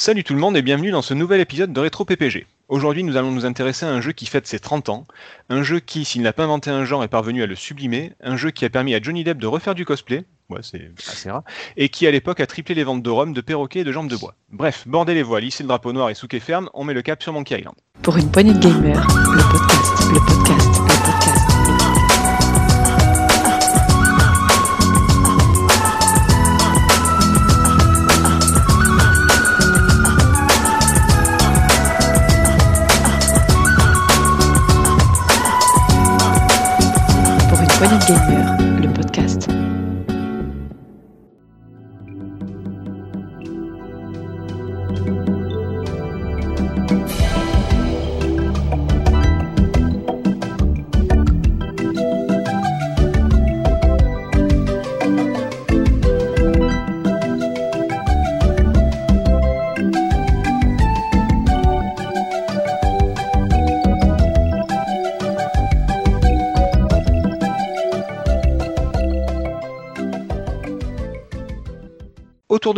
Salut tout le monde et bienvenue dans ce nouvel épisode de Rétro PPG. Aujourd'hui, nous allons nous intéresser à un jeu qui fête ses 30 ans, un jeu qui, s'il n'a pas inventé un genre, est parvenu à le sublimer, un jeu qui a permis à Johnny Depp de refaire du cosplay, ouais, c'est assez rare, et qui à l'époque a triplé les ventes de rhum, de perroquets et de jambes de bois. Bref, bordez les voiles, lissez le drapeau noir et souquez ferme, on met le cap sur Monkey Island. Pour une poignée de gamers, le podcast, le podcast, le podcast. Pour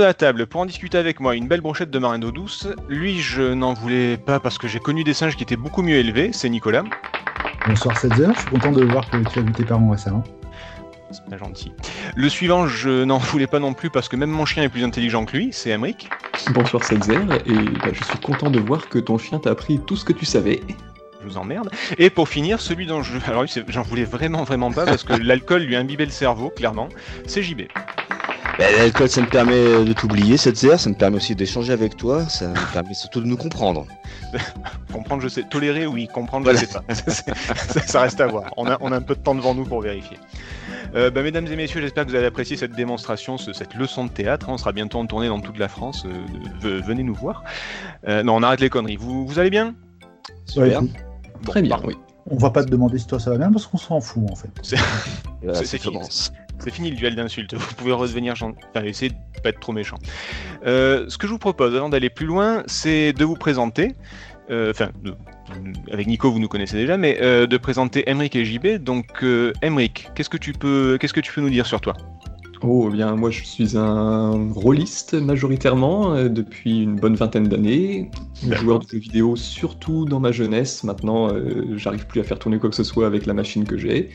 de la table, pour en discuter avec moi, une belle brochette de marraine d'eau douce. Lui, je n'en voulais pas parce que j'ai connu des singes qui étaient beaucoup mieux élevés, c'est Nicolas. Bonsoir 7 je suis content de voir que tu as vu tes parents récemment. C'est bien gentil. Le suivant, je n'en voulais pas non plus parce que même mon chien est plus intelligent que lui, c'est Emric. Bonsoir Setzer, et bah, je suis content de voir que ton chien t'a appris tout ce que tu savais. Je vous emmerde. Et pour finir, celui dont je. Alors, j'en voulais vraiment, vraiment pas parce que l'alcool lui a imbibé le cerveau, clairement. C'est JB. Bah, L'alcool, ça me permet de t'oublier, cette heure, ça me permet aussi d'échanger avec toi, ça me permet surtout de nous comprendre. Comprendre, je sais. Tolérer, oui. Comprendre, Voilà. je sais pas. Ça, ça reste à voir. On a, on a un peu de temps devant nous pour vérifier. Euh, bah, mesdames et messieurs, j'espère que vous avez apprécié cette démonstration, ce- cette leçon de théâtre. On sera bientôt en tournée dans toute la France. euh, ve- venez nous voir. Euh, non, on arrête les conneries. Vous, vous allez bien? Ouais, Super. écoute, Bon, Très bien, parfait. oui. on va pas te demander si toi ça va bien parce qu'on s'en fout en fait. Voilà, C'est- c'est fini. C'est fini le duel d'insultes. Vous pouvez redevenir gen- Enfin, essayez de pas être trop méchant. Euh, ce que je vous propose, avant d'aller plus loin, c'est de vous présenter. euh, Enfin, avec Nico, vous nous connaissez déjà, mais euh, de présenter Emric et JB. Donc, Emric, qu'est-ce que tu peux, qu'est-ce que tu peux nous dire sur toi? Oh, eh bien, moi je suis un rôliste majoritairement euh, depuis une bonne vingtaine d'années. Joueur de jeux vidéo surtout dans ma jeunesse. Maintenant, euh, j'arrive plus à faire tourner quoi que ce soit avec la machine que j'ai.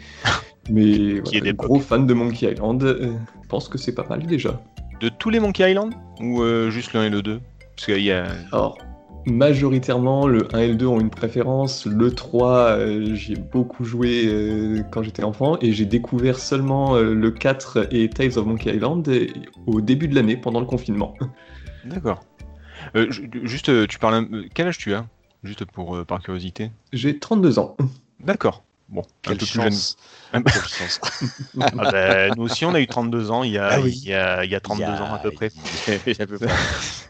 Mais est voilà, d'époque. gros fan de Monkey Island. euh, pense que c'est pas mal déjà. De tous les Monkey Island ou euh, juste l'un et le 2 Parce qu'il y a. Alors, majoritairement, le 1 et le 2 ont une préférence. Le 3, euh, j'y ai beaucoup joué quand j'étais enfant et j'ai découvert seulement le 4 et Tales of Monkey Island au début de l'année, pendant le confinement. D'accord. Euh, ju- juste, tu parles. Quel âge tu as? Juste pour euh, par curiosité. J'ai 32 ans. D'accord. Bon, un Quelle plus jeune. Un peu- Quelle chance. Ah bah, nous aussi, on a eu 32 ans il y a, Ah oui. il y a, il y a 32 Il y a- ans à peu près. il y a à peu près.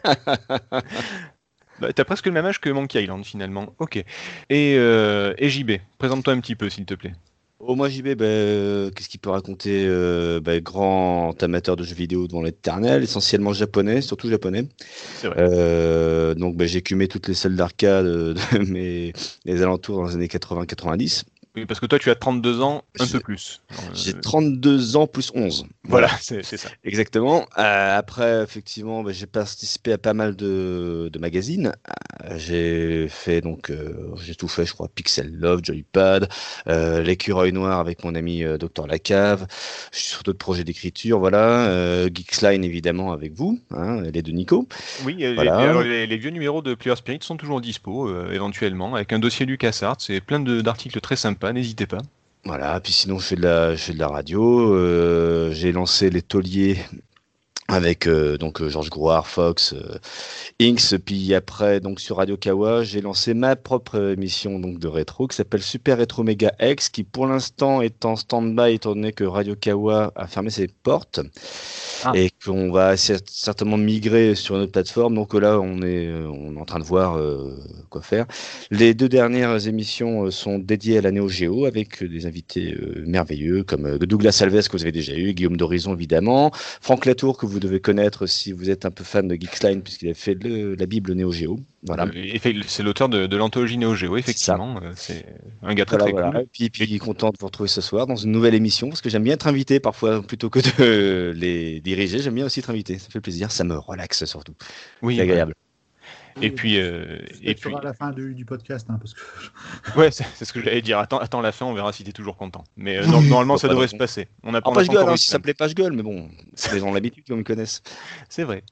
Bah, T'as presque le même âge que Monkey Island finalement. Ok. Et, euh, et JB, présente-toi un petit peu s'il te plaît. Oh, moi, JB, bah, euh, qu'est-ce qu'il peut raconter euh, bah, Grand amateur de jeux vidéo devant l'éternel, essentiellement japonais, surtout japonais. Vrai. Euh, donc, bah, j'ai cumé toutes les salles d'arcade de mes les alentours dans les années 80-90. Oui, parce que toi tu as 32 ans, un peu plus. Euh, J'ai 32 ans plus 11. Voilà, c'est c'est ça. Exactement. Euh, après, effectivement, bah, j'ai participé à pas mal de, de magazines. Euh, j'ai fait donc, euh, j'ai tout fait, je crois, Pixel Love, Joypad, euh, l'écureuil noir avec mon ami Dr Lacave. Je suis sur d'autres projets d'écriture, voilà. Geeksline évidemment avec vous, hein, les de Nico. Oui, les, Voilà. alors, les- les vieux numéros de Player Spirit sont toujours dispo, éventuellement, avec un dossier LucasArts. C'est plein d'articles très sympas, n'hésitez pas. Voilà. Puis sinon, je fais de la, je fais de la radio. Euh, j'ai lancé les tauliers avec euh, donc euh, Georges Grouard, Fox, euh, Inks, puis après donc sur Radio Kawa, j'ai lancé ma propre émission donc de rétro qui s'appelle Super Retro Mega X, qui pour l'instant est en stand-by étant donné que Radio Kawa a fermé ses portes Ah. et qu'on va cer- certainement migrer sur une autre plateforme. Donc là, on est on est en train de voir euh, quoi faire. Les deux dernières émissions sont dédiées à la Neo Geo avec des invités merveilleux comme Douglas Alves que vous avez déjà eu, Guillaume d'Horizon évidemment, Franck Latour que vous devez connaître si vous êtes un peu fan de Geeksline puisqu'il a fait le- la Bible Neo Geo. Voilà. Euh, c'est l'auteur de, de l'anthologie Neo Geo, effectivement. euh, C'est un gars très Voilà, très voilà. cool. Et puis, puis content de vous retrouver ce soir dans une nouvelle émission parce que j'aime bien être invité parfois plutôt que de les diriger. J'aime bien aussi être invité. Ça fait plaisir. Ça me relaxe surtout. Oui, C'est agréable. Et puis, euh, et puis, à la fin du, du podcast, hein, parce que ouais, c'est c'est ce que j'allais dire. Attends, attends la fin, on verra si t'es toujours content. Mais euh, normalement, ça Pas devrait de- se passer. On a En on a page pas gueule, hein, eu ça s'appelait page gueule, mais bon, les gens ont l'habitude, comme ils connaissent. C'est vrai.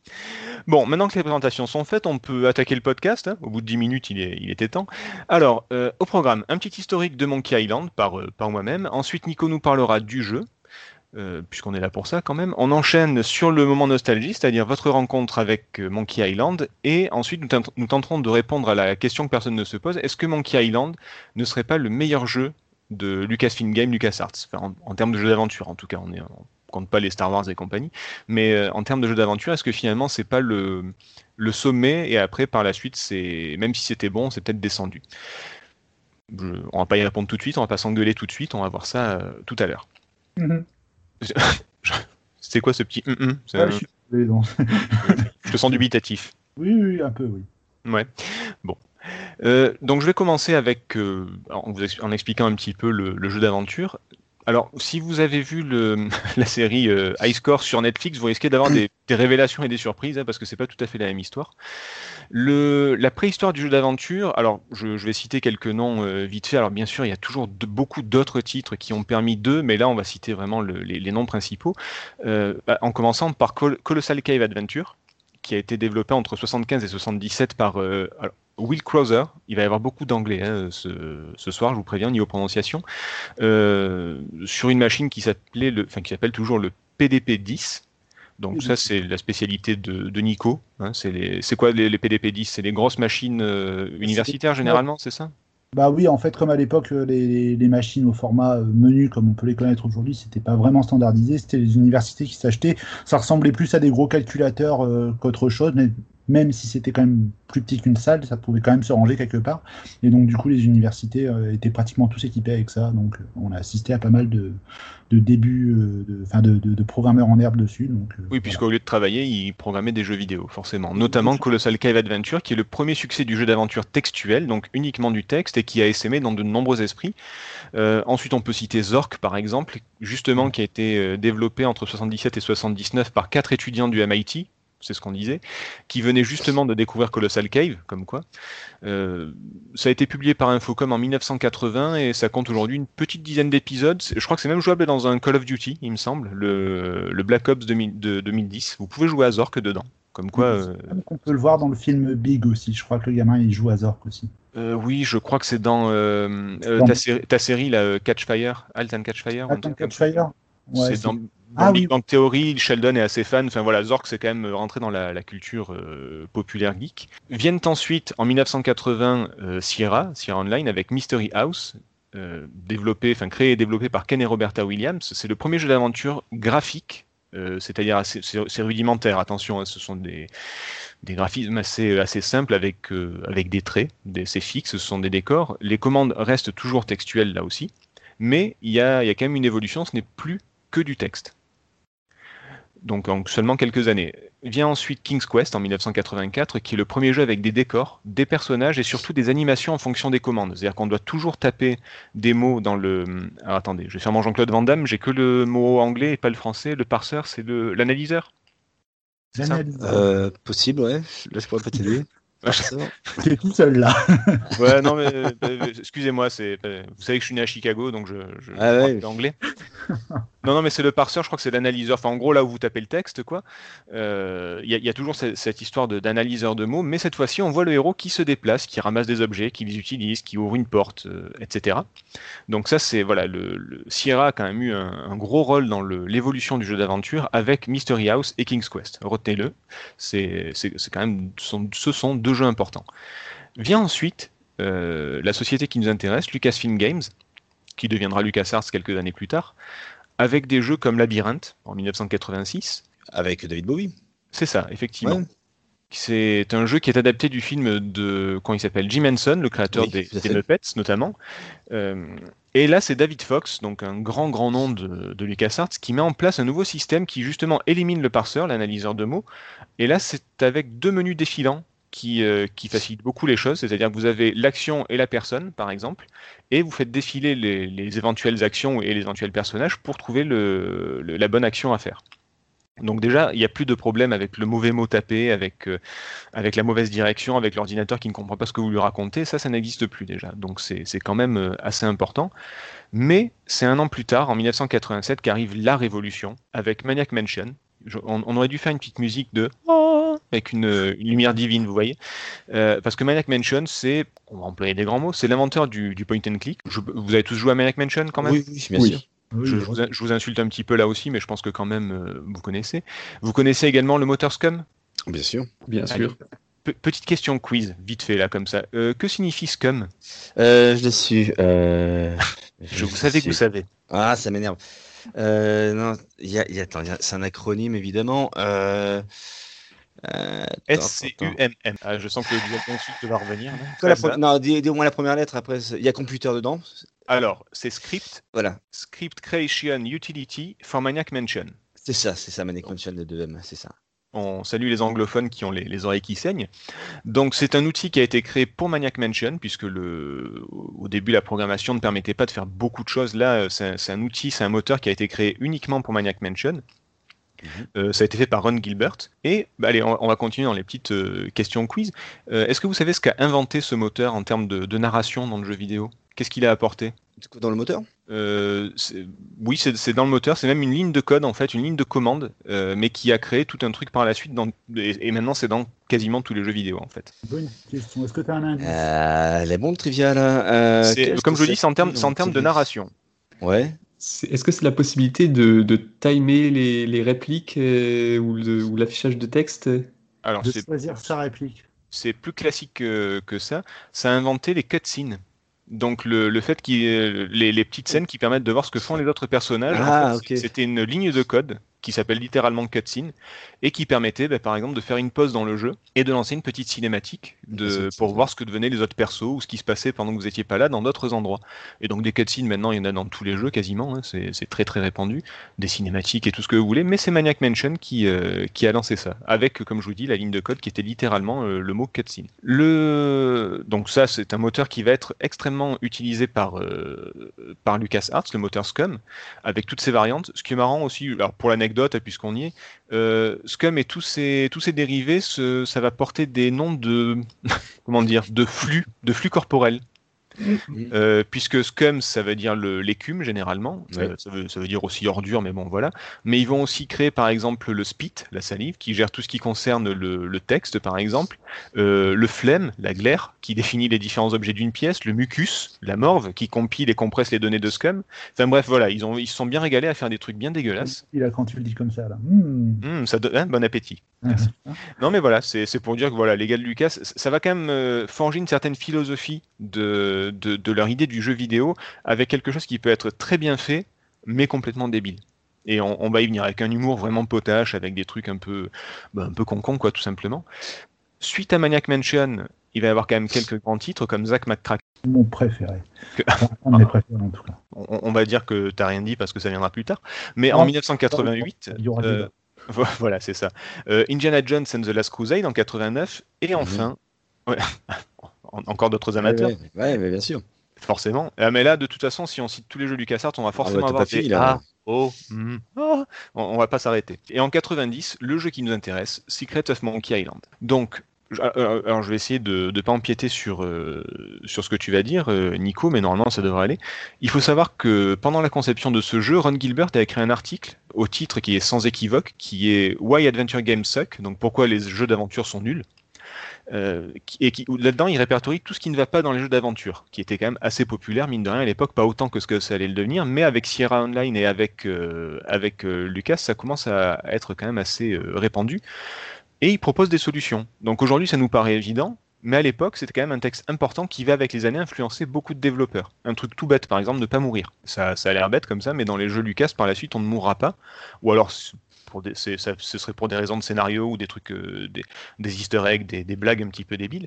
Bon, maintenant que les présentations sont faites, on peut attaquer le podcast. hein. Au bout de 10 minutes, il, est, il était temps. Alors, euh, au programme, un petit historique de Monkey Island par, euh, par moi-même. Ensuite, Nico nous parlera du jeu, euh, puisqu'on est là pour ça quand même. On enchaîne sur le moment nostalgie, c'est-à-dire votre rencontre avec euh, Monkey Island. Et ensuite, nous, tent- nous tenterons de répondre à la question que personne ne se pose. Est-ce que Monkey Island ne serait pas le meilleur jeu de Lucasfilm Game, LucasArts? En, termes de jeu d'aventure, en tout cas. On on compte pas les Star Wars et compagnie. Mais euh, en termes de jeu d'aventure, est-ce que finalement c'est pas le, sommet et après par la suite même si c'était bon, c'est peut-être descendu? Je- on va pas y répondre tout de suite, on va pas s'engueuler tout de suite, on va voir ça tout à l'heure. Mhm. C'est quoi ce petit hum hum Ouais, un- je suis. Je te sens dubitatif. Oui, oui, un peu, oui. Ouais. Bon. Euh, donc je vais commencer avec euh, en, vous ex- en expliquant un petit peu le, le jeu d'aventure. Alors, si vous avez vu la série euh, High sur Netflix, vous risquez d'avoir des, révélations et des surprises, hein, parce que c'est pas tout à fait la même histoire. La préhistoire du jeu d'aventure, alors je, vais citer quelques noms euh, vite fait. Alors bien sûr, il y a toujours beaucoup d'autres titres qui ont permis d'eux, mais là on va citer vraiment le- les, noms principaux. Euh, bah, en commençant par Col- Colossal Cave Adventure, qui a été développé entre 75 et 77 par euh, Will Crowther. Il va y avoir beaucoup d'anglais hein, ce, ce soir, je vous préviens, niveau prononciation. Euh, sur une machine qui s'appelait, le, enfin qui s'appelle toujours le PDP-10. Donc ça c'est la spécialité de, de Nico. hein, c'est les- c'est quoi les, les PDP-10 C'est les grosses machines euh, universitaires généralement, c'est ça? Bah oui, en fait, comme à l'époque, euh, les, les machines au format menu, comme on peut les connaître aujourd'hui, c'était pas vraiment standardisé. C'était les universités qui s'achetaient. Ça ressemblait plus à des gros calculateurs euh, qu'autre chose, mais même si c'était quand même plus petit qu'une salle, ça pouvait quand même se ranger quelque part. Et donc, du coup, les universités euh, étaient pratiquement tous équipés avec ça. Donc, on a assisté à pas mal de, de débuts, euh, de, programmeurs en herbe dessus. Donc, euh, Oui, voilà. puisqu'au lieu de travailler, il programmait des jeux vidéo, forcément. Notamment Colossal Cave Adventure, qui est le premier succès du jeu d'aventure textuel, donc uniquement du texte, et qui a essaimé dans de nombreux esprits. Ensuite, on peut citer Zork, par exemple, justement, qui a été développé entre 77 et 79 par quatre étudiants du MIT, c'est ce qu'on disait, qui venaient justement de découvrir Colossal Cave, comme quoi. Euh, ça a été publié par Infocom en 1980 et ça compte aujourd'hui une petite dizaine d'épisodes. Je crois que c'est même jouable dans un Call of Duty, il me semble, le, le Black Ops 2000 de 2010. Vous pouvez jouer à Zork dedans. Comme quoi, euh, on peut le voir dans le film Big aussi. Je crois que le gamin il joue à Zork aussi. euh, oui, je crois que c'est dans ta, série, ta série, là, euh, Catch Fire, Alt and Catch Fire. ça. Catchfire Ouais, c'est dans Ah Big oui. Bang Theory, Sheldon est assez fan. Enfin voilà, Zork c'est quand même rentré dans la, la culture euh, populaire geek. Viennent ensuite en 1980 euh, Sierra, Sierra Online avec Mystery House, euh, développé, enfin créé et développé par Ken et Roberta Williams. C'est le premier jeu d'aventure graphique, euh, c'est-à-dire assez, c'est, rudimentaire. Attention, hein, ce sont des des graphismes assez, assez simples avec, euh, avec des traits, des, c'est fixe, ce sont des décors. Les commandes restent toujours textuelles là aussi, mais il y a, il y a quand même une évolution, ce n'est plus que du texte. Donc en seulement quelques années. Vient ensuite King's Quest en 1984, qui est le premier jeu avec des décors, des personnages et surtout des animations en fonction des commandes. C'est-à-dire qu'on doit toujours taper des mots dans le. Alors attendez, je vais faire mon Jean-Claude Van Damme, j'ai que le mot anglais et pas le français. Le parseur, c'est le- l'analyseur C'est ça L'analyse. Euh, possible, ouais. Là, je pourrais pas t'aider. T'es tout seul là. Ouais, non, mais euh, euh, excusez-moi, c'est, euh, vous savez que je suis né à Chicago, donc je, je Ah je ouais. parle anglais. non, non, mais c'est le parseur, je crois que c'est l'analyseur. Enfin, en gros, là où vous tapez le texte, quoi. Euh, Il y, a- il y a toujours cette, cette histoire de- d'analyseur de mots, mais cette fois-ci, on voit le héros qui se déplace, qui ramasse des objets, qui les utilise, qui ouvre une porte, euh, etc. Donc ça, c'est voilà, le, le- Sierra a quand même eu un, un gros rôle dans le- l'évolution du jeu d'aventure avec Mystery House et King's Quest. Retenez-le, c'est c'est- c'est quand même, ce sont- ce sont deux jeux importants. Vient ensuite euh, la société qui nous intéresse, Lucasfilm Games, qui deviendra LucasArts quelques années plus tard, avec des jeux comme Labyrinth en 1986. Avec David Bowie. C'est ça, effectivement. Ouais. C'est un jeu qui est adapté du film de, comment il s'appelle, Jim Henson, le créateur Oui, des. Muppets notamment. Euh, et là, c'est David Fox, donc un grand, grand nom de, de LucasArts, qui met en place un nouveau système qui justement élimine le parseur, l'analyseur de mots. Et là, c'est avec deux menus défilants qui, euh, qui facilitent beaucoup les choses. C'est-à-dire que vous avez l'action et la personne, par exemple, et vous faites défiler les, les éventuelles actions et les éventuels personnages pour trouver la bonne action à faire. Donc déjà, il n'y a plus de problème avec le mauvais mot tapé, avec, euh, avec la mauvaise direction, avec l'ordinateur qui ne comprend pas ce que vous lui racontez. Ça, ça n'existe plus déjà. Donc c'est c'est quand même euh, assez important. Mais c'est un an plus tard, en 1987, qu'arrive la révolution avec Maniac Mansion. Je- on, on aurait dû faire une petite musique de Oh avec une, une lumière divine, vous voyez. Euh, parce que Maniac Mansion, c'est, on va employer des grands mots, c'est l'inventeur du, du point and click. Je- vous avez tous joué à Maniac Mansion quand même? Oui, oui, bien Oui. sûr. Oui, je, vous, je vous insulte un petit peu là aussi, mais je pense que quand même euh, vous connaissez. Vous connaissez également le moteur Scum? Bien sûr. Bien sûr. Pe- Petite question quiz, vite fait là comme ça. Euh, que signifie Scum? Euh, je l'ai su. Euh... Je vous savez que vous savez. Ah, ça m'énerve. Euh, non, y a, y a- c'est un acronyme évidemment. Euh... euh. S-C-U-M-M. Ah, je sens que le ensuite va revenir. la Non, dis, dis au moins la première lettre. Après, il y a computer dedans. Alors, c'est Script, Voilà. Script Creation Utility for Maniac Mansion. C'est ça, c'est ça, Manic Mansion de 2M, c'est ça. On salue les anglophones qui ont les, les oreilles qui saignent. Donc c'est un outil qui a été créé pour Maniac Mansion, puisque le, au début la programmation ne permettait pas de faire beaucoup de choses. Là, euh, c'est un, outil, c'est un moteur qui a été créé uniquement pour Maniac Mansion. Mhm. Euh, ça a été fait par Ron Gilbert. Et bah, allez, on, on va continuer dans les petites euh, questions quiz. Euh, Est-ce que vous savez ce qu'a inventé ce moteur en termes de, de narration dans le jeu vidéo? Qu'est-ce qu'il a apporté? Dans le moteur? Euh, oui, c'est dans le moteur, c'est même une ligne de code en fait, une ligne de commande, euh, mais qui a créé tout un truc par la suite. Dans, et, et maintenant, c'est dans quasiment tous les jeux vidéo en fait. Bonne question. Est-ce que tu as un indice? Euh, Elle est bonne, trivia là. Euh, C'est- qu'est-ce comme je vous dis, c'est en termes, de narration. Ouais. Est-ce que c'est la possibilité de, de timer les, les répliques euh, ou l'affichage de texte? Alors, De c'est choisir sa réplique. c'est plus classique que, que ça. Ça a inventé les cutscenes. Donc le, le fait qu'il les, les petites scènes qui permettent de voir ce que font les autres personnages, en Ah, fait, c'était une ligne de code qui s'appelle littéralement cutscene et qui permettait bah, par exemple de faire une pause dans le jeu et de lancer une petite cinématique de, pour voir ce que devenaient les autres persos ou ce qui se passait pendant que vous étiez pas là dans d'autres endroits. Et donc des cutscenes maintenant il y en a dans tous les jeux quasiment, hein, c'est c'est très très répandu, des cinématiques et tout ce que vous voulez, mais c'est Maniac Mansion qui, euh, qui a lancé ça, avec comme je vous dis la ligne de code qui était littéralement euh, le mot cutscene. Le... Donc ça c'est un moteur qui va être extrêmement utilisé par, euh, par LucasArts, le moteur Scum, avec toutes ses variantes. Ce qui est marrant aussi, alors pour l'anecdote, puisqu'on y est, euh, Scum et tous ses, tous dérivés, ça va porter des noms de, comment dire, de flux, de flux corporels. Euh, puisque scum, ça veut dire le- l'écume généralement, Ouais. Euh, ça, veut, ça veut dire aussi ordure, mais bon voilà. Mais ils vont aussi créer par exemple le spit, la salive, qui gère tout ce qui concerne le, le texte par exemple, Euh, le phlegme, la glaire, qui définit les différents objets d'une pièce, le mucus, la morve, qui compile et compresse les données de scum. Enfin bref, voilà, ils, ont, ils se sont bien régalés à faire des trucs bien dégueulasses. Il a quand tu le dis comme ça là. Hmm. Hum, ça donne- hein, bon appétit. Merci. Non mais voilà, c'est c'est pour dire que voilà, les gars de Lucas, ça va quand même euh, forger une certaine philosophie de, de, de leur idée du jeu vidéo avec quelque chose qui peut être très bien fait, mais complètement débile. Et on, on va y venir avec un humour vraiment potache, avec des trucs un peu, bah, un peu concon quoi, tout simplement. Suite à Maniac Mansion, il va y avoir quand même quelques grands titres comme Zack McCracken. Mon préféré. Que- en tout cas. On, on va dire que t'as rien dit parce que ça viendra plus tard. Mais Non. en 1988, Il y aura euh, voilà, c'est ça. Euh, Indiana Jones and the Last Crusade en 89, et enfin, ouais, en- encore d'autres amateurs, Ouais, ouais, ouais, mais bien sûr. forcément. Ah, mais là, de toute façon, si on cite tous les jeux LucasArts, on va forcément t'as avoir des là. ah, oh, ah. on, on va pas s'arrêter. Et en 90, le jeu qui nous intéresse, Secret of Monkey Island. Donc, je- euh, alors je vais essayer de ne pas empiéter sur, euh, sur ce que tu vas dire, euh, Nico, mais normalement ça devrait aller. Il faut savoir que pendant la conception de ce jeu, Ron Gilbert a écrit un article au titre qui est sans équivoque, qui est Why Adventure Games Suck, donc pourquoi les jeux d'aventure sont nuls. Euh, et là-dedans, il répertorie tout ce qui ne va pas dans les jeux d'aventure, qui était quand même assez populaire, mine de rien, à l'époque, pas autant que ce que ça allait le devenir, mais avec Sierra Online et avec, euh, avec euh, Lucas, ça commence à être quand même assez répandu. Et il propose des solutions. Donc aujourd'hui, ça nous paraît évident, mais à l'époque, c'était quand même un texte important qui va avec les années influencer beaucoup de développeurs. Un truc tout bête, par exemple, ne pas mourir. Ça, ça a l'air bête comme ça, mais dans les jeux Lucas, par la suite, on ne mourra pas. Ou alors, pour des, c'est- ça- ce serait pour des raisons de scénario ou des trucs, euh, des, des easter eggs, des, des blagues un petit peu débiles.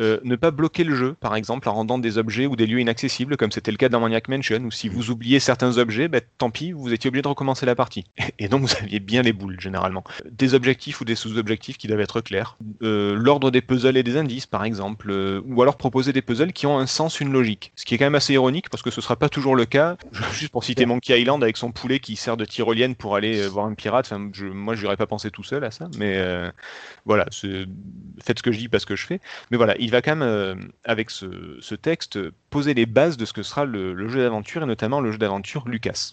Euh, ne pas bloquer le jeu, par exemple, en rendant des objets ou des lieux inaccessibles, comme c'était le cas dans Maniac Mansion, ou si vous oubliez certains objets, bah, tant pis, vous étiez obligé de recommencer la partie. Et donc vous aviez bien les boules, généralement. Des objectifs ou des sous-objectifs qui doivent être clairs. Euh, L'ordre des puzzles et des indices, par exemple. ou alors proposer des puzzles qui ont un sens, une logique. Ce qui est quand même assez ironique, parce que ce sera pas toujours le cas. Juste pour citer Monkey Island avec son poulet qui sert de tyrolienne pour aller voir un pirate. Enfin, Enfin, je, moi, j'aurais pas pensé tout seul à ça, mais euh, voilà, faites ce que je dis, pas ce que je fais. Mais voilà, il va quand même, euh, avec ce, ce texte, poser les bases de ce que sera le, le jeu d'aventure, et notamment le jeu d'aventure Lucas.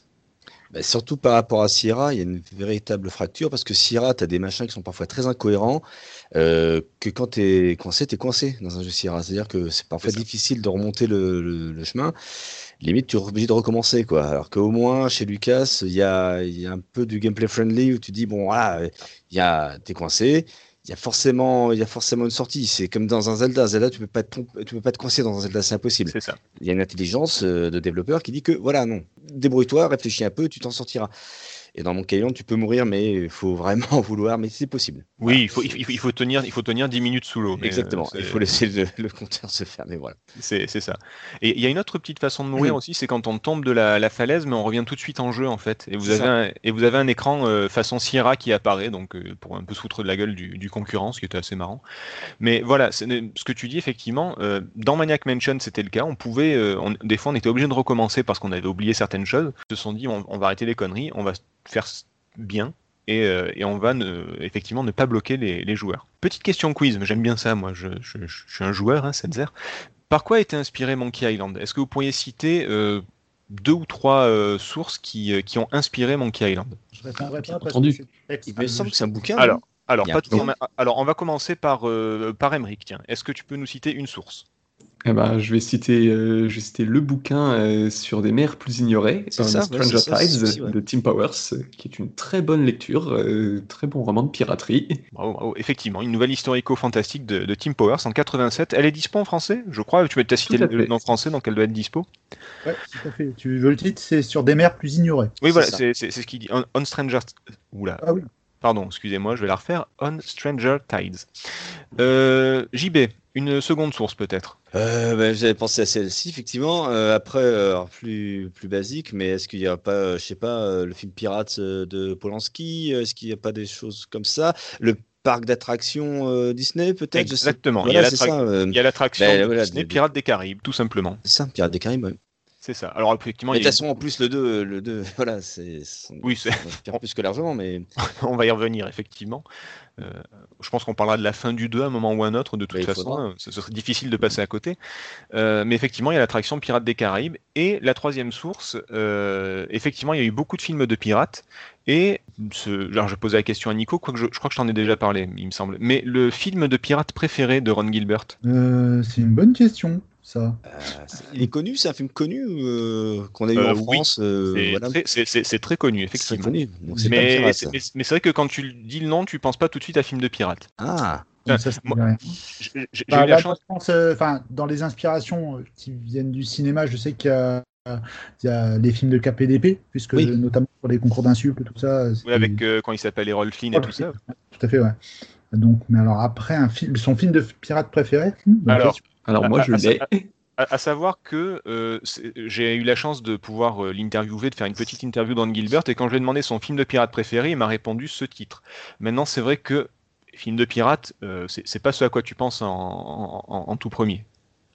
Bah, surtout par rapport à Sierra, il y a une véritable fracture parce que Sierra, tu as des machins qui sont parfois très incohérents. euh, que quand tu es coincé, tu es coincé dans un jeu Sierra. C'est-à-dire que c'est parfois difficile de remonter le, le- le chemin. Limite, tu es obligé de recommencer. Quoi. Alors qu'au moins, chez Lucas, il y a, y a un peu du gameplay friendly où tu dis bon, voilà, il y a, t'es coincé. Il y, a forcément, il y a forcément une sortie. C'est comme dans un Zelda. Zelda, tu peux pas te, tu peux pas te coincer dans un Zelda, c'est impossible. C'est ça. Il y a une intelligence euh, de développeur qui dit que voilà, non, débrouille-toi, réfléchis un peu, tu t'en sortiras. Et dans mon Island, tu peux mourir, mais il faut vraiment vouloir, mais c'est possible. Oui, il faut, il, faut, il faut tenir, il faut tenir 10 minutes sous l'eau. Exactement. euh, il faut laisser le, le compteur se mais voilà. C'est ça. Et il y a une autre petite façon de mourir aussi, c'est quand on tombe de la, la falaise, mais on revient tout de suite en jeu en fait. Et vous avez un, et vous avez un écran euh, façon Sierra qui apparaît, donc euh, pour un peu se foutre de la gueule du, du concurrent, ce qui était assez marrant. Mais voilà, ce que tu dis effectivement, euh, dans Maniac Mansion c'était le cas. On pouvait, on- des fois on était obligé de recommencer parce qu'on avait oublié certaines choses. Ils se sont dit on, on va arrêter les conneries, on va faire bien. Et, euh, et on va ne- effectivement ne pas bloquer les, les joueurs. Petite question quiz, mais j'aime bien ça, moi, je, je- je suis un joueur, hein, Setzer. Par quoi a été inspiré Monkey Island? Est-ce que vous pourriez citer euh, deux ou trois euh, sources qui, euh, qui ont inspiré Monkey Island? Je répondrai pas parce Entendu. que c'est le texte. Il me semble que c'est un bouquin. Alors, alors, pas tout alors, on va commencer par, euh, par Emmerich, tiens. Est-ce que tu peux nous citer une source? Eh ben, je vais citer, euh, je vais citer le bouquin euh, sur des mers plus ignorées, ça, ouais, Stranger Tides ouais. de Tim Powers, euh, qui est une très bonne lecture, euh, très bon roman de piraterie. Bravo, bravo. Effectivement, une nouvelle historico-fantastique de, de Tim Powers en 87. Elle est dispo en français, je crois. Tu as cité le fait. nom français, donc elle doit être dispo. Ouais, tout à fait. Tu veux le titre, c'est sur des mers plus ignorées. Oui, C'est voilà, c'est ce qu'il dit. On, on Stranger. Oula. Ah oui. Pardon, excusez-moi, je vais la refaire. On Stranger Tides. Euh, JB, une seconde source peut-être. Euh, ben, J'avais pensé à celle-ci, effectivement. Euh, après, euh, plus, plus basique, mais est-ce qu'il n'y a pas, euh, je sais pas, le film Pirates de Polanski Est-ce qu'il n'y a pas des choses comme ça? Le parc d'attractions euh, Disney, peut-être? Exactement. Il y a Voilà, c'est l'attrac- ça. il y a l'attraction Ben, voilà, Disney de- de- Pirates des Caraïbes, tout simplement. c'est ça, Pirates des Caraïbes. ouais. C'est ça. Alors effectivement, Mais de il y a toute façon, en plus, le 2, le 2 voilà, c'est. Oui, c'est- plus que largement, mais. on va y revenir effectivement. Euh, je pense qu'on parlera de la fin du 2 à un moment ou un autre, de toute Mais façon, euh, ce serait difficile de passer à côté. Euh, mais effectivement, il y a l'attraction Pirates des Caraïbes. Et la troisième source, euh, effectivement, il y a eu beaucoup de films de pirates. Et, ce, alors je posais la question à Nico, quoique je, je crois que je t'en ai déjà parlé, il me semble. Mais le film de pirates préféré de Ron Gilbert? Euh, c'est une bonne question, ça? euh, il est connu, c'est un film connu euh, qu'on a eu Euh, en oui, France. euh, C'est voilà. très, connu, effectivement. connu. Mais, pirate, c'est- vrai que quand tu dis le nom, tu penses pas tout de suite à film de pirates. Ah, dans les inspirations qui viennent du cinéma, je sais qu'il y a, il y a les films de KPDP, puisque Oui. notamment pour les concours d'insultes et tout ça. Oui, avec euh, quand il s'appelle Errol Flynn et tout ça. Tout à fait, ouais. Donc, mais alors après, un film, son film de pirate préféré hmm, Alors. Alors moi, je l'ai. À, à savoir que euh, j'ai eu la chance de pouvoir euh, l'interviewer, de faire une petite interview d'Anne Gilbert, et quand je lui ai demandé son film de pirate préféré, il m'a répondu ce titre. Maintenant, c'est vrai que film de pirate, euh, c'est pas ce à quoi tu penses en, en- en- en tout premier.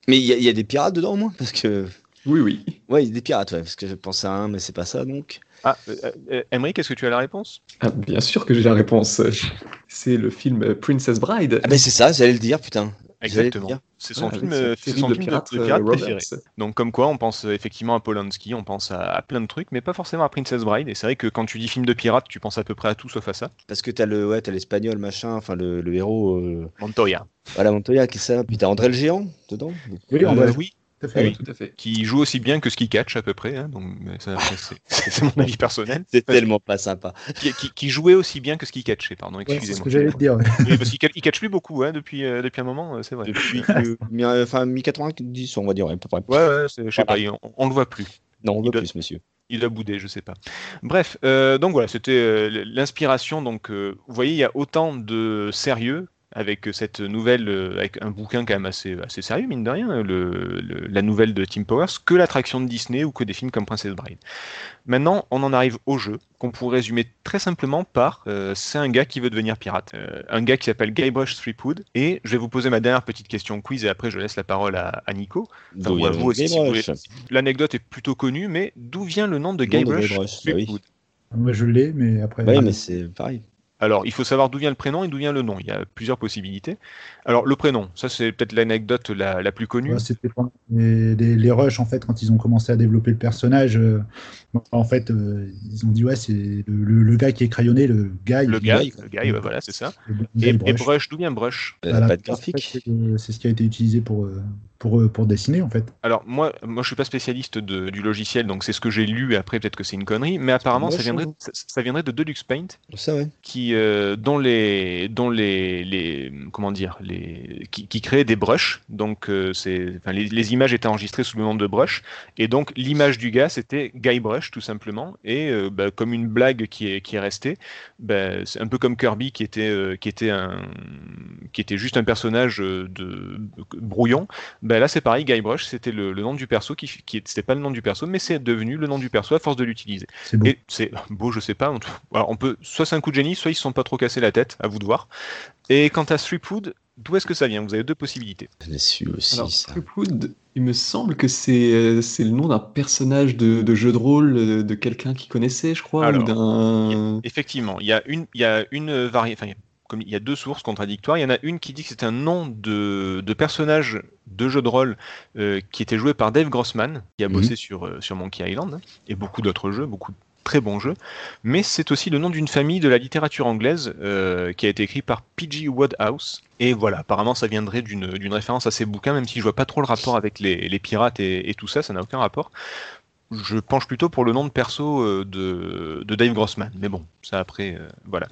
mais il y, a- il y a des pirates dedans au moins Parce que. Oui, oui. Ouais, il y a des pirates, ouais, parce que je pensais à un, mais c'est pas ça donc. Ah, euh, euh, Emery, est-ce que tu as la réponse? Ah, bien sûr que j'ai la réponse. C'est le film Princess Bride. Ah, ben c'est ça, j'allais le dire, putain. Exactement. C'est son film, euh, c'est son film de, pirate, de euh, pirate Roberts. préféré. Donc comme quoi, on pense euh, effectivement à Polanski, on pense à, à plein de trucs, mais pas forcément à Princess Bride. Et c'est vrai que quand tu dis film de pirate, tu penses à peu près à tout sauf à ça. Parce que t'as le, ouais, t'as l'espagnol, machin, enfin le, le héros. euh, Montoya. Voilà, Montoya, qui est ça. Puis t'as André le géant dedans. Oui, on Euh, va oui, à fait. oui. Tout à fait. qui joue aussi bien que ce qui catch à peu près, hein, donc c'est- mon avis personnel, C'est tellement pas sympa. qui, qui- qui jouait aussi bien que ce qui catchait, pardon, Ouais, c'est ce excusez-moi. que j'allais te dire. ouais. Oui, parce qu'il ca- il catch plus beaucoup hein, depuis, euh, depuis un moment, euh, c'est vrai. Depuis mi- enfin, mi-90, on va dire, ouais, à peu près. Ouais, je sais Voilà. pas, on, on le voit plus. Non, on Il veut doit- plus, monsieur. Il a boudé, je sais pas. Bref, euh, donc voilà, c'était euh, l'inspiration. Donc, euh, vous voyez, il y a autant de sérieux avec cette nouvelle, euh, avec un bouquin quand même assez, assez sérieux, mine de rien, le, le- la nouvelle de Tim Powers, que l'attraction de Disney ou que des films comme Princess Bride. Maintenant, on en arrive au jeu, qu'on pourrait résumer très simplement par euh, c'est un gars qui veut devenir pirate. Euh, un gars qui s'appelle Guybrush Threepwood. Et je vais vous poser ma dernière petite question quiz et après je laisse la parole à, à Nico. Enfin, D'où ou à vous aussi, si. L'anecdote est plutôt connue, mais d'où vient le nom de Guybrush bah oui. Threepwood? Moi, je l'ai, mais après. Oui, mais c'est pareil. Alors, il faut savoir d'où vient le prénom et d'où vient le nom. Il y a plusieurs possibilités. Alors, le prénom, ça c'est peut-être l'anecdote la, la plus connue. Ouais, C'était pendant les, les, les rushs, en fait, quand ils ont commencé à développer le personnage. euh, en fait, euh, ils ont dit, ouais, c'est le, le- le gars qui est crayonné, le gars. Le gars, le gars, ouais, voilà, c'est ça. Et, Brush. Brush, d'où vient Brush? Euh, Voilà, pas de en fait, graphique. c'est c'est ce qui a été utilisé pour, euh, pour, euh, pour dessiner, en fait. Alors, moi, moi, je suis pas spécialiste de- du logiciel, donc c'est ce que j'ai lu. Après, peut-être que c'est une connerie, mais apparemment, ça viendrait, ça, ça viendrait de Deluxe Paint. Ça, ouais. qui euh, dont les dont les, les comment dire les qui, qui créaient des brushes donc euh, c'est enfin, les, les images étaient enregistrées sous le nom de brush et donc l'image du gars c'était Guy Brush tout simplement et euh, bah, comme une blague qui est qui est restée bah, c'est un peu comme Kirby qui était qui était un qui était juste un personnage de brouillon bah, là c'est pareil Guy Brush c'était le, le nom du perso qui qui c'était pas le nom du perso mais c'est devenu le nom du perso à force de l'utiliser C'est beau. et c'est beau, je sais pas. tout- Alors, on peut, soit c'est un coup de génie, soit ils se sont pas trop cassés la tête, à vous de voir. Et quant à Streetwood, d'où est-ce que ça vient? Vous avez deux possibilités. Je l'ai su aussi, Alors, ça. Stripwood, il me semble que c'est euh, c'est le nom d'un personnage de, de jeu de rôle euh, de quelqu'un qui connaissait, je crois, Alors, ou d'un. Effectivement, il y a une, il y a une variété. Enfin, y a- comme il y a deux sources contradictoires, il y en a une qui dit que c'est un nom de, de personnage de jeu de rôle euh, qui était joué par Dave Grossman, qui a Mhm. bossé sur, euh, sur Monkey Island hein, et beaucoup d'autres jeux, beaucoup de très bons jeux. Mais c'est aussi le nom d'une famille de la littérature anglaise euh, qui a été écrit par P.G. Wodehouse. Et voilà, apparemment ça viendrait d'une d'une référence à ces bouquins, même si je vois pas trop le rapport avec les, les pirates et, et tout ça, ça n'a aucun rapport. Je penche plutôt pour le nom de perso euh, de, Dave Grossman. Mais bon, ça après, euh, voilà.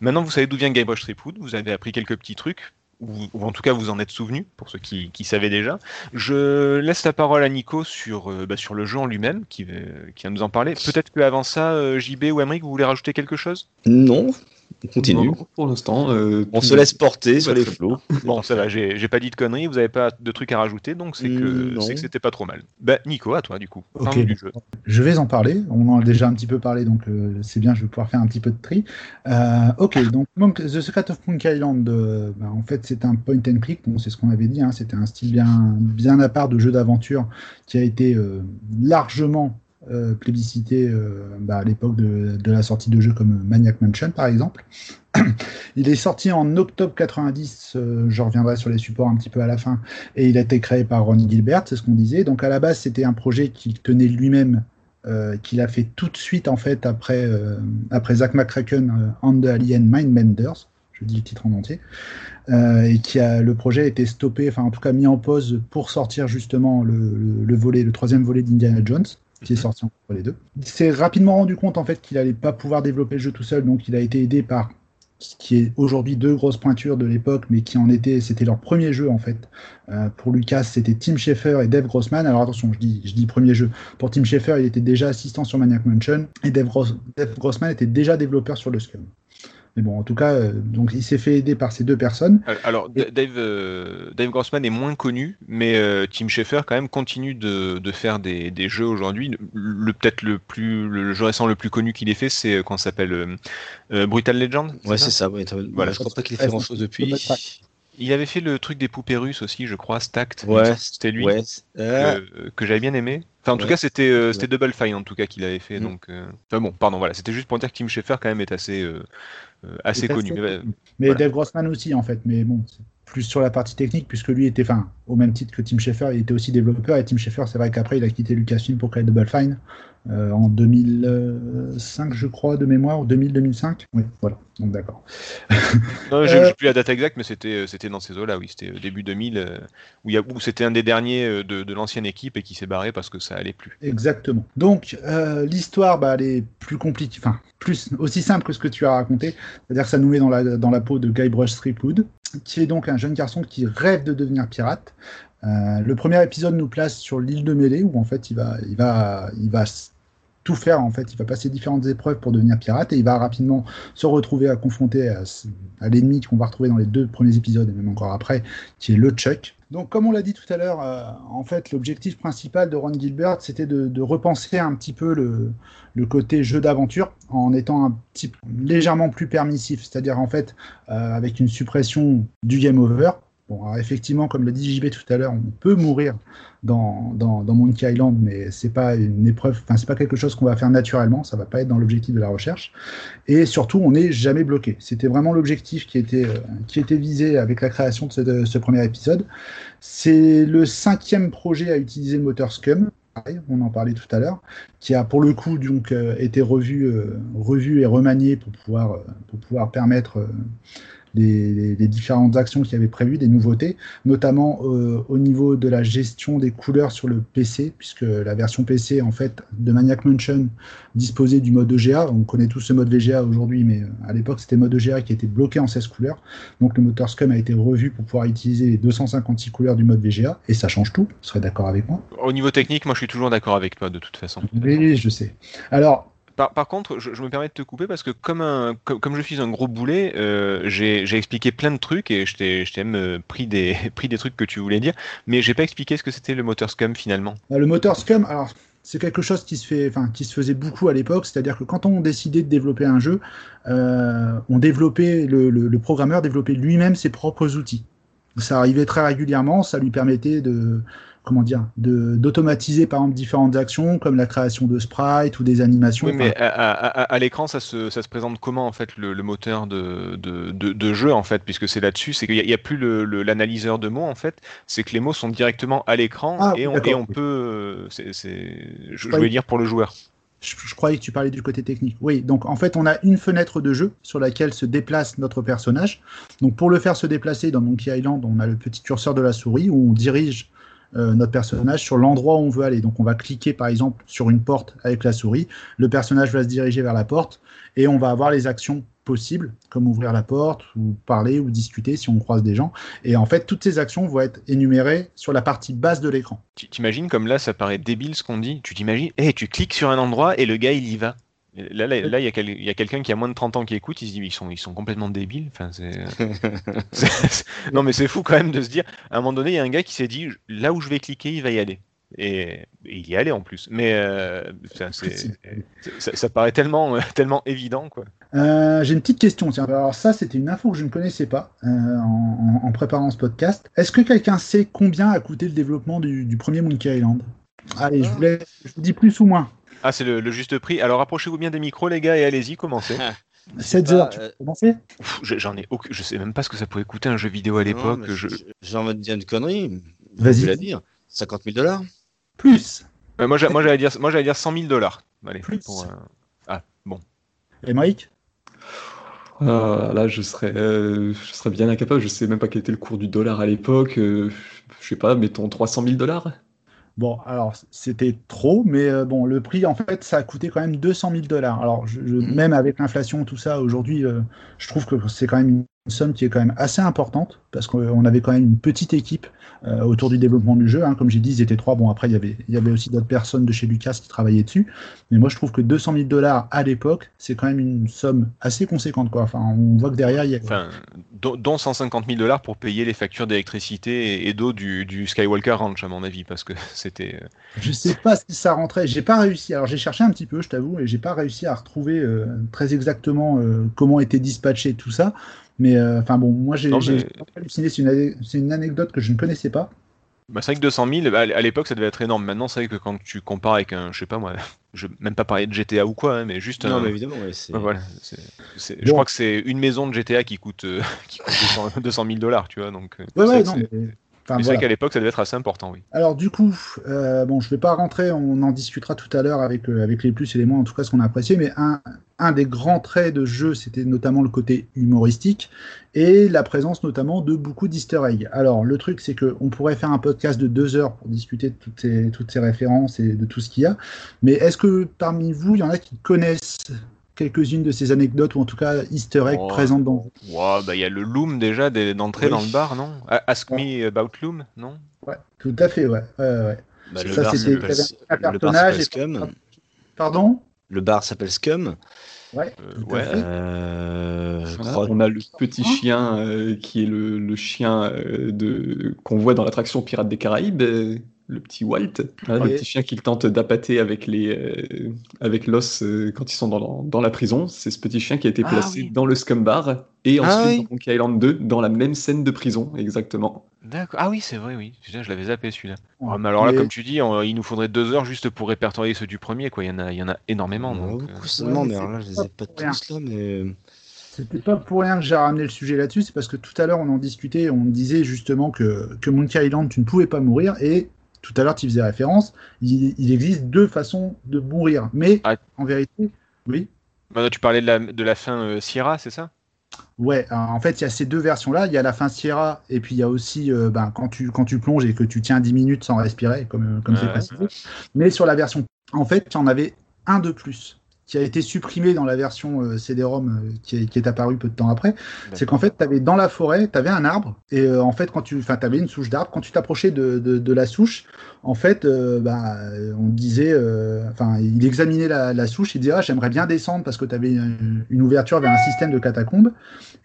Maintenant, vous savez d'où vient Guybrush Threepwood. Vous avez appris quelques petits trucs, ou, en tout cas vous en êtes souvenu, pour ceux qui, qui savaient déjà. Je laisse la parole à Nico sur, euh, bah, sur le jeu en lui-même, qui, va- nous en parler. Peut-être qu'avant ça, JB ou Emmerich, vous voulez rajouter quelque chose? Non, on continue. Non, pour l'instant. euh, On se laisse porter sur les flots. Bon, ça va, j'ai pas dit de conneries, vous avez pas de trucs à rajouter, donc c'est que Mm, c'était pas trop mal. Bah, Nico, à toi du coup. Ok. Parle du jeu. Je vais en parler. On en a déjà un petit peu parlé, donc euh, c'est bien. Je vais pouvoir faire un petit peu de tri. Euh, ok, donc Monk- The Secret of Monkey Island, euh, bah, en fait, c'est un point and click. Bon, c'est ce qu'on avait dit. hein, C'était un style bien, bien à part de jeu d'aventure qui a été euh, largement euh, plébiscité euh, bah, à l'époque de, la sortie de jeux comme Maniac Mansion, par exemple. Il est sorti en octobre 90. euh, je reviendrai sur les supports un petit peu à la fin. Et il a été créé par Ron Gilbert, c'est ce qu'on disait. Donc à la base, c'était un projet qu'il tenait lui-même qu'il a fait tout de suite en fait après, après Zack McCracken and the Alien Mindbenders, je dis le titre en entier, et qui a le projet a été stoppé, enfin en tout cas mis en pause pour sortir justement le, le volet, le troisième volet d'Indiana Jones qui est sorti entre les deux. Il s'est rapidement rendu compte en fait qu'il allait pas pouvoir développer le jeu tout seul, donc il a été aidé par ce qui est aujourd'hui deux grosses pointures de l'époque, mais qui en était, c'était leur premier jeu en fait. Euh, pour Lucas, c'était Tim Schafer et Dave Grossman. Alors attention, je dis, je dis premier jeu. Pour Tim Schafer, il était déjà assistant sur Maniac Mansion et Dave, Gross- Dave Grossman était déjà développeur sur le Scum. Mais bon, en tout cas, euh, donc il s'est fait aider par ces deux personnes. Euh, Alors, Dave, euh, Dave Grossman est moins connu, mais euh, Tim Schafer quand même continue de, de faire des, des jeux aujourd'hui. Le, le- peut-être le plus le jeu récent le plus connu qu'il ait fait, c'est qu'on s'appelle euh, euh, Brutal Legend. Ouais, c'est ça. ouais, Voilà. je crois pas qu'il ait fait grand chose depuis. Il avait fait le truc des poupées russes aussi, je crois, Stacked. Ouais, c'était lui Ouais. Que, que j'avais bien aimé. Enfin, en tout Ouais. cas, c'était euh, c'était Double Fine en tout cas qu'il avait fait. Mm. Donc, euh, enfin bon, pardon, voilà, c'était juste pour dire que Tim Schafer quand même est assez euh, assez C'est connu. assez- Mais, Mais Voilà. Dave Grossman aussi, en fait. Mais bon, c'est plus sur la partie technique, puisque lui était, enfin, au même titre que Tim Schafer, il était aussi développeur. Et Tim Schafer, c'est vrai qu'après, il a quitté Lucasfilm pour créer Double Fine euh, en 2005, je crois, de mémoire, ou 2000-2005. Oui, voilà. Donc d'accord. Non, j'ai Euh, j'ai plus la date exacte, mais c'était euh, c'était dans ces eaux-là, oui. C'était euh, début 2000, euh, où, c'était un des derniers euh, de, de l'ancienne équipe et qui s'est barré parce que ça allait plus. Exactement. Donc, euh, l'histoire, bah, elle est plus compliquée, enfin, plus aussi simple que ce que tu as raconté. C'est-à-dire que ça nous met dans la, dans la peau de Guybrush Threepwood, qui est donc un jeune garçon qui rêve de devenir pirate. Euh, le premier épisode nous place sur l'île de Mêlée, où en fait, il va, il va, il va tout faire. En fait, il va passer différentes épreuves pour devenir pirate et il va rapidement se retrouver à confronter à, l'ennemi qu'on va retrouver dans les deux premiers épisodes et même encore après, qui est le Chuck. Donc, comme on l'a dit tout à l'heure, euh, en fait, l'objectif principal de Ron Gilbert, c'était de, de repenser un petit peu le, le côté jeu d'aventure en étant un petit légèrement plus permissif, c'est-à-dire en fait euh, avec une suppression du game over. Alors effectivement, comme le dit JB tout à l'heure, on peut mourir dans, dans, dans Monkey Island, mais c'est pas une épreuve, enfin c'est pas quelque chose qu'on va faire naturellement, ça va pas être dans l'objectif de la recherche. Et surtout, on n'est jamais bloqué. C'était vraiment l'objectif qui était euh, qui était visé avec la création de ce, premier épisode. C'est le cinquième projet à utiliser le moteur Scum. On en parlait tout à l'heure, qui a pour le coup donc euh, été revu, euh, revu et remanié pour pouvoir, pour pouvoir permettre les différentes actions qu'il y avait prévues, des nouveautés, notamment euh, au niveau de la gestion des couleurs sur le PC, puisque la version PC en fait de Maniac Mansion disposait du mode EGA. On connaît tous ce mode VGA aujourd'hui, mais euh, à l'époque c'était mode EGA qui était bloqué en 16 couleurs. Donc le moteur Scum a été revu pour pouvoir utiliser les 256 couleurs du mode VGA, et ça change tout. Vous serez d'accord avec moi? Au niveau technique, moi je suis toujours d'accord avec toi de toute façon. Oui, je sais. Alors, Par, contre, je, me permets de te couper parce que comme, je suis un gros boulet, euh, j'ai expliqué plein de trucs et je t'ai même euh, pris des, trucs que tu voulais dire, mais j'ai pas expliqué ce que c'était le moteur Scum finalement. Bah, Le moteur Scum, c'est quelque chose qui se faisait beaucoup à l'époque, c'est-à-dire que quand on décidait de développer un jeu, euh, on développait le, le- le programmeur développait lui-même ses propres outils. Ça arrivait très régulièrement, ça lui permettait de comment dire, d'automatiser par exemple différentes actions comme la création de sprites ou des animations. Oui, mais à, à- à- à l'écran, ça se, ça se présente comment en fait le, le moteur de, de, de, de jeu en fait, puisque c'est là-dessus, c'est qu'il n'y a, a plus l'analyseur de mots en fait, c'est que les mots sont directement à l'écran Ah, et, on, et peut, euh, je, voulais dire pour le joueur. Je, je croyais que tu parlais du côté technique. Oui, donc en fait, on a une fenêtre de jeu sur laquelle se déplace notre personnage. Donc pour le faire se déplacer dans Monkey Island, on a le petit curseur de la souris où on dirige euh, notre personnage sur l'endroit où on veut aller. Donc on va cliquer par exemple sur une porte avec la souris, le personnage va se diriger vers la porte et on va avoir les actions possibles, comme ouvrir la porte ou parler ou discuter si on croise des gens. Et en fait, toutes ces actions vont être énumérées sur la partie basse de l'écran. Tu T'imagines comme là, ça paraît débile ce qu'on dit. Tu t'imagines, eh, tu cliques sur un endroit et le gars il y va. Là, là, là, il y a, quel- il y a quelqu'un qui a moins de 30 ans qui écoute, il se dit, ils sont, ils sont complètement débiles. Enfin, c'est, c'est- c'est- non, mais c'est fou quand même de se dire, à un moment donné, il y a un gars qui s'est dit, là où je vais cliquer, il va y aller. Et, et il y est allé en plus. Mais euh, enfin, c'est- c'est- ça, ça paraît tellement, euh, tellement évident, quoi. Euh, J'ai une petite question. Tiens. Alors ça, c'était une info que je ne connaissais pas euh, en, en- en préparant ce podcast. Est-ce que quelqu'un sait combien a coûté le développement du, du premier Monkey Island? Allez, je vous, laisse- je vous dis plus ou moins. Ah, c'est le, le juste prix. Alors, rapprochez-vous bien des micros, les gars, et allez-y, commencez. 7 pas, heures, tu euh, peux commencer J'en ai aucun- je sais même pas ce que ça pouvait coûter un jeu vidéo à l'époque. Je... J'ai envie de dire une connerie. Vas-y. La dire. 50 000 dollars Plus. Euh, moi, j'a- moi, j'allais dire, moi, j'allais dire 100 000 dollars. Allez, Plus. pour, euh, Ah, bon. Et Mike Ah, là, je serais, euh, je serais bien incapable. Je sais même pas quel était le cours du dollar à l'époque. euh, je sais pas, mettons 300 000 dollars. Bon, alors c'était trop, mais euh, bon, le prix, en fait, ça a coûté quand même 200 000 dollars. Alors, je, je- Mhm. même avec l'inflation, tout ça, aujourd'hui, euh, je trouve que c'est quand même une somme qui est quand même assez importante, parce qu'on avait quand même une petite équipe euh, autour du développement du jeu. hein. Comme j'ai dit, ils étaient trois. Bon, après, il y avait, il y avait aussi d'autres personnes de chez Lucas qui travaillaient dessus. Mais moi, je trouve que 200 000 dollars à l'époque, c'est quand même une somme assez conséquente, quoi. Enfin, on voit que derrière, il y a. Enfin, dont, dont 150 000 dollars pour payer les factures d'électricité et, d'eau du, du Skywalker Ranch, à mon avis, parce que c'était. euh, Je sais pas si ça rentrait. J'ai pas réussi. Alors j'ai cherché un petit peu, je t'avoue, et j'ai pas réussi à retrouver euh, très exactement euh, comment était dispatché tout ça. Mais euh, enfin bon, moi j'ai mais- halluciné. C'est une, une anecdote que je ne connaissais pas. Bah, c'est vrai que 200 000, à à l'époque, ça devait être énorme. Maintenant, c'est vrai que quand tu compares avec un, je sais pas moi, je vais même pas parler de GTA ou quoi, hein, mais juste Non, un. mais évidemment, ouais, c'est. Ouais, voilà, Je Bon. crois que c'est une maison de GTA qui coûte, euh, qui coûte 200, 200 000 dollars, tu vois. Donc, euh, Ouais, ouais, non. mais enfin, c'est voilà. vrai qu'à l'époque, ça devait être assez important, oui. Alors du coup, euh, bon, je vais pas rentrer, on en discutera tout à l'heure avec, euh, avec les plus et les moins, en tout cas ce qu'on a apprécié, mais un, un des grands traits de jeu, c'était notamment le côté humoristique et la présence notamment de beaucoup d'easter eggs. Alors le truc, c'est qu'on pourrait faire un podcast de deux heures pour discuter de toutes ces, toutes ces références et de tout ce qu'il y a, mais est-ce que parmi vous, il y en a qui connaissent quelques-unes de ces anecdotes ou en tout cas easter eggs Oh. présentes dans Ouais, bah, il y a le Loom déjà d'entrée Oui. dans le bar, non? Ask me about Loom, non? Ouais, tout à fait, ouais. ouais, ouais. Bah, le Ça, bar le bar s'appelle et- Scum. Pardon? Le bar s'appelle Scum. Ouais, Euh, ouais. Euh, je Voilà, crois- on a le petit chien euh, qui est le, le chien euh, de qu'on voit dans l'attraction Pirates des Caraïbes. Euh, le petit Walt, hein, Ouais. le petit chien qu'il tente d'appâter avec les euh, avec l'os euh, quand ils sont dans, dans la prison. C'est ce petit chien qui a été Ah placé oui. dans le scum bar et Ah ensuite oui. dans Monkey Island 2 dans la même scène de prison exactement. D'accord. Ah oui, c'est vrai, oui. Je l'avais zappé celui-là. Ouais. Mais alors là, Mais- comme tu dis, on- il nous faudrait deux heures juste pour répertorier ceux du premier, quoi. Il y en a, il y en a énormément. Donc, beaucoup euh, ouais, mais alors là, je c'est les pas ai pas pour rien. tous là, mais. C'était pas pour rien que j'ai ramené le sujet là-dessus, c'est parce que tout à l'heure on en discutait, on disait justement que, que Monkey Island tu ne pouvais pas mourir, et tout à l'heure tu faisais référence, il, il existe deux façons de mourir. Mais Ah. en vérité, oui, Maintenant, tu parlais de la, de la fin euh, Sierra, c'est ça? Ouais, alors, en fait il y a ces deux versions-là, il y a la fin Sierra, et puis il y a aussi euh, ben, quand, tu, quand tu plonges et que tu tiens 10 minutes sans respirer, comme comme c'est Ouais, précisé. Mais sur la version, en fait, il y en avait un de plus qui a été supprimé dans la version euh, CD-ROM euh, qui, est, qui est apparue peu de temps après. C'est qu'en fait, tu avais dans la forêt, tu avais un arbre, et euh, en fait, quand tu enfin, avais une souche d'arbre, quand tu t'approchais de, de, de la souche, en fait, euh, bah, on disait, euh, enfin, il examinait la, la souche, il disait, ah, j'aimerais bien descendre parce que tu avais une, une ouverture vers un système de catacombes.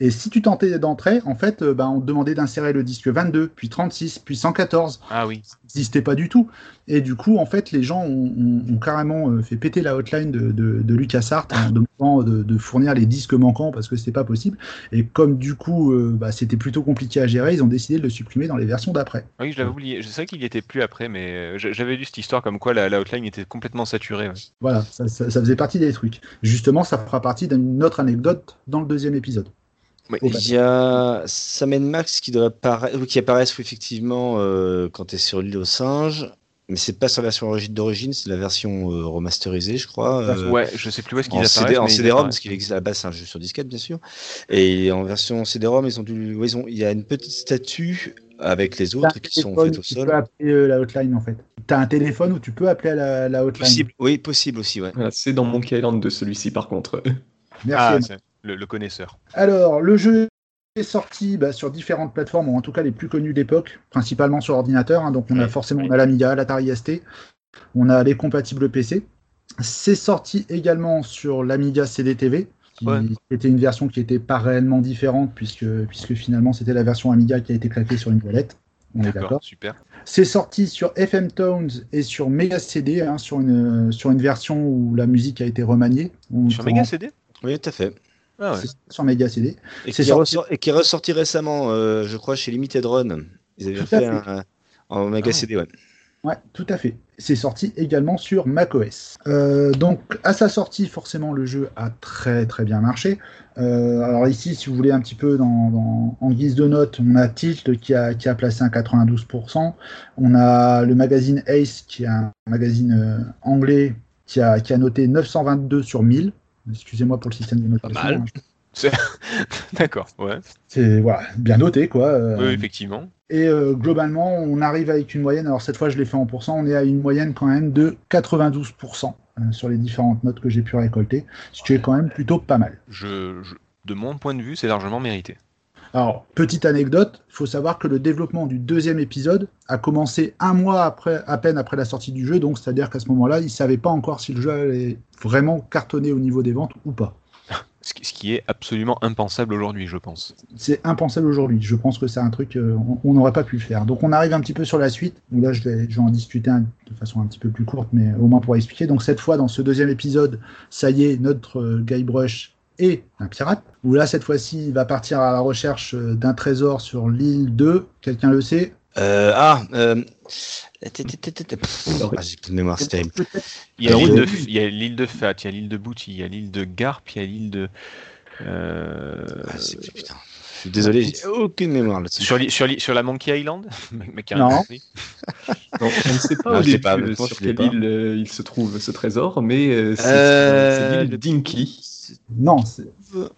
Et si tu tentais d'entrer, en fait, bah, on te demandait d'insérer le disque 22, puis 36, puis 114 Ah oui. n'existait pas du tout. Et du coup, en fait, les gens ont, ont- ont carrément euh, fait péter la hotline de, de, de LucasArts en demandant de, de fournir les disques manquants parce que c'était pas possible. Et comme du coup, euh, bah, c'était plutôt compliqué à gérer, ils ont décidé de le supprimer dans les versions d'après. Ah Oui, je l'avais oublié. Je sais qu'il y était plus après, mais euh, j'a- j'avais lu cette histoire comme quoi la, la hotline était complètement saturée. ouais. Voilà, ça, ça- ça faisait partie des trucs. Justement, ça fera partie d'une autre anecdote dans le deuxième épisode. Il y a Sam Max qui, doit appara- qui apparaissent effectivement euh, quand tu es sur l'île aux singes, mais c'est pas sa version origi- d'origine, c'est la version euh, remasterisée, je crois. euh, ouais, je sais plus où est-ce apparaissent. CD, en CD-ROM, parce qu'il existe à la base, c'est un jeu sur disquette, bien sûr. Et en version CD-ROM, ils ont dû, ouais, ils ont, il y a une petite statue avec les autres qui sont faites au tu sol. peux appeler euh, la hotline en fait. Tu as un téléphone où tu peux appeler la, la hotline. Possible, oui, possible aussi, ouais. Voilà, c'est dans Monkey Island 2 celui-ci par contre. Merci. Ah, le, le connaisseur. Alors, le jeu sorti bah, sur différentes plateformes, ou en tout cas les plus connues d'époque, principalement sur ordinateur. hein. donc, on a forcément oui. on a l'Amiga, l'Atari ST, on a les compatibles PC. C'est sorti également sur l'Amiga CDTV, qui Ouais. était une version qui n'était pas réellement différente, puisque, puisque finalement c'était la version Amiga qui a été claquée sur une voilette. On est d'accord. super. C'est sorti sur FM Tones et sur Mega CD, hein, sur, une, sur une version où la musique a été remaniée. On Sur Mega CD Oui, tout à fait. Ah ouais. c'est sur Mega CD. Et qui, sorti- ressort- et qui est ressorti récemment, euh, je crois, chez Limited Run. Ils avaient Tout fait fait. un, en Mega Ah. CD, ouais. Ouais, tout à fait. C'est sorti également sur macOS. Euh, donc, à sa sortie, forcément, le jeu a très très bien marché. Euh, alors ici, si vous voulez un petit peu dans, dans- en guise de note, on a Tilt qui a, qui a placé un 92%. On a le magazine Ace, qui est un magazine euh, anglais, qui a, qui a noté 922 sur 1000. Excusez-moi pour le système de notation. mal. hein. D'accord, ouais. C'est voilà, bien noté, quoi. Euh, Oui, effectivement. et euh, globalement, on arrive avec une moyenne, alors cette fois je l'ai fait en pourcent, on est à une moyenne quand même de 92% euh, sur les différentes notes que j'ai pu récolter, ce qui est quand même plutôt pas mal. Je, je- de mon point de vue, c'est largement mérité. Alors, petite anecdote, il faut savoir que le développement du deuxième épisode a commencé un mois après, à peine après la sortie du jeu, donc c'est-à-dire qu'à ce moment-là, ils ne savaient pas encore si le jeu allait vraiment cartonner au niveau des ventes ou pas. Ce qui, est absolument impensable aujourd'hui, je pense. C'est impensable aujourd'hui. Je pense que c'est un truc, euh, on- on n'aurait pas pu le faire. Donc on arrive un petit peu sur la suite. Donc là, je vais, je vais en discuter un- de façon un petit peu plus courte, mais au moins pour expliquer. Donc cette fois, dans ce deuxième épisode, ça y est, notre euh, Guybrush est un pirate. Où là, cette fois-ci, il va partir à la recherche euh, d'un trésor sur l'île 2. Quelqu'un le sait? Euh, ah, euh... Pff, ah, j'ai plus de mémoire, c'est terrible. Il y a l'île de, oui. il y a l'île de Fat, il y a l'île de Bouty, il y a l'île de Garp, il y a l'île de. euh, Ah, putain. Je suis désolé, j'ai aucune mémoire là-dessus. sur, la Monkey Island? Non. Donc, on ne sait pas Non, début pas, euh, sur quelle île euh, il se trouve ce trésor, mais euh, c'est Euh, c'est l'île de Dinky. Non, c'est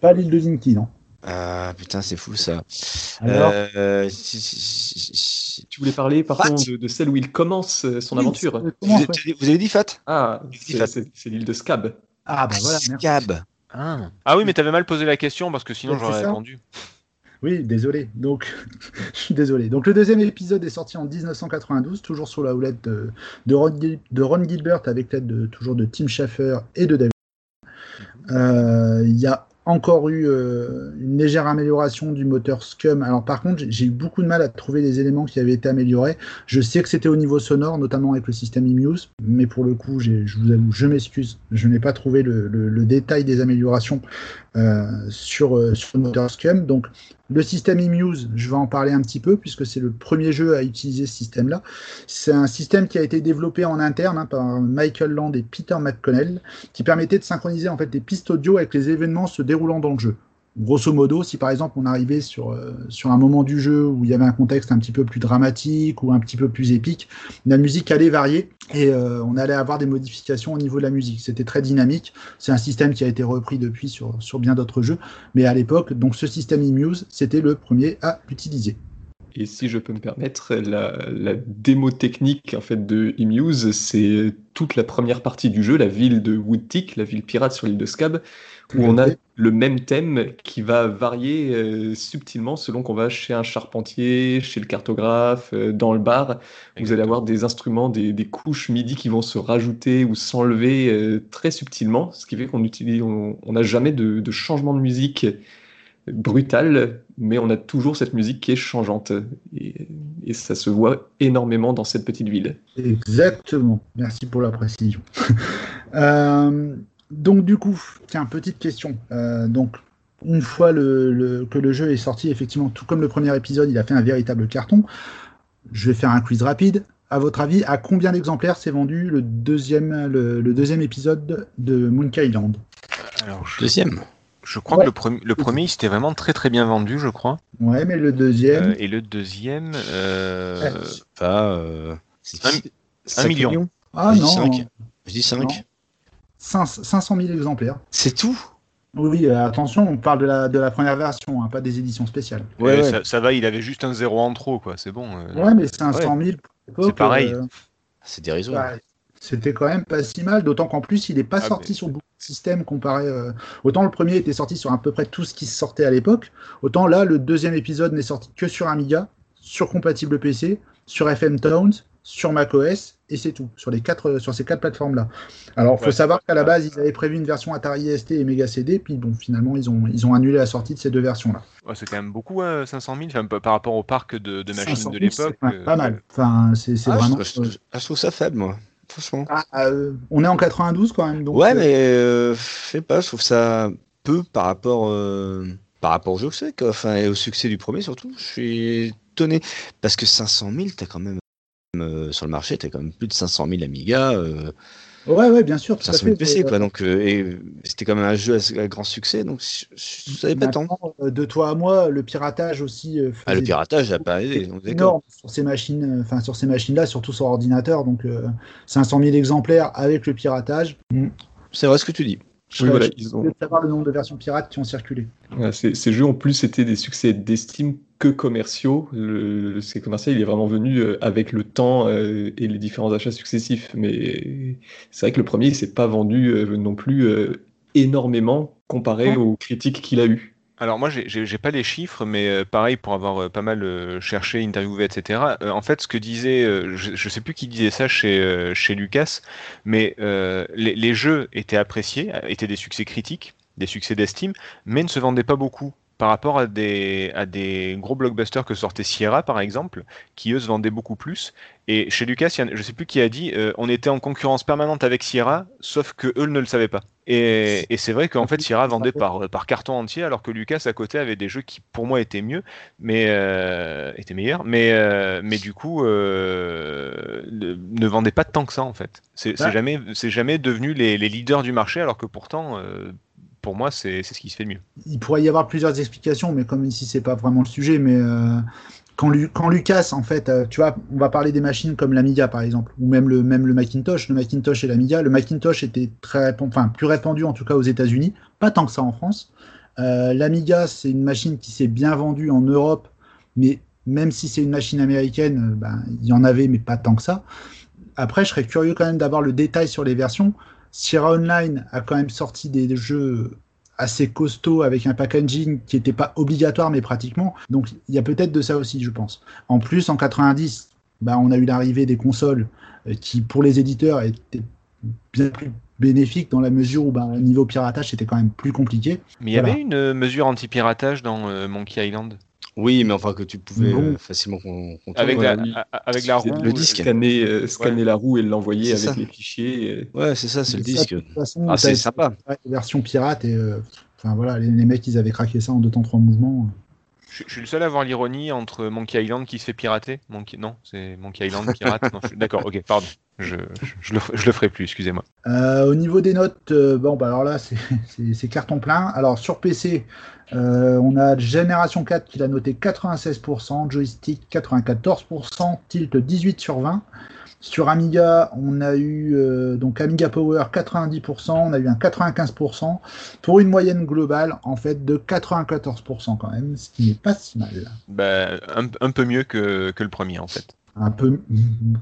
pas l'île de Zinky, non. Ah putain, c'est fou ça. Alors, Euh, Tu voulais parler par contre de, de celle où il commence euh, son oui, aventure. Vous, ouais. vous avez dit Fat? Ah, c'est l'île de Scab. Ah bah voilà, merci. Scab. Ah. Ah oui, mais t'avais mal posé la question parce que sinon Ouais, j'aurais répondu. Oui, désolé. Donc, je suis désolé. Donc, le deuxième épisode est sorti en 1992, toujours sur la houlette de, de, Ron, Gil- de Ron Gilbert, avec l'aide de, toujours de Tim Schafer et de David. Euh, Il y a encore eu euh, une légère amélioration du moteur Scum. Alors par contre, j'ai eu beaucoup de mal à trouver les éléments qui avaient été améliorés. Je sais que c'était au niveau sonore, notamment avec le système eMuse, mais pour le coup, je vous avoue, je m'excuse, je n'ai pas trouvé le, détail des améliorations euh, sur, sur le moteur Scum. Donc le système eMuse, je vais en parler un petit peu puisque c'est le premier jeu à utiliser ce système-là. C'est un système qui a été développé en interne hein, par Michael Land et Peter McConnell, qui permettait de synchroniser en fait des pistes audio avec les événements se déroulant dans le jeu. Grosso modo, si par exemple on arrivait sur, euh, sur un moment du jeu où il y avait un contexte un petit peu plus dramatique ou un petit peu plus épique, la musique allait varier et euh, on allait avoir des modifications au niveau de la musique. C'était très dynamique. C'est un système qui a été repris depuis sur, bien d'autres jeux, mais à l'époque, donc ce système eMuse, c'était le premier à l'utiliser. Et si je peux me permettre, la, démo technique en fait de eMuse, c'est toute la première partie du jeu, la ville de Woodtick, la ville pirate sur l'île de Scab, où on a le même thème qui va varier euh, subtilement selon qu'on va chez un charpentier, chez le cartographe, euh, dans le bar. Vous allez avoir des instruments, des, couches MIDI qui vont se rajouter ou s'enlever euh, très subtilement, ce qui fait qu'on utilise, on n'a jamais de, de, changement de musique brutal, mais on a toujours cette musique qui est changeante. Et, et, ça se voit énormément dans cette petite ville. Exactement. Merci pour la précision. donc du coup, tiens, petite question. Euh, donc une fois le, que le jeu est sorti, effectivement, tout comme le premier épisode, il a fait un véritable carton. Je vais faire un quiz rapide. À votre avis, à combien d'exemplaires s'est vendu le deuxième, le, deuxième épisode de Monkey Island? Alors, Deuxième je crois que le, premier, le premier, il s'était vraiment très très bien vendu, je crois. Ouais, mais le deuxième. Euh, et le deuxième. Euh... Euh, un, million. Ah non. Je dis 5. 500 000 exemplaires. C'est tout? Oui, euh, attention, on parle de la, de la première version, hein, pas des éditions spéciales. Ouais, Ça, va, il avait juste un zéro en trop, quoi, c'est bon. Euh. Ouais, mais 500 000 C'est pareil. Euh, c'est dérisoire. C'était quand même pas si mal, d'autant qu'en plus, il n'est pas ah, sorti sur beaucoup de systèmes comparé. Autant le premier était sorti sur à peu près tout ce qui sortait à l'époque, autant là, le deuxième épisode n'est sorti que sur Amiga, sur compatible PC, sur FM Towns, sur macOS et c'est tout sur les quatre sur ces quatre plateformes là. Alors il faut savoir qu'à la base ils avaient prévu une version Atari ST et Mega CD puis bon finalement ils ont ils ont annulé la sortie de ces deux versions là. c'est quand même beaucoup 500 hein, 000 par rapport au parc de, de machines de l'époque. Pas mal. Enfin c'est ah, vraiment. Je, trouve ça faible moi. Franchement. Ah, euh, on est en 92 quand même. Donc, ouais, euh, mais euh, je sais pas, je trouve ça peu par rapport, par rapport au jeu que c'est, enfin, et au succès du premier surtout. Je suis étonné parce que 500 000, t'as quand même euh, sur le marché, tu as quand même plus de 500 000 Amiga. Euh, ouais, ouais, bien sûr. 500 000 PC, quoi. Donc, euh, et c'était quand même un jeu à, grand succès, donc je, ne savais pas tant. De toi à moi, le piratage aussi. ah, le piratage n'a pas aidé. énorme sur ces machines, enfin sur ces machines-là, surtout sur ordinateur. Donc, 500 000 exemplaires avec le piratage. C'est vrai ce que tu dis. Je oui, voilà, ont... savoir le nombre de versions pirates qui ont circulé. ces, jeux en plus c'était des succès d'estime que commerciaux. Le, le succès commercial il est vraiment venu euh, avec le temps euh, et les différents achats successifs. Mais c'est vrai que le premier il s'est pas vendu euh, non plus énormément comparé aux critiques qu'il a eues. Alors moi, j'ai pas les chiffres, mais pareil, pour avoir pas mal cherché, interviewé, etc. en fait, ce que disait, je, je, sais plus qui disait ça chez, chez Lucas, mais les, les, jeux étaient appréciés, étaient des succès critiques, des succès d'estime, mais ne se vendaient pas beaucoup par rapport à des, à des gros blockbusters que sortait Sierra, par exemple, qui eux se vendaient beaucoup plus. Et chez Lucas, je ne sais plus qui a dit, euh, on était en concurrence permanente avec Sierra, sauf que eux ne le savaient pas. Et, et c'est vrai qu'en fait, Sierra vendait par, par carton entier, alors que Lucas à côté avait des jeux qui, pour moi, étaient mieux, mais euh, étaient meilleurs, mais, euh, mais du coup, ne, ne vendaient pas tant que ça, en fait. C'est jamais, jamais devenu les, les, leaders du marché, alors que pourtant pour moi, c'est ce qui se fait mieux. Il pourrait y avoir plusieurs explications, mais comme ici, c'est pas vraiment le sujet, mais euh, quand, quand, Lucas, en fait, euh, tu vois, on va parler des machines comme l'Amiga, par exemple, ou même le, même le Macintosh, le Macintosh et l'Amiga. Le Macintosh était très, enfin, plus répandu, en tout cas aux États-Unis, pas tant que ça en France. Euh, L'Amiga, c'est une machine qui s'est bien vendue en Europe, mais même si c'est une machine américaine, ben, il y en avait, mais pas tant que ça. Après, je serais curieux quand même d'avoir le détail sur les versions. Sierra Online a quand même sorti des jeux assez costauds avec un packaging qui n'était pas obligatoire mais pratiquement. Donc il y a peut-être de ça aussi, je pense. En plus, en 90, bah, on a eu l'arrivée des consoles euh, qui, pour les éditeurs, étaient bien plus bénéfique dans la mesure où, bah, niveau piratage, c'était quand même plus compliqué. Mais il y Voilà. avait une euh, mesure anti-piratage dans euh, Monkey Island? Oui, mais enfin que tu pouvais euh, facilement con- contourner. avec, voilà, la, avec roue. le euh, disque. Scanner, euh, scanner la roue et l'envoyer avec ça. les fichiers. Ouais, c'est ça, c'est le Ça, disque. De toute façon, Ah, c'est sympa. version pirate et euh, enfin voilà, les, les mecs ils avaient craqué ça en deux temps trois mouvements. Je, je suis le seul à voir l'ironie entre Monkey Island qui se fait pirater. Monkey... Non, c'est Monkey Island pirate. D'accord, ok, pardon. Je, je, le, je le ferai plus, excusez-moi. Euh, au niveau des notes, euh, bon bah alors là c'est- carton plein. Alors sur PC, euh, on a Génération 4 qui l'a noté 96%, Joystick 94%, Tilt 18 sur 20. Sur Amiga, on a eu euh, donc Amiga Power 90%, on a eu un 95% pour une moyenne globale en fait de 94% quand même, ce qui n'est pas si mal. Bah, un, un peu mieux que, que le premier en fait. Un peu,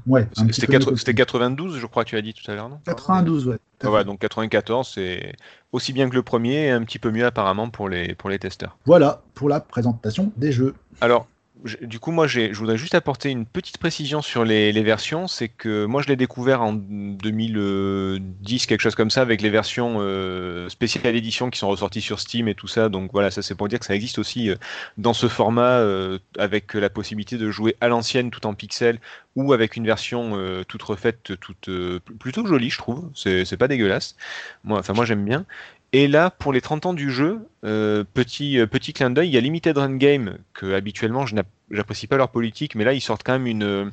ouais. C'était peu quatre- mieux que- c'était 92, je crois que tu as dit tout à l'heure, non? 92, ouais. Ah ouais, donc 94, c'est aussi bien que le premier et un petit peu mieux apparemment pour les, pour les testeurs. Voilà pour la présentation des jeux. Alors, du coup, moi, je voudrais juste apporter une petite précision sur les, versions. C'est que moi, je l'ai découvert en 2010, quelque chose comme ça, avec les versions euh, spéciales édition qui sont ressorties sur Steam et tout ça. Donc voilà, ça c'est pour dire que ça existe aussi euh, dans ce format, euh, avec la possibilité de jouer à l'ancienne tout en pixels ou avec une version euh, toute refaite, toute plutôt jolie, je trouve. C'est pas dégueulasse. Moi, enfin, moi, j'aime bien. Et là, pour les 30 ans du jeu, euh, petit, euh, petit clin d'œil, il y a Limited Run Game, que habituellement je n'app- j'apprécie pas leur politique, mais là ils sortent quand même une, euh,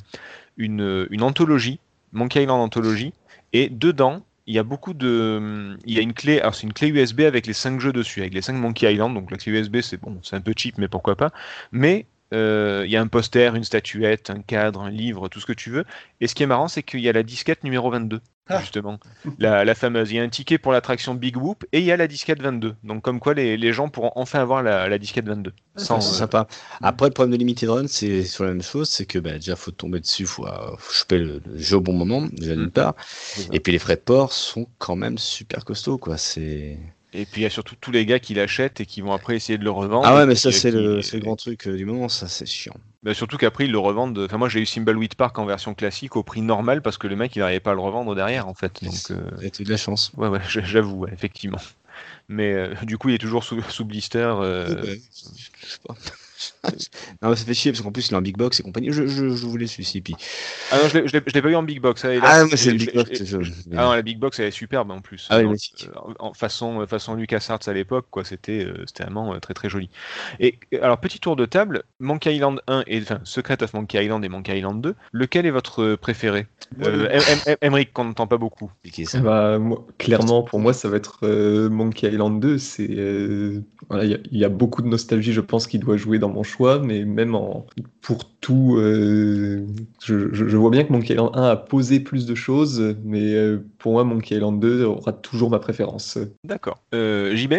une, une anthologie, Monkey Island Anthologie, et dedans, il y a beaucoup de. Il y a une clé, alors c'est une clé USB avec les 5 jeux dessus, avec les 5 Monkey Island, donc la clé USB c'est bon, c'est un peu cheap, mais pourquoi pas. Mais il y a un poster, une statuette, un cadre, un livre, tout ce que tu veux. Et ce qui est marrant, c'est qu'il y a la disquette numéro 22, Ah. Justement. La, la fameuse. Il y a un ticket pour l'attraction Big Whoop et il y a la disquette 22. Donc, comme quoi, les, les gens pourront enfin avoir la, la disquette 22. Sans, c'est euh, sympa. Après, le problème de Limited Run, c'est sur la même chose, c'est que bah, déjà, faut tomber dessus, faut, euh, faut choper le, le jeu au bon moment, déjà d'une Mm. part. ça. Et puis les frais de port sont quand même super costauds, quoi. C'est. Et puis, il y a surtout tous les gars qui l'achètent et qui vont après essayer de le revendre. Ah ouais, mais qui- ça, c'est qui- le, c'est le grand truc euh, du moment, ça, c'est chiant. Bah, surtout qu'après, ils le revendent. Enfin, moi, j'ai eu Thimbleweed Park en version classique au prix normal parce que le mec, il n'arrivait pas à le revendre derrière, en fait. Donc. euh, eu de la chance. Ouais, ouais, j'avoue, ouais, effectivement. Mais euh, du coup, il est toujours sous, sous blister. euh, Ouais, je sais pas. Non, mais ça fait chier parce qu'en plus, il est en big box et compagnie. Je, je, je voulais celui-ci. Puis... Ah non, je l'ai- je l'ai je l'ai pas eu en big box. Ah, mais c'est le big box. Ah non, la big box, elle est superbe en plus. Ah oui, Donc, euh, en façon, euh, façon LucasArts à l'époque, quoi. C'était euh, c'était vraiment euh, très très joli. Et alors, petit tour de table Monkey Island 1 et enfin Secret of Monkey Island et Monkey Island 2, lequel est votre préféré? Euh, Em- Em- Em- Emmerich, qu'on n'entend pas beaucoup. ça? Eh bah, moi, clairement, pour moi, ça va être euh, Monkey Island 2. C'est, euh, voilà, il y, a- il y a beaucoup de nostalgie, je pense, qui doit jouer dans mon choix, mais même en, pour tout, euh, je, vois bien que Monkey Island 1 a posé plus de choses, mais euh, pour moi, Monkey Island 2 aura toujours ma préférence. D'accord. Euh, JB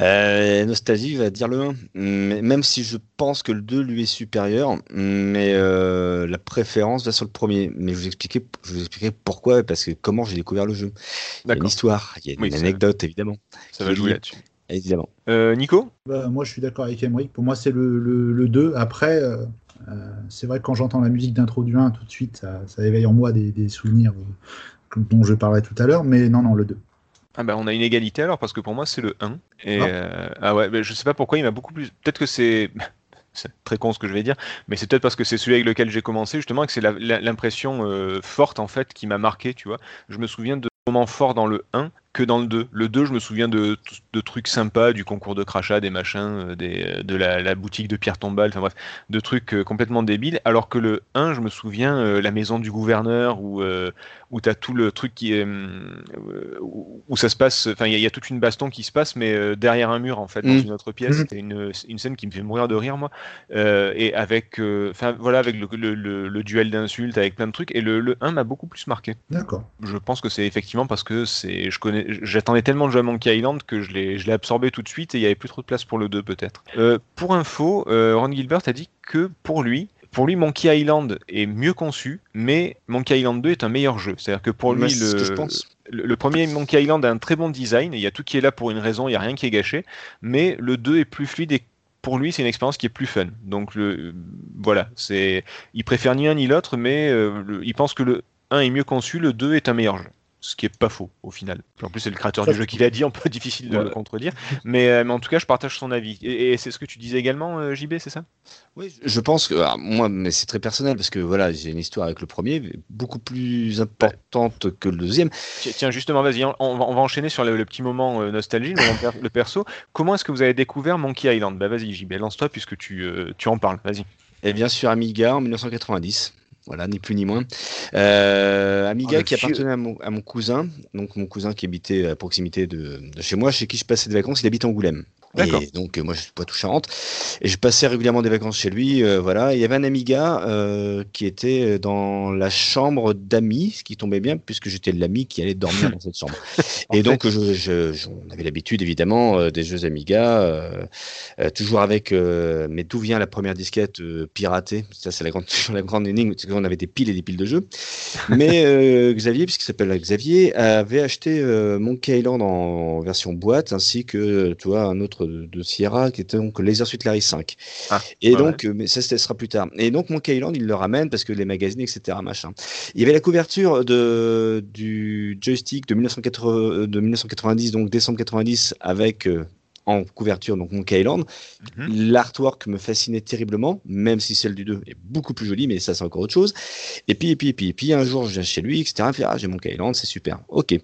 Euh, Nostalgie va dire le 1. Mais même si je pense que le 2 lui est supérieur, mais euh, la préférence va sur le premier. Mais je vous je vous expliquerai pourquoi, parce que comment j'ai découvert le jeu. Il y a une histoire, il y a une Oui, anecdote évidemment. Ça va jouer là-dessus. Évidemment. Euh, Nico? Bah, moi, je suis d'accord avec Emmerich. Pour moi, c'est le, le, le 2. Après, euh, euh, c'est vrai que quand j'entends la musique d'intro du 1, tout de suite, ça, ça éveille en moi des, des souvenirs euh, dont je parlerai tout à l'heure. Mais non, non, le 2. Ah bah on a une égalité alors parce que pour moi c'est le 1 et Ah. euh, ah ouais mais je sais pas pourquoi il m'a beaucoup plus peut-être que c'est c'est très con ce que je vais dire mais c'est peut-être parce que c'est celui avec lequel j'ai commencé justement et que c'est l'impression euh, forte en fait qui m'a marqué tu vois je me souviens de moments forts dans le 1 que dans le 2 le 2 je me souviens de, de trucs sympas du concours de crachat des machins euh, des, de la, boutique de Pierre Tombal enfin bref de trucs euh, complètement débiles. Alors que le 1 je me souviens euh, la maison du gouverneur euh, où tu as tout le truc qui est euh, où, ça se passe enfin il y, a- il y a toute une baston qui se passe mais euh, derrière un mur en fait dans Mm. une autre pièce Mm. c'était une, une scène qui me fait mourir de rire moi Euh, et avec euh, enfin voilà avec le, le- le- le duel d'insultes avec plein de trucs et le, le 1 m'a beaucoup plus marqué D'accord. je pense que c'est effectivement parce que c'est je connais j'attendais tellement de jouer à Monkey Island que je l'ai je l'ai absorbé tout de suite et il y avait plus trop de place pour le 2 peut-être. Euh, pour info, Ron Gilbert a dit que pour lui pour lui, Monkey Island est mieux conçu, mais Monkey Island 2 est un meilleur jeu. C'est-à-dire que pour Moi, lui, le, que je pense. le, le premier Monkey Island a un très bon design, il y a tout qui est là pour une raison, il n'y a rien qui est gâché, mais le 2 est plus fluide et pour lui, c'est une expérience qui est plus fun. Donc le, voilà, c'est, il préfère ni un ni l'autre, mais euh, le- il pense que le 1 est mieux conçu, le 2 est un meilleur jeu. Ce qui est pas faux au final. En plus, c'est le créateur du jeu qui l'a dit, un peu difficile de Ouais. le contredire. Mais, euh, mais en tout cas, je partage son avis. Et, et c'est ce que tu disais également, euh, JB, c'est ça? Oui, je pense que alors, moi, mais c'est très personnel parce que voilà, j'ai une histoire avec le premier beaucoup plus importante que le deuxième. Tiens, justement, vas-y, on, on va, on va enchaîner sur le, le petit moment euh, nostalgie, le, moment per- le perso. Comment est-ce que vous avez découvert Monkey Island? Bah vas-y, JB, lance-toi puisque tu, euh, tu en parles. Vas-y. Et bien sûr Amiga en 1990. Voilà, ni plus ni moins. Euh, Amiga Oh, le qui appartenait à mon, à mon cousin, donc mon cousin qui habitait à proximité de, de chez moi, chez qui je passais des vacances, il habite Angoulême. Et donc euh, moi je suis Poitou-Charentes et je passais régulièrement des vacances chez lui. euh, voilà, il y avait un Amiga euh, qui était dans la chambre d'amis, ce qui tombait bien puisque j'étais l'ami qui allait dormir dans cette chambre. Et donc je, je- je- on avait l'habitude évidemment euh, des jeux Amiga, toujours avec. mais d'où vient la première disquette piratée? Ça c'est la grande, la grande énigme, c'est qu'on avait des piles et des piles de jeux. Mais Xavier, puisqu'il s'appelle Xavier, avait acheté Monkey Island en version boîte, ainsi que tu vois un autre de, de Sierra qui était donc Laser Suit Larry 5. Ah, et ouais, donc, euh, mais ça, ce sera plus tard. Et donc Monkey Island, il le ramène parce que les magazines, etc. Machin. Il y avait la couverture de, du joystick de, 1980 de 1990, donc décembre 90, avec euh, en couverture donc Monkey Island. Mhm. L'artwork me fascinait terriblement, même si celle du 2 est beaucoup plus jolie, mais ça c'est encore autre chose. Et puis, et puis, et puis, et puis un jour je viens chez lui, etc. Fait, ah, j'ai Monkey Island, c'est super. Ok.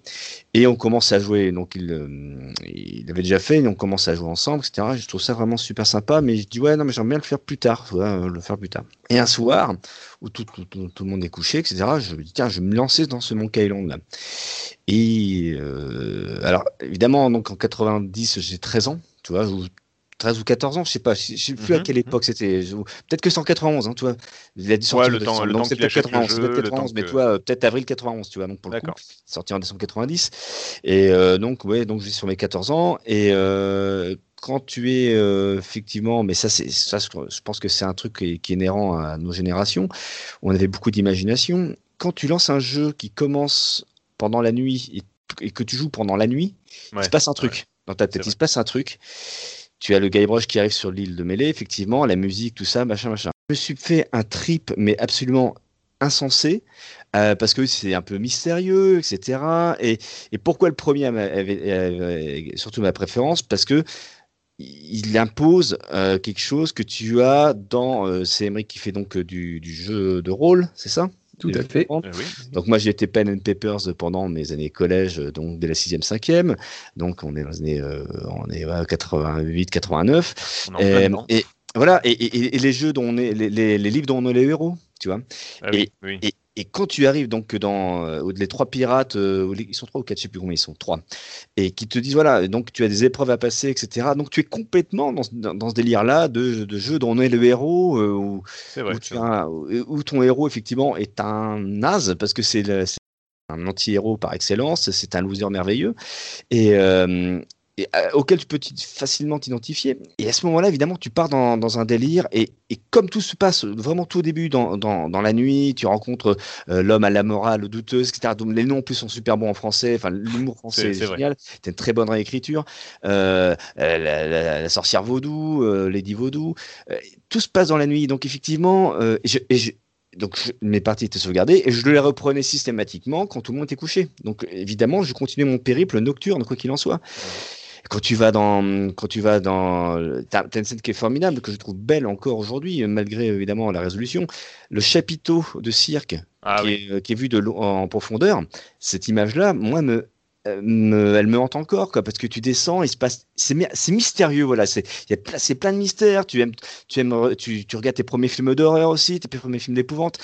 Et on commence à jouer. Donc il, euh, il avait déjà fait, et on commence à jouer ensemble, etc. Je trouve ça vraiment super sympa, mais je dis ouais, non, mais j'aimerais bien le faire plus tard, euh, le faire plus tard. Et un soir où tout, tout, tout, le monde est couché, etc. Je me dis tiens, je vais me lancer dans ce Monkey Island là. Et euh, alors évidemment, donc en 90, j'ai 13 ans, tu vois, 13 ou 14 ans, je sais pas, je sais plus à Mhm, quelle époque c'était. Peut-être que c'est en 91, hein, tu vois. Il a dit Ouais, sortir le en temps- le temps c'est peut-être achète le 91, c'est jeu, peut-être le 91, temps mais toi, euh, peut-être avril 91, tu vois, donc pour le coup sorti en décembre 90. Et euh, donc, ouais, donc je suis sur mes 14 ans. Et euh, quand tu es euh, effectivement, mais ça, c'est ça, je pense que c'est un truc qui est, qui est inhérent à nos générations. où On avait beaucoup d'imagination. Quand tu lances un jeu qui commence pendant la nuit et, et que tu joues pendant la nuit, il Ouais, se passe un truc dans ta tête. Il se passe un truc. Tu as le Guybrush qui arrive sur l'île de Mêlée, effectivement, la musique, tout ça, machin, machin. Je me suis fait un trip, mais absolument insensé, euh, parce que c'est un peu mystérieux, etc. Et, pourquoi le premier avait, surtout ma préférence? Parce que il impose euh, quelque chose que tu as dans. euh, c'est Emmerich qui fait donc du jeu de rôle, c'est ça? Tout à fait. Euh, oui. donc moi j'ai été pen and papers pendant mes années collège, euh, donc dès la sixième, cinquième. Donc on est dans les années, euh, on est ouais, 88, 89. On est en plein Euh, et voilà, et, et- et les jeux dont on est, les, les- les livres dont on est les héros, tu vois. Ah oui, oui. Et, quand tu arrives donc dans euh, les trois pirates, euh, ils sont trois ou quatre, je sais plus combien ils sont, trois, et qui te disent voilà, donc tu as des épreuves à passer, etc. Donc tu es complètement dans, ce- dans, dans ce délire-là de, de jeu dont on est le héros, euh, où, vrai. où, tu ton héros effectivement est un naze parce que c'est un anti-héros par excellence, c'est un loser merveilleux et, euh, et, euh, auquel tu peux facilement t'identifier. Et à ce moment-là, évidemment, tu pars dans, dans un délire et, et comme tout se passe vraiment tout au début dans, dans, dans la nuit, tu rencontres euh, l'homme à la morale douteuse, etc. Donc, les noms en plus sont super bons en français, enfin l'humour français C'est- est, vrai. génial, t'as une très bonne réécriture. Euh, la, la- la sorcière vaudou, Lady Vaudou, tout se passe dans la nuit. Donc effectivement, et je- et je- donc je- mes parties étaient sauvegardées et je les reprenais systématiquement quand tout le monde était couché. Donc évidemment, je continuais mon périple nocturne, quoi qu'il en soit. Quand tu vas dans, quand tu vas dans, t'as une scène qui est formidable, que je trouve belle encore aujourd'hui, malgré évidemment la résolution. Le chapiteau de cirque Ah qui, oui. est, euh, qui est vu de en profondeur, cette image-là, moi, me, euh, me- elle me hante encore, quoi, parce que tu descends, il se passe, c'est mystérieux, voilà, c'est, c'est plein de mystères. Tu aimes, tu aimes, tu regardes tes premiers films d'horreur aussi, tes premiers films d'épouvante.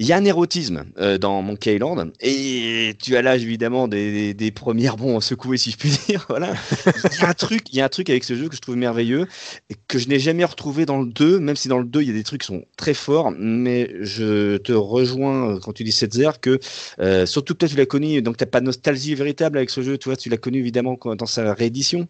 Il y a un érotisme euh, dans Monkey Island et tu as l'âge évidemment des, des, premières bons secouées si je puis dire. Voilà. Il y a un truc, il y a un truc avec ce jeu que je trouve merveilleux et que je n'ai jamais retrouvé dans le 2, même si dans le 2 il y a des trucs qui sont très forts. Mais je te rejoins quand tu dis Setzer que euh, surtout que toi tu l'as connu, donc t'as pas de nostalgie véritable avec ce jeu. Tu vois, tu l'as connu évidemment dans sa réédition.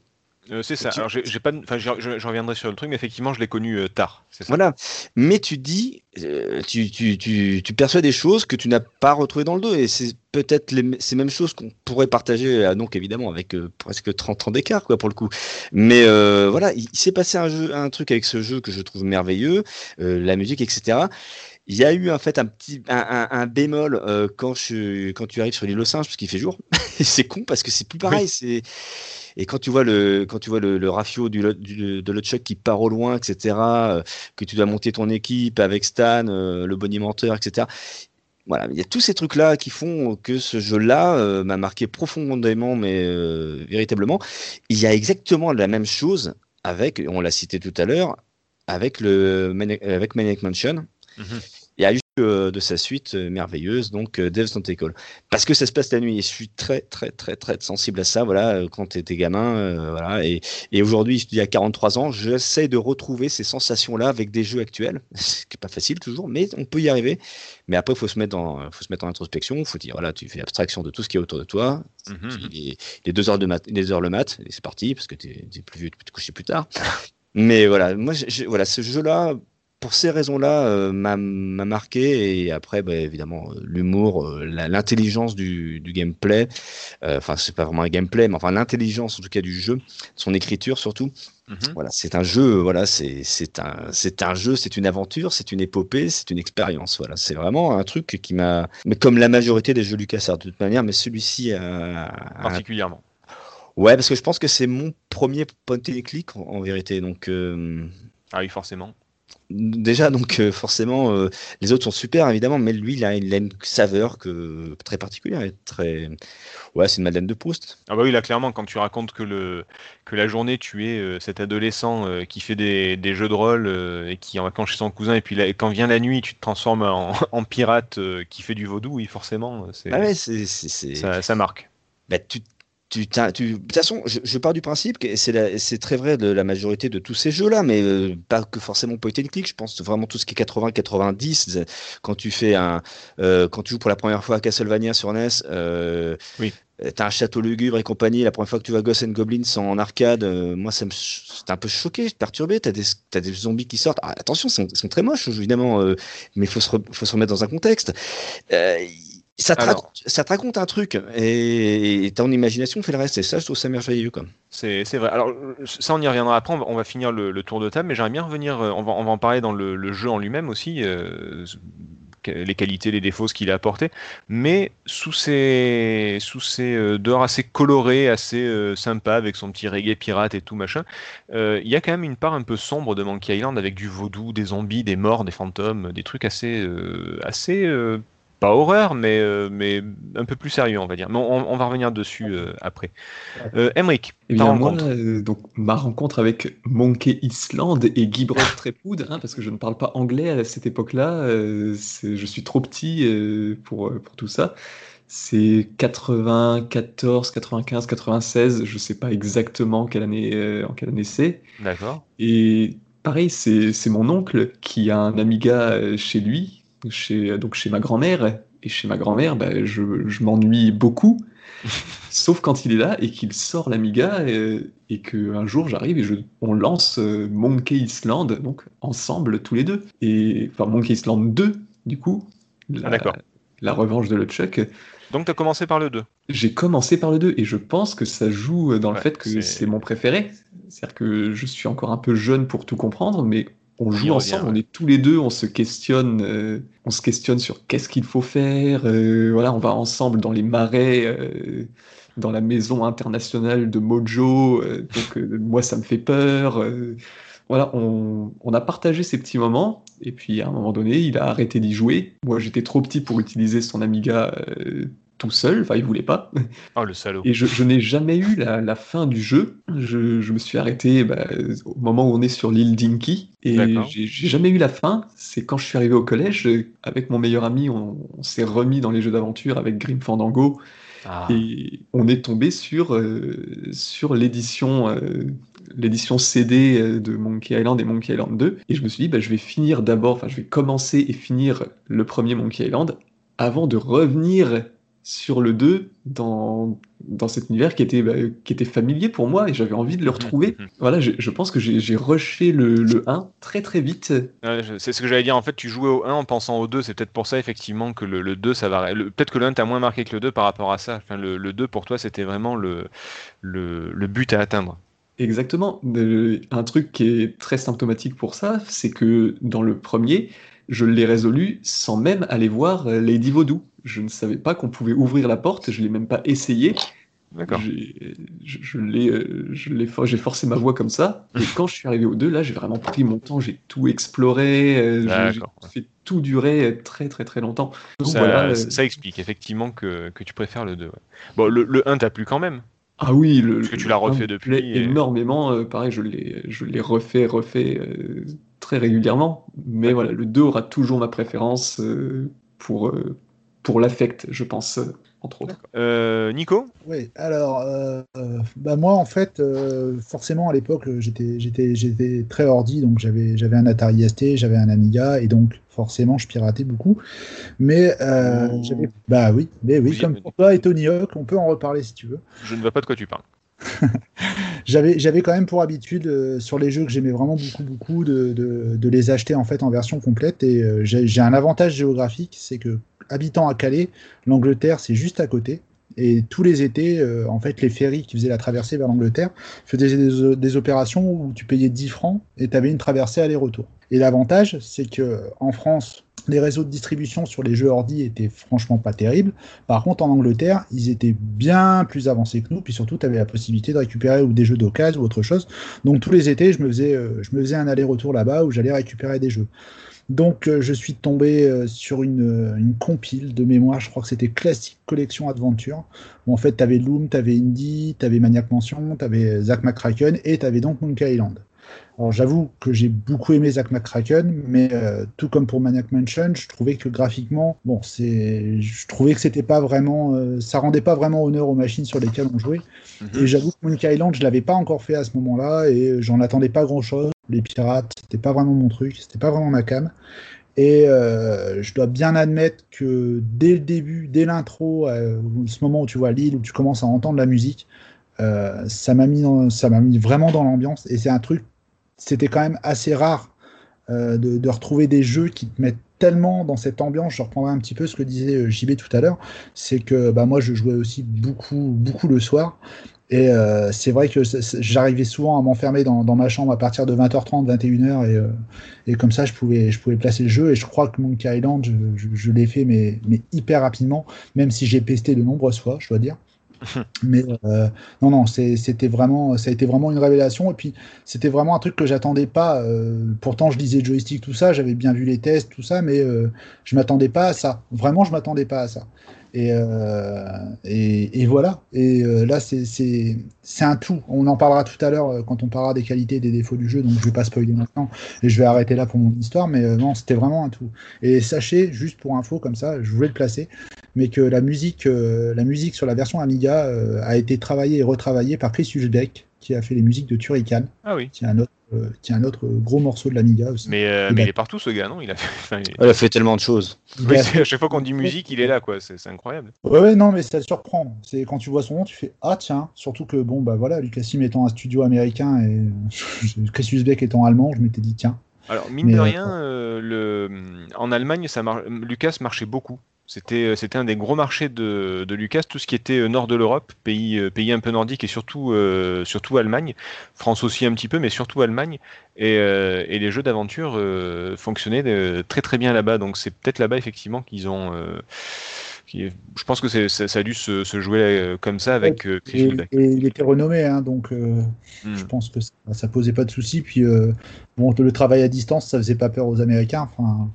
Euh, c'est ça. tu- Alors, j'ai pas, enfin, je, reviendrai sur le truc, mais effectivement, je l'ai connu euh, tard. Ça. Voilà. Mais tu dis, euh, tu, tu, tu, tu perçois des choses que tu n'as pas retrouvées dans le 2. Et c'est peut-être les- ces mêmes choses qu'on pourrait partager, donc évidemment, avec presque 30 ans d'écart, quoi, pour le coup. Mais voilà, il, il s'est passé un, jeu, un truc avec ce jeu que je trouve merveilleux, la musique, etc. Il y a eu en fait un petit un, un- un bémol quand, je, quand tu arrives sur l'île aux singes parce qu'il fait jour. c'est con parce que c'est plus pareil. C'est et quand tu vois le quand tu vois le, rafio du, du- de LeChuck qui part au loin, etc. euh, que tu dois monter ton équipe avec Stan, euh, le bonimenteur, etc. Voilà, il y a tous ces trucs-là qui font que ce jeu-là euh, m'a marqué profondément, mais véritablement. Il y a exactement la même chose avec, on l'a cité tout à l'heure, avec le avec Maniac Mansion. Mhm. Euh, de sa suite euh, merveilleuse, donc euh, Devil's Tentacle. Parce que ça se passe la nuit et je suis très, très, très, très sensible à ça, voilà, euh, quand t'étais gamin, euh, voilà. Et, et aujourd'hui, il y a 43 ans, j'essaie de retrouver ces sensations-là avec des jeux actuels. C'est pas facile toujours, mais on peut y arriver. Mais après, il faut se mettre en, faut se mettre en introspection, il faut dire, voilà, tu fais abstraction de tout ce qui est autour de toi. Mhm. Il est, il est deux heures de mat, les heures le mat, et c'est parti, parce que t'es es plus vieux, tu peux te coucher plus tard. Mais voilà, moi, voilà, ce jeu-là, pour ces raisons-là, euh, m'a m'a marqué. Et après, bah, évidemment, euh, l'humour, euh, l'intelligence du, du gameplay. euh, Enfin, c'est pas vraiment un gameplay, mais enfin l'intelligence en tout cas du jeu, son écriture surtout. Mhm. Voilà, c'est un jeu. Voilà, c'est un c'est un jeu, c'est une aventure, c'est une épopée, c'est une expérience. Voilà, c'est vraiment un truc qui m'a. Mais comme la majorité des jeux LucasArts de toute manière, mais celui-ci Particulièrement. Ouais, parce que je pense que c'est mon premier point and click en, en vérité. Donc euh, Ah oui, forcément. Déjà, donc euh, forcément, euh, les autres sont super évidemment, mais lui, il a, il a une saveur que très particulière et très. Ouais, c'est une Madeleine de Proust. Ah bah oui, là clairement, quand tu racontes que, le, que la journée tu es euh, cet adolescent qui fait des, des jeux de rôle et qui est en vacances chez son cousin, et puis là, quand vient la nuit, tu te transformes en, en pirate qui fait du vaudou, oui, forcément, c'est, Ah ouais, c'est c'est- c'est- ça, ça marque. bah, tu, tu, tu- de toute façon, je, je pars du principe que c'est la- c'est très vrai de la majorité de tous ces jeux-là, mais euh, pas que forcément point and click. Je pense vraiment tout ce qui est 80-90. Quand tu fais un, euh, quand tu joues pour la première fois à Castlevania sur NES, euh, Oui. euh, T'as un château lugubre et compagnie. La première fois que tu vas Ghosts and Goblins en arcade, euh, moi, ça me, c'était un peu choqué, perturbé. T'as des, t'as des zombies qui sortent. Ah, attention, ils sont, sont très moches, évidemment, euh, mais il faut se, re- faut se remettre dans un contexte. Euh, ça, te Alors. raconte, ça te raconte un truc et, et ton imagination fait le reste. Et ça, je trouve ça merveilleux. C'est, vrai. Alors, ça, on y reviendra après. On va, on va finir le, le tour de table, mais j'aimerais bien revenir. euh, On va, on va en parler dans le, le jeu en lui-même aussi, euh, les qualités, les défauts, ce qu'il a apporté. Mais sous ces, sous ces euh, dehors assez colorés, assez euh, sympa, avec son petit reggae pirate et tout machin, euh, il y a quand même une part un peu sombre de Monkey Island avec du vaudou, des zombies, des morts, des fantômes, des trucs assez, euh, assez pas horreur, mais, euh, mais un peu plus sérieux, on va dire. Mais on, on va revenir dessus euh, après. Euh, Emric, Eh ta bien, rencontre. euh, donc, ma rencontre avec Monkey Island et Guy Brod Trepoud, hein, parce que je ne parle pas anglais à cette époque-là, je suis trop petit pour, pour tout ça. C'est 94, 95, 96, je sais pas exactement quelle année, en quelle année c'est. D'accord. Et pareil, c'est c'est mon oncle qui a un Amiga chez lui, chez, donc chez ma grand-mère. Et chez ma grand-mère, bah, je, je m'ennuie beaucoup, sauf quand il est là et qu'il sort l'Amiga euh, et qu'un jour j'arrive et je, on lance euh, Monkey Island, donc ensemble tous les deux. Et enfin Monkey Island 2, du coup, la, Ah, la revanche de LeChuck. Donc, tu as commencé par le 2. J'ai commencé par le 2 et je pense que ça joue dans le fait que c'est mon préféré. C'est-à-dire que je suis encore un peu jeune pour tout comprendre, mais on joue revient, ensemble, ouais. on est tous les deux, on se questionne, euh, on se questionne sur qu'est-ce qu'il faut faire. euh, voilà, on va ensemble dans les marais, euh, dans la maison internationale de Mojo. euh, donc euh, moi, ça me fait peur. euh, voilà, on, on a partagé ces petits moments, et puis à un moment donné, il a arrêté d'y jouer. Moi, j'étais trop petit pour utiliser son Amiga euh, tout seul, enfin, il voulait pas. Oh, le salaud. Et je, je n'ai jamais eu la, la fin du jeu. Je, je me suis arrêté bah, au moment où on est sur l'île Dinky. Et j'ai jamais eu la fin. C'est quand je suis arrivé au collège, avec mon meilleur ami, on, on s'est remis dans les jeux d'aventure avec Grim Fandango. Ah. Et on est tombé sur, euh, sur l'édition euh, l'édition CD euh, de Monkey Island et Monkey Island 2. Et je me suis dit, bah, je vais finir d'abord, enfin, je vais commencer et finir le premier Monkey Island avant de revenir sur le 2 dans, dans cet univers qui était, bah, qui était familier pour moi et j'avais envie de le retrouver. Mhm. Voilà, je, je pense que j'ai rushé le, le 1 très très vite. Ouais, c'est ce que j'allais dire. En fait, tu jouais au 1 en pensant au 2. C'est peut-être pour ça, effectivement, que le, le 2, ça va. Peut-être que le 1 t'a moins marqué que le 2 par rapport à ça. Enfin, le, le 2, pour toi, c'était vraiment le, le, le but à atteindre. Exactement. Un truc qui est très symptomatique pour ça, c'est que dans le premier, je l'ai résolu sans même aller voir euh, Lady Vaudou. Je ne savais pas qu'on pouvait ouvrir la porte, je l'ai même pas essayé. D'accord. J'ai je, je l'ai, euh, je l'ai for- j'ai forcé ma voix comme ça. Et quand je suis arrivé au 2, là, j'ai vraiment pris mon temps, j'ai tout exploré, euh, j'ai- fait tout durer très très très longtemps. Donc Ça, voilà, euh, ça- ça explique effectivement que, que tu préfères le 2. ouais. Bon, le, le 1 t'as plu quand même. Ah oui, le, Parce que tu l'as refait depuis, et- énormément. euh, pareil, je l'ai, je l'ai refait, refait euh, très régulièrement. Mais voilà, le 2 aura toujours ma préférence euh, pour, euh, pour l'affect, je pense, euh, entre autres. Euh, Nico Oui, alors, euh, bah moi, en fait, euh, forcément, à l'époque, j'étais, très ordi, donc j'avais, un Atari ST, j'avais un Amiga, et donc, forcément, je piratais beaucoup. Mais, euh, Oh. j'avais, bah oui, mais oui, Oui, comme pour toi et Tony Hawk, on peut en reparler si tu veux. Je ne vois pas de quoi tu parles. J'avais, j'avais quand même pour habitude, euh, sur les jeux que j'aimais vraiment beaucoup, beaucoup, de, de, de les acheter en fait en version complète. Et euh, j'ai un avantage géographique, c'est que habitant à Calais, l'Angleterre c'est juste à côté. Et tous les étés, euh, en fait, les ferries qui faisaient la traversée vers l'Angleterre faisaient des, opérations où tu payais 10 francs et tu avais une traversée aller-retour. Et l'avantage, c'est que en France, les réseaux de distribution sur les jeux ordi étaient franchement pas terribles. Par contre, en Angleterre, ils étaient bien plus avancés que nous, puis surtout, tu avais la possibilité de récupérer des jeux d'occasion ou autre chose. Donc tous les étés, je me faisais, euh, je me faisais un aller-retour là-bas où j'allais récupérer des jeux. Donc euh, je suis tombé euh, sur une, euh, une compile de mémoire, je crois que c'était Classic Collection Adventure, où en fait tu avais Loom, tu avais Indie, tu avais Maniac Mansion, tu avais Zack McCracken et tu avais donc Monkey Island. Alors j'avoue que j'ai beaucoup aimé Zack McCracken, mais euh, tout comme pour Maniac Mansion, je trouvais que graphiquement, bon, c'est, je trouvais que c'était pas vraiment, euh, ça rendait pas vraiment honneur aux machines sur lesquelles on jouait. Mhm. Et j'avoue que Monkey Island, je l'avais pas encore fait à ce moment-là et j'en attendais pas grand-chose. Les pirates, c'était pas vraiment mon truc, c'était pas vraiment ma cam. Et euh, je dois bien admettre que dès le début, dès l'intro, euh, ce moment où tu vois l'île, où tu commences à entendre la musique, euh, ça m'a mis, ça m'a mis vraiment dans l'ambiance. Et c'est un truc, c'était quand même assez rare de, retrouver des jeux qui te mettent tellement dans cette ambiance. Je reprendrai un petit peu ce que disait JB tout à l'heure, c'est que bah, moi je jouais aussi beaucoup, beaucoup le soir. Et euh, c'est vrai que j'arrivais souvent à m'enfermer dans, dans ma chambre à partir de 20h30, 21h, et, euh, et comme ça je pouvais, je pouvais placer le jeu. Et je crois que Monkey Island, je, je- je l'ai fait, mais, mais hyper rapidement, même si j'ai pesté de nombreuses fois, je dois dire. Mais euh, non, non, c'était vraiment, ça a été vraiment une révélation. Et puis, c'était vraiment un truc que j'attendais pas. pourtant, je lisais joystick, tout ça, j'avais bien vu les tests, tout ça, mais je m'attendais pas à ça. Vraiment, je m'attendais pas à ça. Et, euh, et, voilà. Et euh, là, c'est- un tout. On en parlera tout à l'heure euh, quand on parlera des qualités et des défauts du jeu, donc je vais pas spoiler maintenant. Et je vais arrêter là pour mon histoire, mais non, c'était vraiment un tout. Et sachez, juste pour info, comme ça, je voulais le placer, mais que la musique, la musique sur la version Amiga a été travaillée et retravaillée par Chris Hughes-Beck, qui a fait les musiques de Turrican, Ah oui. qui est un autre, euh, qui est un autre gros morceau de l'Amiga aussi. Mais, euh, Il mais a- il est partout ce gars, non? Il a fait... enfin, il- a fait tellement de choses. Oui, à chaque fois qu'on dit musique, il est là, quoi. C'est incroyable. Ouais, ouais, non, mais ça te surprend. C'est quand tu vois son nom, tu fais Ah, tiens. Surtout que, bon, bah voilà, Lucasfilm étant un studio américain et Chris Hughes-Beck étant allemand, je m'étais dit Tiens. Alors, mine Mais, de euh, rien, euh, le... en Allemagne, ça mar- Lucas marchait beaucoup. C'était euh, c'était un des gros marchés de, de Lucas, tout ce qui était euh, nord de l'Europe, pays, euh, pays un peu nordique et surtout, euh, surtout Allemagne. France aussi un petit peu, mais surtout Allemagne. Et, euh, et les jeux d'aventure euh, fonctionnaient euh, très très bien là-bas. Donc c'est peut-être là-bas effectivement qu'ils ont. euh, qui- je pense que c'est- ça, ça a dû se, se jouer euh, comme ça avec euh, Et, et il était renommé, hein, donc euh, Hmm. je pense que ça, ça posait pas de soucis. Puis, euh, bon, le travail à distance, ça faisait pas peur aux Américains. Enfin,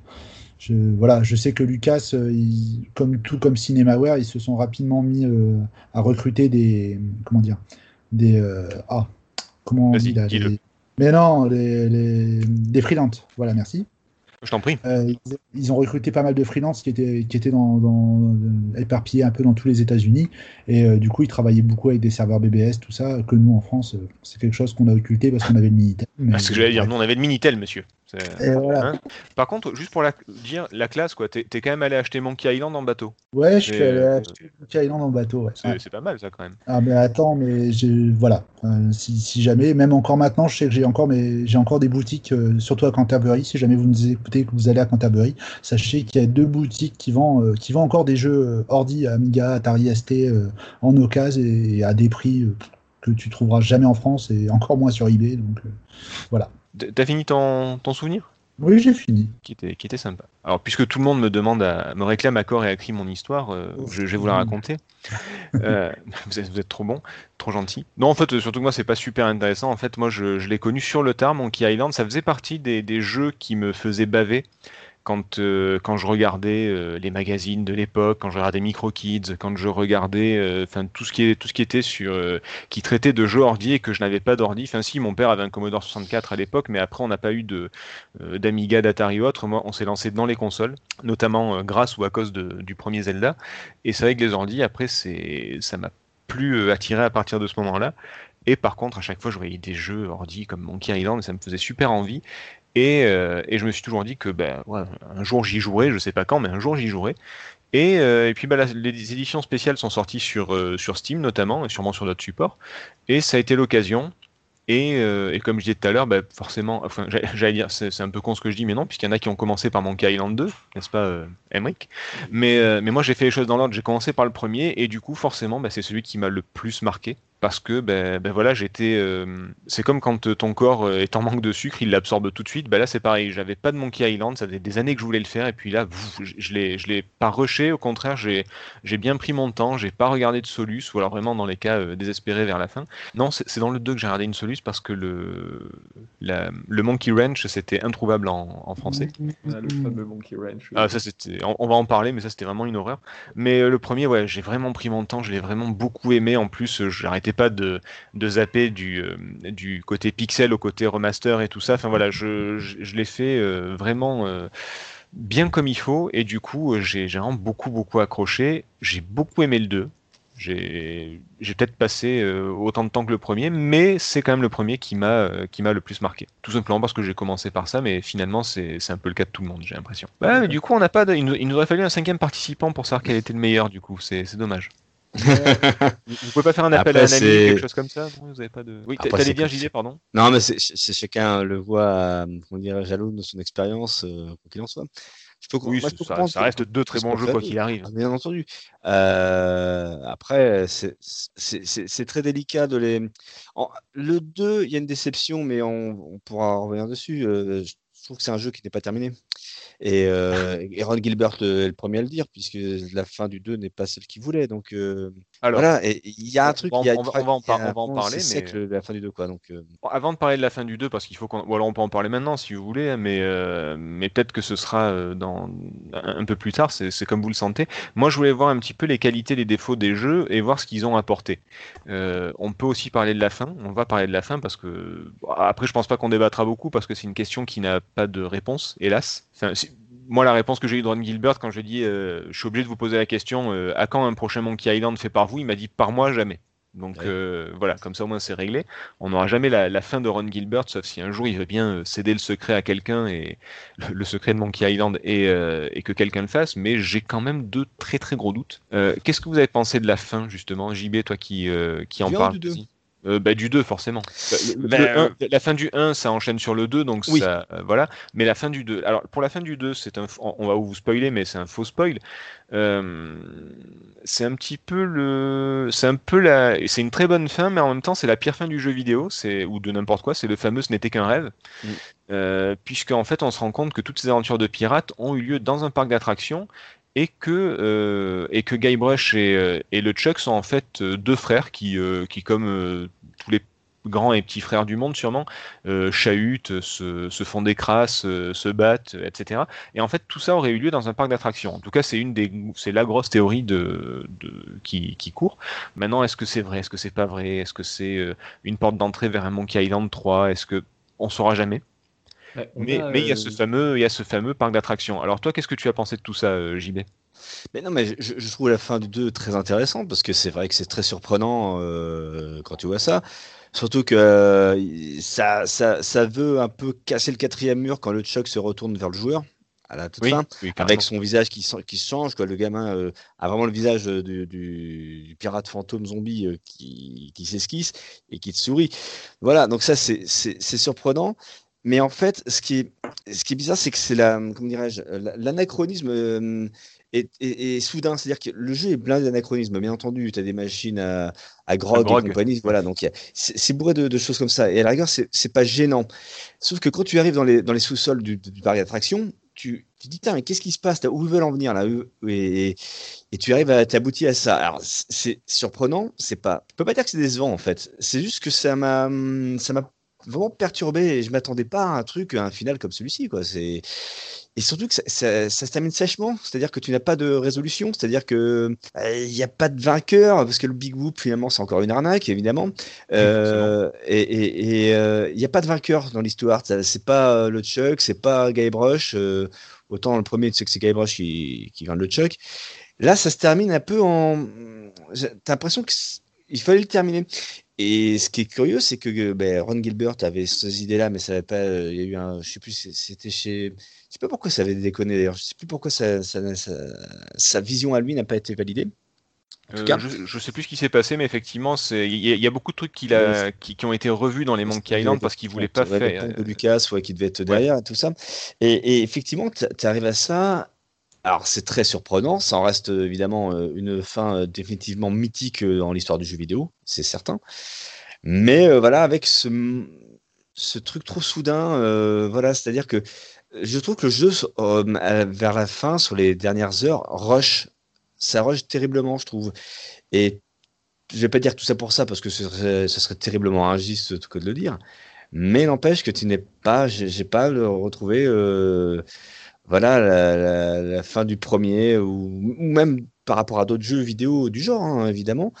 je, voilà, je sais que Lucas, euh, il- comme tout comme Cinemaware, ils se sont rapidement mis euh, à recruter des. Comment dire Des. euh, ah, comment on dit là Mais non, les, les- des freelances. Voilà, merci. Je t'en prie. Euh, ils, ont recruté pas mal de freelances qui étaient, qui étaient dans, dans- éparpillés un peu dans tous les États-Unis. Et euh, du coup, ils travaillaient beaucoup avec des serveurs BBS, tout ça, que nous, en France, euh, c'est quelque chose qu'on a occulté parce qu'on avait le Minitel. mais- Ah, c'est ce que j'allais dire. Nous, on avait le Minitel, monsieur. Et voilà. Hein Par contre, juste pour la, dire la classe, quoi, t'es quand même allé acheter Monkey Island en bateau. Ouais, je suis Et, allé euh, acheter Monkey Island en bateau. Ouais. C'est Ouais. pas mal, ça, quand même. Ah, mais attends, mais voilà. Euh, si, si jamais, même encore maintenant, je sais que j'ai encore, mes- j'ai encore des boutiques, euh, surtout à Canterbury. Si jamais vous nous écoutez, que vous allez à Canterbury, sachez qu'il y a deux boutiques qui vendent, euh, qui vendent encore des jeux euh, Ordi, Amiga, Atari ST euh, en occasion et, à des prix euh, que tu trouveras jamais en France et encore moins sur eBay. Donc euh, voilà. T'as fini ton, ton souvenir? Oui, j'ai fini. qui était, qui était sympa. Alors, puisque tout le monde me demande, à, me réclame à corps et à cri mon histoire, euh, je, je vais vous la raconter. Euh, vous, êtes, vous êtes trop bon, trop gentil. Non, en fait, euh, surtout que moi, c'est pas super intéressant. En fait, moi, je, je l'ai connu sur le tard, Monkey Island. Ça faisait partie des, des jeux qui me faisaient baver quand, euh, quand je regardais euh, les magazines de l'époque, quand je regardais Micro Kids, quand je regardais euh, tout ce qui tout était sur qui traitait de jeux ordi et que je n'avais pas d'ordi. Enfin si, mon père avait un Commodore 64 à l'époque, mais après on n'a pas eu de d'Amiga, d'Atari ou autre. Moi, on s'est lancé dans les consoles, notamment grâce ou à cause du premier Zelda. Et c'est vrai que les ordi, après, ça m'a plus attiré à partir de ce moment-là. Et par contre, à chaque fois, je voyais des jeux ordi comme Monkey Island et ça me faisait super envie. Et, euh, et je me suis toujours dit que ben, un jour j'y jouerai, je sais pas quand, mais un jour j'y jouerai. Et, euh, et puis la- les éditions spéciales sont sorties sur, euh, sur Steam notamment, et sûrement sur d'autres supports. Et ça a été l'occasion. Et, et comme je disais tout à l'heure, ben, forcément, j'allais dire, c'est un peu con ce que je dis, mais non, puisqu'il y en a qui ont commencé par Monkey Island 2, n'est-ce pas, Emmerich? Mais, mais moi j'ai fait les choses dans l'ordre, j'ai commencé par le premier, et du coup, forcément, ben, c'est celui qui m'a le plus marqué. Parce que ben, ben voilà, j'étais. euh, c'est comme quand euh, ton corps euh, est en manque de sucre, il l'absorbe tout de suite. Ben là, c'est pareil. J'avais pas de Monkey Island, ça faisait des années que je voulais le faire, et puis là, pff, je, l'ai, je l'ai pas rushé. Au contraire, j'ai, j'ai bien pris mon temps. J'ai pas regardé de Solus, ou alors vraiment dans les cas euh, désespérés vers la fin. Non, c'est, c'est dans le 2 que j'ai regardé une Solus parce que le, la- le Monkey Ranch, c'était introuvable en, en français. Ah, le fameux Monkey Ranch. Ah, ça c'était, on, on va en parler, mais ça c'était vraiment une horreur. Mais euh, le premier, ouais, j'ai vraiment pris mon temps, je l'ai vraiment beaucoup aimé. En plus, j'arrêtais pas de, de zapper du, euh, du côté pixel au côté remaster et tout ça. Enfin voilà, je, je, l'ai fait euh, vraiment euh, bien comme il faut. Et du coup, j'ai vraiment beaucoup, beaucoup accroché. J'ai beaucoup aimé le 2. J'ai peut-être passé autant de temps que le premier, mais c'est quand même le premier qui m'a le plus marqué. Tout simplement parce que j'ai commencé par ça, mais finalement c'est un peu le cas de tout le monde, j'ai l'impression. Du coup, on n'a pas. de- il, nous, il nous aurait fallu un cinquième participant pour savoir quel était le meilleur. Du coup, c'est dommage. Vous, vous pouvez pas faire un appel Après, à un ami, quelque chose comme ça Vous avez pas de. Oui, t'allais comme- JD, pardon. Non, mais c'est chacun le voit, euh, comment dire, jaloux de son expérience, euh, quoi qu'il en soit. Je peux, Oui, moi, je peux ça, reste deux très bons jeux quoi qu'il arrive. Ah, Bien entendu. Euh, après, c'est- très délicat de les. en- le 2, il y a une déception, mais on, on pourra revenir dessus. Euh, je trouve que c'est un jeu qui n'est pas terminé. Et, euh, et Ron Gilbert euh, est le premier à le dire, puisque la fin du 2 n'est pas celle qu'il voulait. Donc euh, Alors, voilà, et il y a un truc, on va- en parler, mais- sec, le- la fin du 2, quoi. Donc, euh, Avant de parler de la fin du 2, parce qu'il faut qu'on. Ou alors on peut en parler maintenant si vous voulez, mais, euh, mais peut-être que ce sera euh, dans... un peu plus tard, c'est comme vous le sentez. Moi je voulais voir un petit peu les qualités, les défauts des jeux et voir ce qu'ils ont apporté. Euh, on peut aussi parler de la fin, on va parler de la fin parce que. bon, Après, je pense pas qu'on débattra beaucoup parce que c'est une question qui n'a pas de réponse, hélas. Enfin, Moi, la réponse que j'ai eue de Ron Gilbert quand je lui ai dit euh, je suis obligé de vous poser la question euh, à quand un prochain Monkey Island fait par vous Il m'a dit par moi, jamais. Donc Ouais. euh, voilà, comme ça au moins c'est réglé. On n'aura jamais la, la fin de Ron Gilbert, sauf si un jour il veut bien céder le secret à quelqu'un et le, le secret de Monkey Island et, euh, et que quelqu'un le fasse. Mais j'ai quand même deux très très gros doutes. Euh, Qu'est-ce que vous avez pensé de la fin justement, JB, toi qui euh, qui en parle. Euh, bah, du 2 forcément. Le- Ben, le un- la fin du 1 ça enchaîne sur le 2 donc Oui. ça euh, voilà mais la fin du 2 alors pour la fin du 2 c'est un on va vous spoiler mais c'est un faux spoil euh, c'est un petit peu le c'est un peu la c'est une très bonne fin mais en même temps c'est la pire fin du jeu vidéo c'est ou de n'importe quoi c'est le fameux ce n'était qu'un rêve Mm. euh, puisque en fait on se rend compte que toutes ces aventures de pirates ont eu lieu dans un parc d'attractions et que euh, et que Guybrush et, euh, et le Chuck sont en fait euh, deux frères qui euh, qui comme tous les grands et petits frères du monde sûrement chahutent, se, font des crasses, se battent, etc. Et en fait, tout ça aurait eu lieu dans un parc d'attractions. En tout cas, c'est une des, c'est la grosse théorie de, de qui, qui court. Maintenant, est-ce que c'est vrai, est-ce que c'est pas vrai, est-ce que c'est une porte d'entrée vers un Monkey Island 3, est-ce que on saura jamais? Ouais, Mais a, mais il y a euh, ce fameux, il y a ce fameux parc d'attractions. Alors toi, qu'est-ce que tu as pensé de tout ça, euh, JB Mais non, mais je, je trouve la fin du 2 très intéressante parce que c'est vrai que c'est très surprenant euh, quand tu vois ça. Surtout que euh, ça, ça, ça veut un peu casser le quatrième mur quand le Chuck se retourne vers le joueur à la toute fin, oui, avec son visage qui, se- qui change. Quoi. Le gamin euh, a vraiment le visage du, du- du pirate fantôme zombie euh, qui, qui s'esquisse et qui te sourit. Voilà, donc ça c'est surprenant. Mais en fait, ce qui est, ce qui est bizarre, c'est que c'est la, comment dirais-je, la- l'anachronisme euh, est, est- est soudain. C'est-à-dire que le jeu est blindé d'anachronismes. Bien entendu, tu as des machines à, à grog, grog. et compagnie. Voilà, donc c'est bourré de, de choses comme ça. Et à la rigueur, c'est pas gênant. Sauf que quand tu arrives dans les, dans les sous-sols du, du parc d'attractions, tu, tu te dis, mais qu'est-ce qui se passe? Où ils veulent en venir là et, et, et tu arrives à t'aboutir à ça. Alors, c'est- c'est surprenant, c'est pas. Je peux pas dire que c'est décevant en fait. C'est juste que ça m'a ça m'a vraiment perturbé et je m'attendais pas à un truc, à un final comme celui-ci. quoi. C'est et surtout que ça, ça- ça se termine sèchement, c'est-à-dire que tu n'as pas de résolution, c'est-à-dire que euh, il n'y a pas de vainqueur parce que le Big Whoop finalement c'est encore une arnaque évidemment. Euh, et euh, il n'y a pas de vainqueur dans l'histoire. C'est pas euh, le Chuck, c'est pas Guybrush. euh, autant le premier tu sais que c'est Guybrush qui qui vient de le Chuck. Là ça se termine un peu en. T'as l'impression que il fallait le terminer. Et ce qui est curieux, c'est que euh, ben, Ron Gilbert avait ces idées-là, mais ça avait pas. euh, Il y a eu un, je sais plus, c'était chez. Je sais pas pourquoi ça avait déconné d'ailleurs. Je sais plus pourquoi ça, ça- ça- sa vision à lui n'a pas été validée. En tout Euh, cas. je, je sais plus ce qui s'est passé, mais effectivement, il y, a- il y a beaucoup de trucs a, qui, qui ont été revus dans les Monkey Island parce qu'il voulait pas faire. de Lucas, ouais, qui devait être derrière et tout ça. Et, et effectivement, tu arrives à ça. Alors, c'est très surprenant. Ça en reste euh, évidemment euh, une fin euh, définitivement mythique dans l'histoire du jeu vidéo, c'est certain. Mais voilà, avec ce, truc trop soudain, voilà, c'est-à-dire que je trouve que le jeu, vers la fin, sur les dernières heures, rush. Ça rush terriblement, je trouve. Et je vais pas dire tout ça pour ça parce que ce serait, terriblement injuste que de le dire. Mais n'empêche que tu n'es pas, j'ai pas le retrouvé, voilà, la, la- la fin du premier ou, ou même par rapport à d'autres jeux vidéo du genre, hein, évidemment.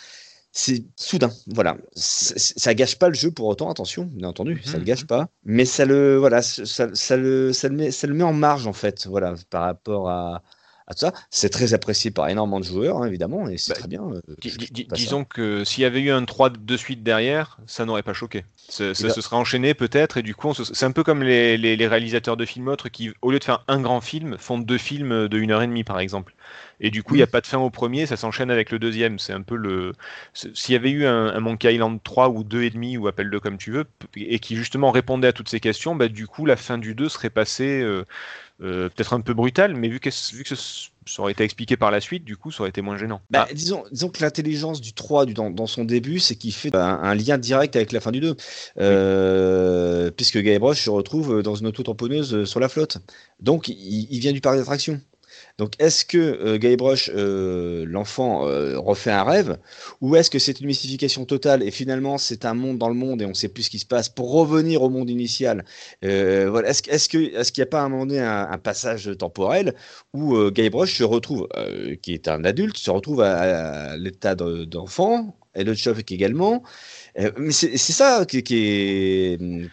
C'est soudain, voilà. C- c- Ça gâche pas le jeu pour autant, attention, bien entendu, ça le Mhm. gâche pas. Mais ça le, voilà, ça, ça le, ça le met, ça le met en marge en fait, voilà, par rapport à, à tout ça. C'est très apprécié par énormément de joueurs, hein, évidemment, et c'est Bah, très bien. euh, ça. disons que s'il y avait eu un 3 de suite derrière, ça n'aurait pas choqué. Ça, bah- se serait enchaîné peut-être, et du coup, se- c'est un peu comme les, les- les réalisateurs de films autres qui, au lieu de faire un grand film, font deux films de une heure et demie, par exemple. Et du coup, il n'y a pas de fin au premier, ça s'enchaîne avec le deuxième. C'est un peu le. S'il y avait eu un, un Monkey Island 3 ou 2,5, ou appelle-le comme tu veux, et qui justement répondait à toutes ces questions, bah, du coup, la fin du 2 serait passée euh, euh, peut-être un peu brutale, mais vu que, vu que ce- ça aurait été expliqué par la suite, du coup, ça aurait été moins gênant. Bah, Ah, disons, disons que l'intelligence du 3 du, dans, dans son début, c'est qu'il fait un, un lien direct avec la fin du 2. Euh, Puisque Guybrush se retrouve dans une auto-tamponneuse euh, sur la flotte. Donc, il, il vient du parc d'attraction. Donc, est-ce que euh, Guybrush, euh, l'enfant, euh, refait un rêve Ou est-ce que c'est une mystification totale et finalement c'est un monde dans le monde et on ne sait plus ce qui se passe pour revenir au monde initial? Euh, voilà. Est-ce est qu'il n'y a pas à un moment donné un, un passage temporel où euh, Guybrush se retrouve, qui est un adulte, se retrouve à, à l'état de- d'enfant, et le Chuck également. Mais c'est ça qui, qui est. qui-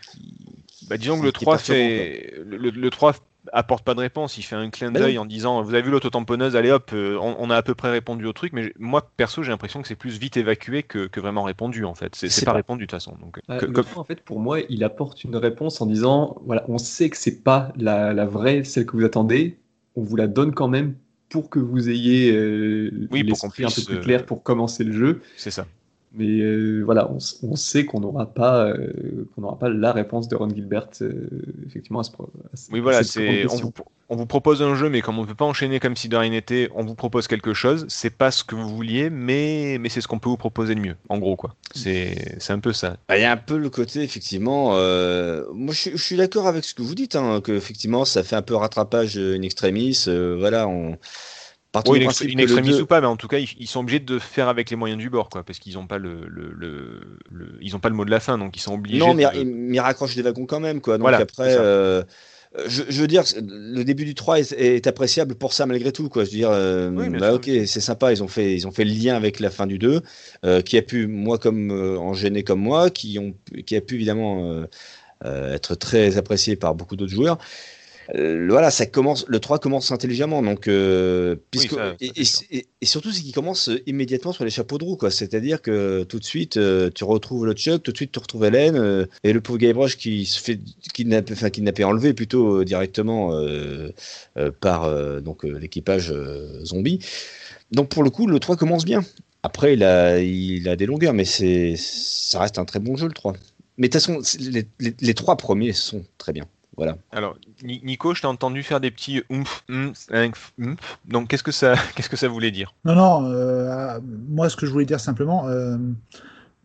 Bah, disons que le qui est 3 perturbant, fait le, le- le 3 apporte pas de réponse, il fait un clin Bah d'œil en disant vous avez vu l'autotamponneuse, allez hop, euh, on, on a à peu près répondu au truc, mais moi perso j'ai l'impression que c'est plus vite évacué que, que vraiment répondu en fait. C'est pas pas- répondu de toute façon. Donc, que- le comme- trois, en fait, pour moi, il apporte une réponse en disant voilà, on sait que c'est pas la, la vraie, celle que vous attendez, on vous la donne quand même pour que vous ayez euh, Oui, pour qu'on l'esprit un peu plus euh, clair pour commencer le jeu. c'est ça. Mais euh, voilà, on, sait qu'on n'aura pas, euh, qu'on n'aura pas la réponse de Ron Gilbert, euh, effectivement, à ce, pro- à ce- Oui voilà, c'est on vous, on vous propose un jeu, mais comme on ne peut pas enchaîner comme si de rien n'était, on vous propose quelque chose. C'est pas ce que vous vouliez, mais, mais c'est ce qu'on peut vous proposer de mieux. En gros quoi. C'est c'est un peu ça. Bah, Il y a un peu le côté, effectivement. euh, moi, je, suis- je suis d'accord avec ce que vous dites, hein, que effectivement, ça fait un peu rattrapage in extremis. euh, voilà, on. Oui, une, extrémiste deux- ou pas, mais en tout cas, ils, ils sont obligés de faire avec les moyens du bord, quoi, parce qu'ils n'ont pas le, le, le- le- ils ont pas le mot de la fin, donc ils sont obligés. Non, mais de- mais il raccroche des wagons quand même, quoi. Donc Voilà, après, euh, je, je veux dire, le début du 3 est, est appréciable pour ça malgré tout, quoi. Je veux dire, euh, Oui, bah, ok, c'est sympa. Ils ont fait, ils ont fait le lien avec la fin du 2, euh, qui a pu, moi comme euh, en gêner comme moi, qui ont, qui a pu évidemment euh, euh, être très apprécié par beaucoup d'autres joueurs. Euh, voilà, ça commence, le 3 commence intelligemment, donc euh, puisque ça, et, c'est et- sûr. et- et surtout c'est qu'il commence euh, immédiatement sur les chapeaux de roue, quoi. C'est-à-dire que tout de suite euh, tu retrouves le Chuck, tout de suite tu retrouves Hélène et le pauvre Guybrush qui se fait kidnapper, enfin kidnapper, enlever plutôt directement par donc l'équipage zombie. Donc pour le coup, le 3 commence bien. Après, il a, il a des longueurs, mais ça reste un très bon jeu le 3. Mais de toute façon, les, les, les trois premiers sont très bien. Voilà. Alors, Ni- Nico, je t'ai entendu faire des petits oomph, oomph, oomph, oomph. Donc, qu'est-ce que ça, qu'est-ce que ça voulait dire? Non, non, euh, moi ce que je voulais dire simplement, euh,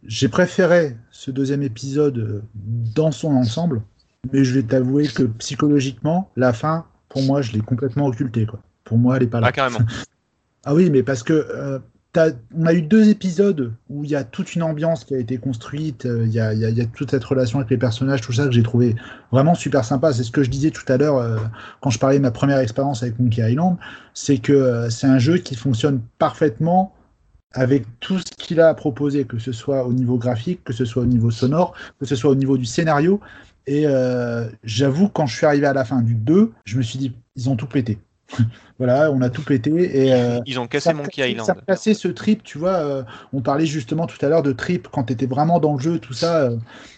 j'ai préféré ce deuxième épisode dans son ensemble, mais je vais t'avouer que psychologiquement, la fin, pour moi, je l'ai complètement occultée. Quoi. Pour moi, elle est pas là. Ah, carrément. Ah oui, mais parce que euh, on a eu deux épisodes où il y a toute une ambiance qui a été construite, euh, il y, a, y a- toute cette relation avec les personnages, tout ça que j'ai trouvé vraiment super sympa. C'est ce que je disais tout à l'heure euh, quand je parlais de ma première expérience avec Monkey Island, c'est que euh, c'est un jeu qui fonctionne parfaitement avec tout ce qu'il a à proposer, que ce soit au niveau graphique, que ce soit au niveau sonore, que ce soit au niveau du scénario. Et j'avoue, quand je suis arrivé à la fin du 2, je me suis dit, ils ont tout pété. voilà, on a tout pété. Et, euh, Ils ont cassé Monkey Island. Ça me cassait ce trip, tu vois. euh, on parlait justement tout à l'heure de trip quand tu étais vraiment dans le jeu, tout ça. euh,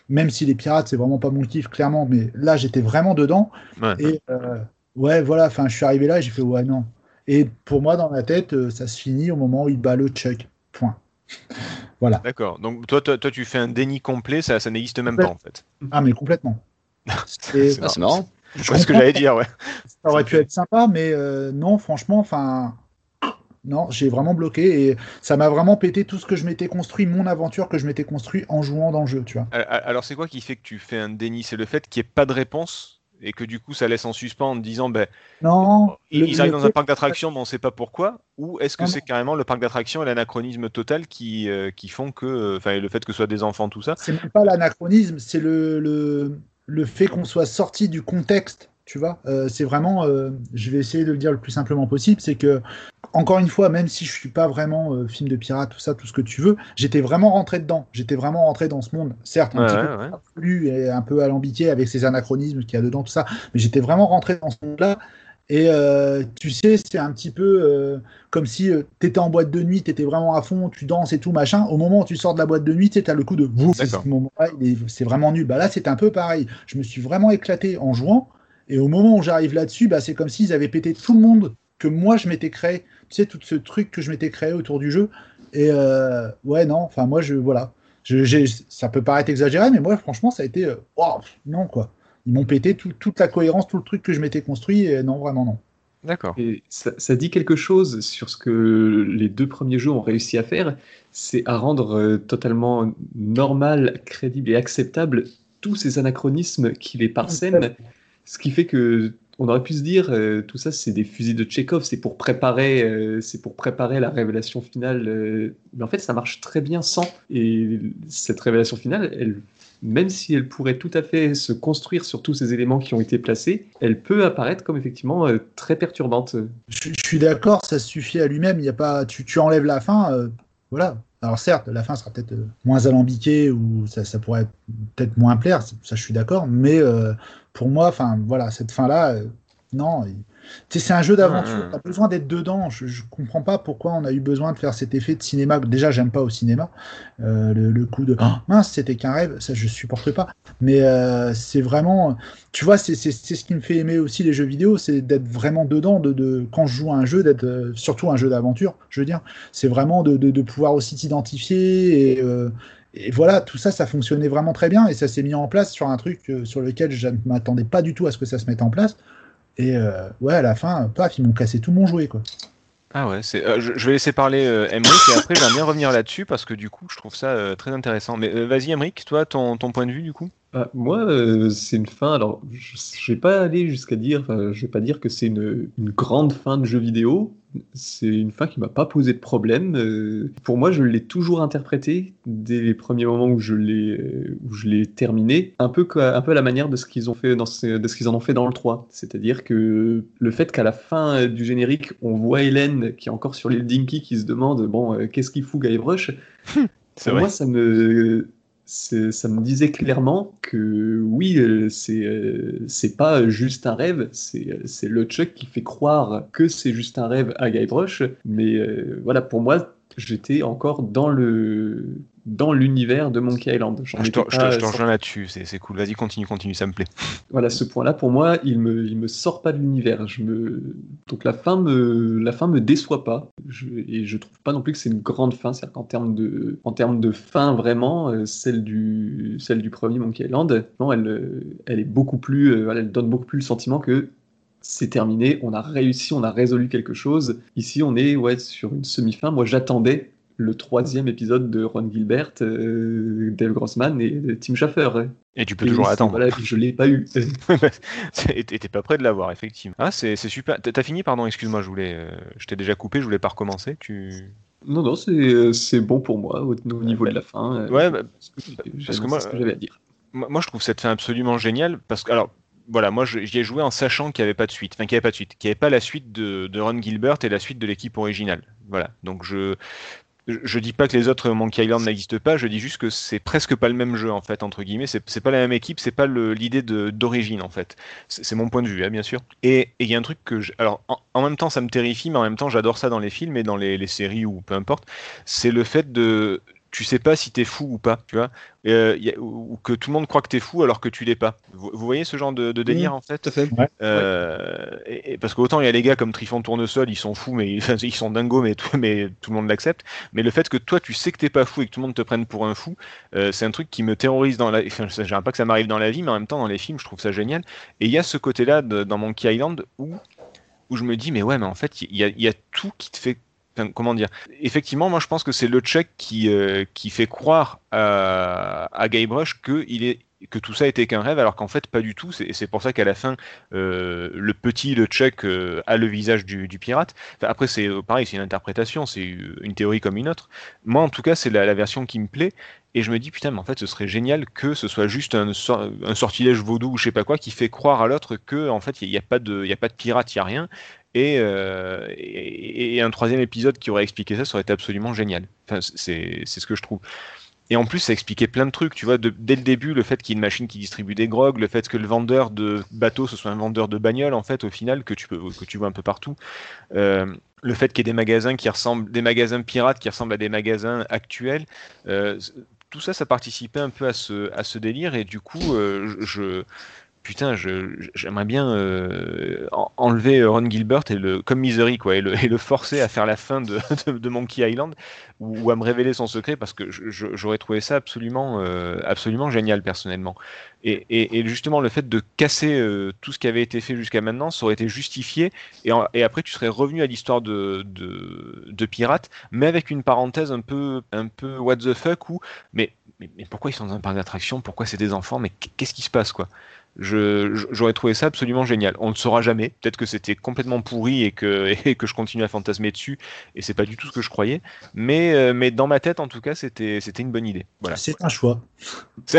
même si les pirates, c'est vraiment pas mon kiff, clairement. Mais là, j'étais vraiment dedans. Ouais. Et euh, ouais, voilà. Enfin, je suis arrivé là et j'ai fait ouais, non. Et pour moi, dans ma tête, euh, ça se finit au moment où il bat le Chuck. Point. voilà. D'accord. Donc, toi, toi, toi, tu fais un déni complet, ça, ça n'existe même pas, en fait. Ah, mais complètement. Ah, c'est marrant. Je C'est ce que j'allais dire, ouais. Ça aurait pu être sympa, mais euh, non, franchement, enfin, non, j'ai vraiment bloqué et ça m'a vraiment pété tout ce que je m'étais construit, mon aventure que je m'étais construit en jouant dans le jeu, tu vois. Alors, c'est quoi qui fait que tu fais un déni? C'est le fait qu'il n'y ait pas de réponse et que du coup, ça laisse en suspens en te disant, ben, Non, ils le- ils le arrivent dans un parc d'attractions, mais on ne sait pas pourquoi Ou est-ce que c'est carrément le parc d'attractions et l'anachronisme total qui, euh, qui font que, euh, enfin, le fait que ce soit des enfants, tout ça? C'est même pas l'anachronisme, c'est le, le, le fait qu'on soit sorti du contexte, tu vois. Euh, c'est vraiment, euh, je vais essayer de le dire le plus simplement possible, c'est que, encore une fois, même si je suis pas vraiment euh, film de pirate, tout ça, tout ce que tu veux, j'étais vraiment rentré dedans. J'étais vraiment rentré dans ce monde, certes, un Ouais, petit ouais, peu ouais. et un peu alambiqué avec ces anachronismes qu'il y a dedans, tout ça, mais j'étais vraiment rentré dans ce monde-là. Et euh, tu sais, c'est un petit peu euh, comme si tu étais en boîte de nuit, tu étais vraiment à fond, tu danses et tout, machin. Au moment où tu sors de la boîte de nuit, tu as le coup de vous. Ce c'est vraiment nul. Bah là, c'est un peu pareil. Je me suis vraiment éclaté en jouant. Et au moment où j'arrive là-dessus, bah, c'est comme s'ils avaient pété tout le monde que moi je m'étais créé. Tu sais, tout ce truc que je m'étais créé autour du jeu. Et euh, ouais, non, enfin, moi, je. Voilà. Je, ça peut paraître exagéré, mais moi, franchement, ça a été. euh, wow, non, quoi. Ils m'ont pété tout- toute la cohérence, tout le truc que je m'étais construit. Et non, vraiment, non. D'accord. Et ça, ça dit quelque chose sur ce que les deux premiers jeux ont réussi à faire, c'est à rendre euh, totalement normal, crédible et acceptable tous ces anachronismes qui les parsèment, ce qui fait que on aurait pu se dire euh, tout ça c'est des fusils de Tchekhov, c'est pour préparer, euh, c'est pour préparer la révélation finale, euh, mais en fait ça marche très bien sans. Et cette révélation finale, elle même si elle pourrait tout à fait se construire sur tous ces éléments qui ont été placés, elle peut apparaître comme effectivement euh, très perturbante. Je, suis d'accord, ça suffit à lui-même. Il a pas, tu, tu enlèves la fin, euh, voilà. Alors certes, la fin sera peut-être euh, moins alambiquée ou ça, pourrait peut-être moins plaire, ça, je suis d'accord. Mais pour moi, enfin voilà, cette fin-là, non. il- c'est un jeu d'aventure. Hum, hum. Tu as besoin d'être dedans. Je, je comprends pas pourquoi on a eu besoin de faire cet effet de cinéma. Déjà, j'aime pas au cinéma Euh, le, le coup de oh, mince, c'était qu'un rêve. Ça, je supporte pas. Mais euh, c'est vraiment, tu vois, c'est ce qui me fait aimer aussi les jeux vidéo, c'est d'être vraiment dedans, de, de quand je joue à un jeu, d'être euh, surtout un jeu d'aventure, je veux dire, c'est vraiment de, de, de pouvoir aussi t'identifier et, et voilà, tout ça, ça fonctionnait vraiment très bien et ça s'est mis en place sur un truc sur lequel je ne m'attendais pas du tout à ce que ça se mette en place. Et euh, ouais, à la fin, paf, ils m'ont cassé tout mon jouet, quoi. Ah ouais, c'est, euh, je, je vais laisser parler euh, Emmerich et après j'aime bien revenir là-dessus parce que du coup je trouve ça euh, très intéressant. Mais euh, vas-y Emmerich, toi ton, ton point de vue du coup? Ah, moi, euh, c'est une fin. Alors, je je vais pas aller jusqu'à dire, je vais pas dire que c'est une, une grande fin de jeu vidéo. C'est une fin qui m'a pas posé de problème. Euh, pour moi, je l'ai toujours interprété dès les premiers moments où je l'ai euh, où je l'ai terminé, un peu un peu à la manière de ce qu'ils ont fait dans ce- de ce qu'ils en ont fait dans le 3. C'est-à-dire que le fait qu'à la fin euh, du générique, on voit Hélène qui est encore sur l'île Dinky qui se demande bon, euh, qu'est-ce qu'il fout Guybrush? C'est pour vrai. moi, ça me, ça me disait clairement que oui, euh, c'est euh, c'est pas juste un rêve, c'est euh, c'est le Chuck qui fait croire que c'est juste un rêve à Guybrush. Mais voilà, pour moi, j'étais encore dans le dans l'univers de Monkey Island. J'en Ah, je te, je te- je rejoins là-dessus, c'est cool. Vas-y, continue, continue, ça me plaît. Voilà, ce point-là, pour moi, il me, il me sort pas de l'univers. Je me... Donc la fin me, la fin me déçoit pas. Je- et je trouve pas non plus que c'est une grande fin. C'est-à-dire qu'en termes de, en termes de fin, vraiment, euh, celle du, celle du premier Monkey Island, non, elle, euh, elle est beaucoup plus, euh, voilà, elle donne beaucoup plus le sentiment que c'est terminé, on a réussi, on a résolu quelque chose. Ici, on est ouais, sur une semi-fin. Moi, j'attendais le troisième épisode de Ron Gilbert, euh, Dave Grossman et euh, Tim Schafer. Et tu peux Et toujours attendre. Voilà, je l'ai pas eu. Et t'es pas prêt de l'avoir, effectivement. Ah, c'est c'est super. T'as fini, pardon, excuse-moi, je voulais, euh, je t'ai déjà coupé, je voulais pas recommencer. Tu... Non, non, c'est euh, c'est bon pour moi au, au niveau de la fin. euh, Ouais, bah, parce que moi, ce que j'avais à dire. moi, je trouve cette fin absolument géniale parce que, alors, voilà, moi, j'y ai joué en sachant qu'il n'y avait pas de suite, enfin, qu'il n'y avait pas de suite, qu'il n'y avait pas la suite de, de Ron Gilbert et la suite de l'équipe originale. Voilà, donc je. Je dis pas que les autres Monkey Island n'existent pas, je dis juste que c'est presque pas le même jeu en fait entre guillemets. C'est pas la même équipe, c'est pas l'idée d'origine en fait. C'est mon point de vue, hein, bien sûr. Et il y a un truc que, je- alors en, même temps ça me terrifie, mais en même temps j'adore ça dans les films et dans les séries ou peu importe. C'est le fait de, tu sais pas si t'es fou ou pas, tu vois, Euh, il y a- ou, ou que tout le monde croit que t'es fou alors que tu l'es pas. Vous, vous voyez ce genre de, de délire en fait? Tout à fait. euh, et, et parce qu'autant il y a les gars comme Trifon Tournesol, ils sont fous, mais enfin, ils sont dingos, mais tout, mais tout le monde l'accepte. Mais le fait que toi tu sais que t'es pas fou et que tout le monde te prenne pour un fou, euh, c'est un truc qui me terrorise dans la. Enfin, je dirais pas que ça m'arrive dans la vie, mais en même temps dans les films, je trouve ça génial. Et il y a ce côté-là dans Monkey Island où où je me dis mais ouais, mais en fait il y a, il y a tout qui te fait comment dire Effectivement, moi je pense que c'est le Chuck qui, euh, qui fait croire à, à Guybrush que, il est, que tout ça était qu'un rêve, alors qu'en fait pas du tout. C'est pour ça qu'à la fin, euh, le petit, le Chuck, euh, a le visage du, pirate. Après, c'est euh, pareil, c'est une interprétation, c'est une théorie comme une autre. Moi, en tout cas, c'est la, version qui me plaît. Et je me dis, putain, mais en fait, ce serait génial que ce soit juste un, sor- un sortilège vaudou ou je sais pas quoi qui fait croire à l'autre que, en fait, il n'y a pas de pirate, il n'y a rien. Et, euh, et, un troisième épisode qui aurait expliqué ça, ça aurait été absolument génial. Enfin, c'est ce que je trouve. Et en plus, ça expliquait plein de trucs, tu vois, dès le début, le fait qu'il y ait une machine qui distribue des grogs, le fait que le vendeur de bateau, ce soit un vendeur de bagnole, en fait, au final, que tu, peux, que tu vois un peu partout. Euh, le fait qu'il y ait des magasins qui ressemblent, des magasins pirates qui ressemblent à des magasins actuels, euh, tout ça, ça participait un peu à ce, à ce délire, et du coup, je- putain, j'aimerais bien euh, en- enlever Ron Gilbert et le, comme Misery, quoi, et le, forcer à faire la fin de, Monkey Island, ou, à me révéler son secret, parce que j'aurais trouvé ça absolument, euh, absolument génial, personnellement. Et, justement, le fait de casser euh, tout ce qui avait été fait jusqu'à maintenant, ça aurait été justifié, et, après, tu serais revenu à l'histoire de, de, pirates, mais avec une parenthèse un peu, un peu what the fuck, où, mais, mais, pourquoi ils sont dans un parc d'attractions? Pourquoi c'est des enfants? Mais qu'est-ce qui se passe, quoi? J'aurais trouvé ça absolument génial. On ne le saura jamais. Peut-être que c'était complètement pourri et que, et que je continue à fantasmer dessus, et c'est pas du tout ce que je croyais. Mais, euh, mais dans ma tête, en tout cas, c'était une bonne idée. Voilà. C'est un choix.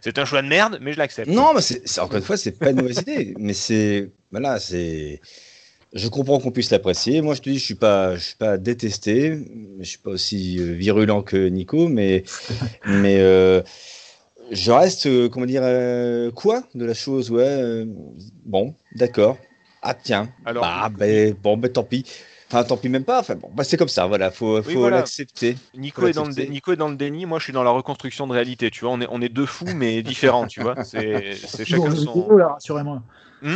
C'est un choix de merde, mais je l'accepte. Non, mais c'est encore une fois, c'est pas une mauvaise idée, mais c'est voilà, c'est. Je comprends qu'on puisse l'apprécier. Moi, je te dis, je suis pas, je suis pas détesté. Je suis pas aussi euh, virulent que Nico, mais mais euh, je reste, euh, comment dire, euh, quoi de la chose, ouais. euh, bon, d'accord. Ah tiens. Alors, bah, ben, bon, ben tant pis. Enfin, tant pis même pas. Enfin bon, bah, c'est comme ça. Voilà, faut, faut voilà. l'accepter. Nico Faut est, dans le dé- l'accepter. Nico est dans le déni, moi je suis dans la reconstruction de réalité, tu vois, on est, on est deux fous mais différents, tu vois, c'est chacun son... là, rassurez-moi. Hmm?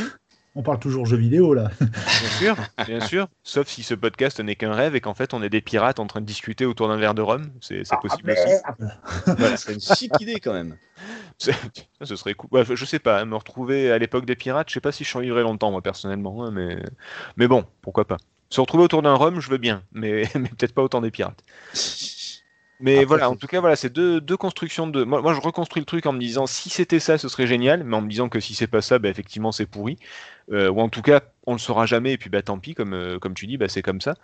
On parle toujours jeux vidéo, là. Bien sûr, bien sûr, sauf si ce podcast n'est qu'un rêve et qu'en fait on est des pirates en train de discuter autour d'un verre de rhum, c'est c'est possible aussi. Merde. Voilà, c'est une chic idée quand même. Ce serait cool. Ouais, je sais pas, hein, me retrouver à l'époque des pirates, je sais pas si je survivrais longtemps moi personnellement, hein, mais... mais bon, pourquoi pas. Se retrouver autour d'un rhum, je veux bien, mais, mais peut-être pas autant des pirates. Mais Après, voilà, en tout cas, voilà, c'est deux, deux constructions de. Moi, moi, je reconstruis le truc en me disant si c'était ça, ce serait génial, mais en me disant que si c'est pas ça, bah, effectivement, c'est pourri. Euh, ou en tout cas, on le saura jamais, et puis bah tant pis, comme, euh, comme tu dis, bah, c'est comme ça.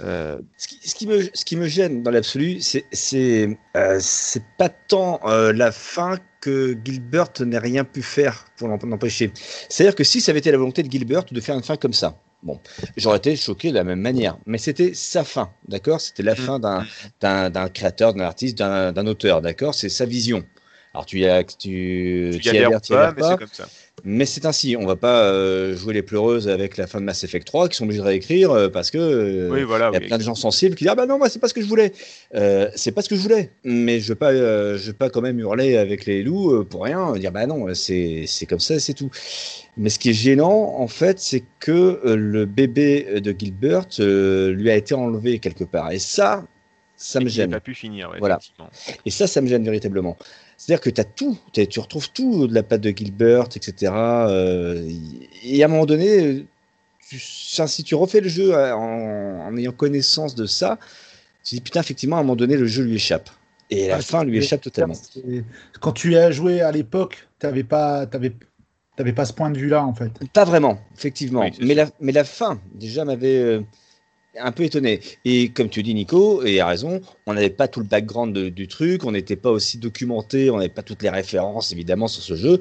Euh, Ce qui, ce qui me, ce qui me gêne dans l'absolu, c'est pas tant la fin que Gilbert n'ait rien pu faire pour l'empêcher. C'est-à-dire que si ça avait été la volonté de Gilbert de faire une fin comme ça, bon, j'aurais été choqué de la même manière. Mais c'était sa fin, d'accord? C'était la Mm. fin d'un- créateur, d'un artiste, d'un auteur, d'accord? C'est sa vision. Alors tu y as, tu, tu y adhères, tu y pas, adhères mais c'est comme ça. Mais c'est ainsi, on va pas euh, jouer les pleureuses avec la fin de Mass Effect 3 qui sont obligés de réécrire euh, parce que euh, Oui, voilà. il y a oui. plein de gens sensibles qui disent ah bah non moi c'est pas ce que je voulais. Euh, c'est pas ce que je voulais, mais je vais pas, je vais pas quand même hurler avec les loups pour rien, dire bah non c'est comme ça c'est tout. Mais ce qui est gênant en fait c'est que le bébé de Gilbert lui a été enlevé quelque part et ça ça Et me gêne. pas pu finir, ouais, Voilà. Et ça, ça me gêne véritablement. C'est-à-dire que as tout, tu retrouves tout de la patte de Gilbert, etc. euh, et à un moment donné, tu, si tu refais le jeu euh, en, en ayant connaissance de ça, tu te dis putain, effectivement, à un moment donné, le jeu lui échappe. Et la Ah, fin lui échappe totalement. Quand tu y as joué à l'époque, t'avais pas, t'avais, t'avais pas ce point de vue-là en fait. Pas vraiment, effectivement. Oui, mais, la, mais la fin, déjà, m'avait euh, un peu étonné. Et comme tu dis, Nico, et a raison, on n'avait pas tout le background du truc, on n'était pas aussi documenté, on n'avait pas toutes les références, évidemment, sur ce jeu.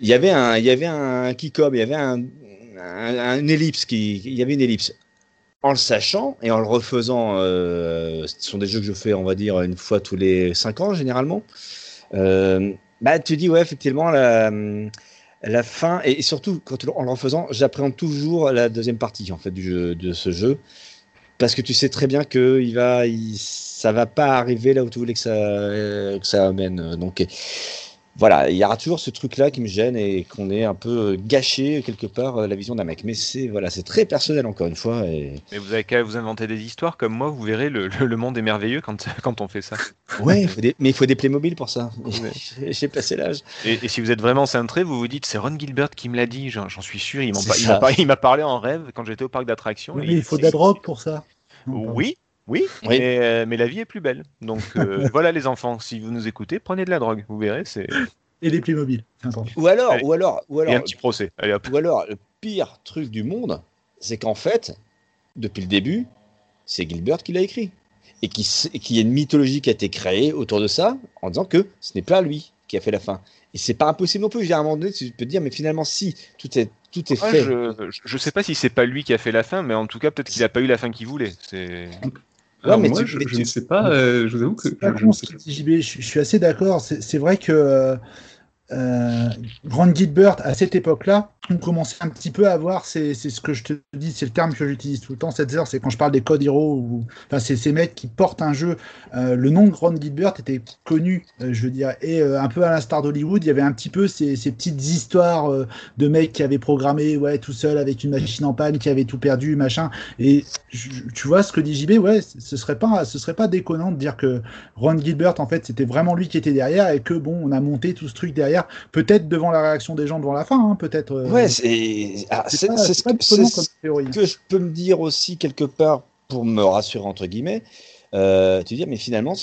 Il y avait un, il y avait un kick-off, il y avait un, un- ellipse, qui, il y avait une ellipse. En le sachant et en le refaisant, euh, ce sont des jeux que je fais, on va dire, une fois tous les cinq ans, généralement. Euh, bah, tu dis, ouais, effectivement, la, la fin, et, surtout, quand, en le refaisant, j'appréhende toujours la deuxième partie, en fait, du jeu, de ce jeu. Parce que tu sais très bien que il va, ça va pas arriver là où tu voulais que ça, euh, que ça amène. Donc, voilà, il y aura toujours ce truc-là qui me gêne et qu'on est un peu gâché quelque part euh, la vision d'un mec. Mais c'est voilà, c'est très personnel encore une fois. Et... Mais vous avez qu'à vous inventer des histoires comme moi, vous verrez, le, le- le monde est merveilleux quand, quand on fait ça. Ouais, il faut des- mais il faut des Playmobil pour ça. Ouais. J'ai- passé l'âge. Et, et si vous êtes vraiment cintré, vous vous dites, c'est Ron Gilbert qui me l'a dit, j'en suis sûr, il m'a parlé en rêve quand j'étais au parc d'attractions. Mais et il faut de la drogue pour ça. Oui, oui, Oui. Mais, euh, mais la vie est plus belle. Donc euh, voilà les enfants, si vous nous écoutez, prenez de la drogue, vous verrez, c'est Et les Playmobil. Ou alors, Allez. ou alors, ou et alors, un petit procès. Allez hop. Ou alors, le pire truc du monde, c'est qu'en fait, depuis le début, c'est Gilbert qui l'a écrit. Et qui qu'il y a une mythologie qui a été créée autour de ça, en disant que ce n'est pas lui qui a fait la fin. Et c'est pas impossible non plus. Je veux dire, À un moment donné, tu peux te dire, mais finalement, si, tout est, tout est Ouais, fait. je, je- je sais pas si c'est pas lui qui a fait la fin, mais en tout cas peut-être qu'il a pas eu la fin qu'il voulait. Alors mais moi, tu- je, mais je tu- ne sais pas, euh, je vous avoue que je, sais JB, suis assez d'accord. C'est vrai que euh, Gilbert, à cette époque-là, on commençait un petit peu à voir, c'est ce que je te dis, c'est le terme que j'utilise tout le temps, cette heure, c'est quand je parle des Code Hero, ou, enfin, c'est ces mecs qui portent un jeu. Euh, le nom de Grant Gilbert était connu, euh, je veux dire, et euh, un peu à l'instar d'Hollywood, il y avait un petit peu ces, ces petites histoires euh, de mecs qui avaient programmé, ouais, tout seul avec une machine en panne, qui avaient tout perdu, machin. Et tu vois ce que dit JB, ouais, ce serait pas, ce serait pas déconnant de dire que Ron Gilbert, en fait, c'était vraiment lui qui était derrière et que bon, on a monté tout ce truc derrière, peut-être devant la réaction des gens devant la fin, hein, peut-être. euh, Ouais, c'est ah, ce que- je peux me dire aussi quelque part pour me rassurer entre guillemets. Euh, tu dis, mais finalement,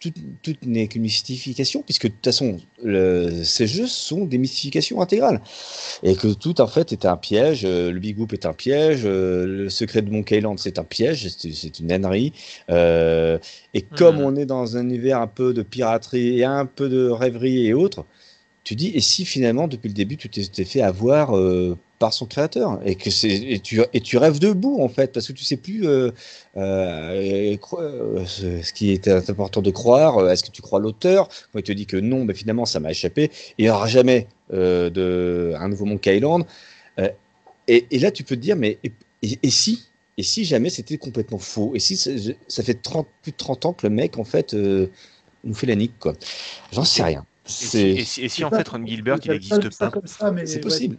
tout, tout n'est qu'une mystification, puisque de toute façon, le- ces jeux sont des mystifications intégrales. Et que tout, en fait, est un piège. euh, le Big Whoop est un piège. euh, le secret de Monkey Island, c'est un piège. C'est une ânerie. Euh, et comme Mhm. on est dans un univers un peu de piraterie et un peu de rêverie et autres, tu dis, et si finalement, depuis le début, tu t'es fait avoir euh, par son créateur et que c'est et tu, et tu rêves debout en fait parce que tu sais plus euh, euh, euh, ce, qui est important de croire euh, est-ce que tu crois l'auteur? Quand il te dit que non mais finalement ça m'a échappé il n'y aura jamais euh, de un nouveau Monkey Island. Et, et là tu peux te dire mais et si et si jamais c'était complètement faux? Et si ça, ça fait 30, plus de 30 ans que le mec en fait euh, nous fait la nique quoi? J'en sais rien et si, c'est et si- et si, en fait Ron Gilbert il n'existe pas comme ça, mais c'est ouais. possible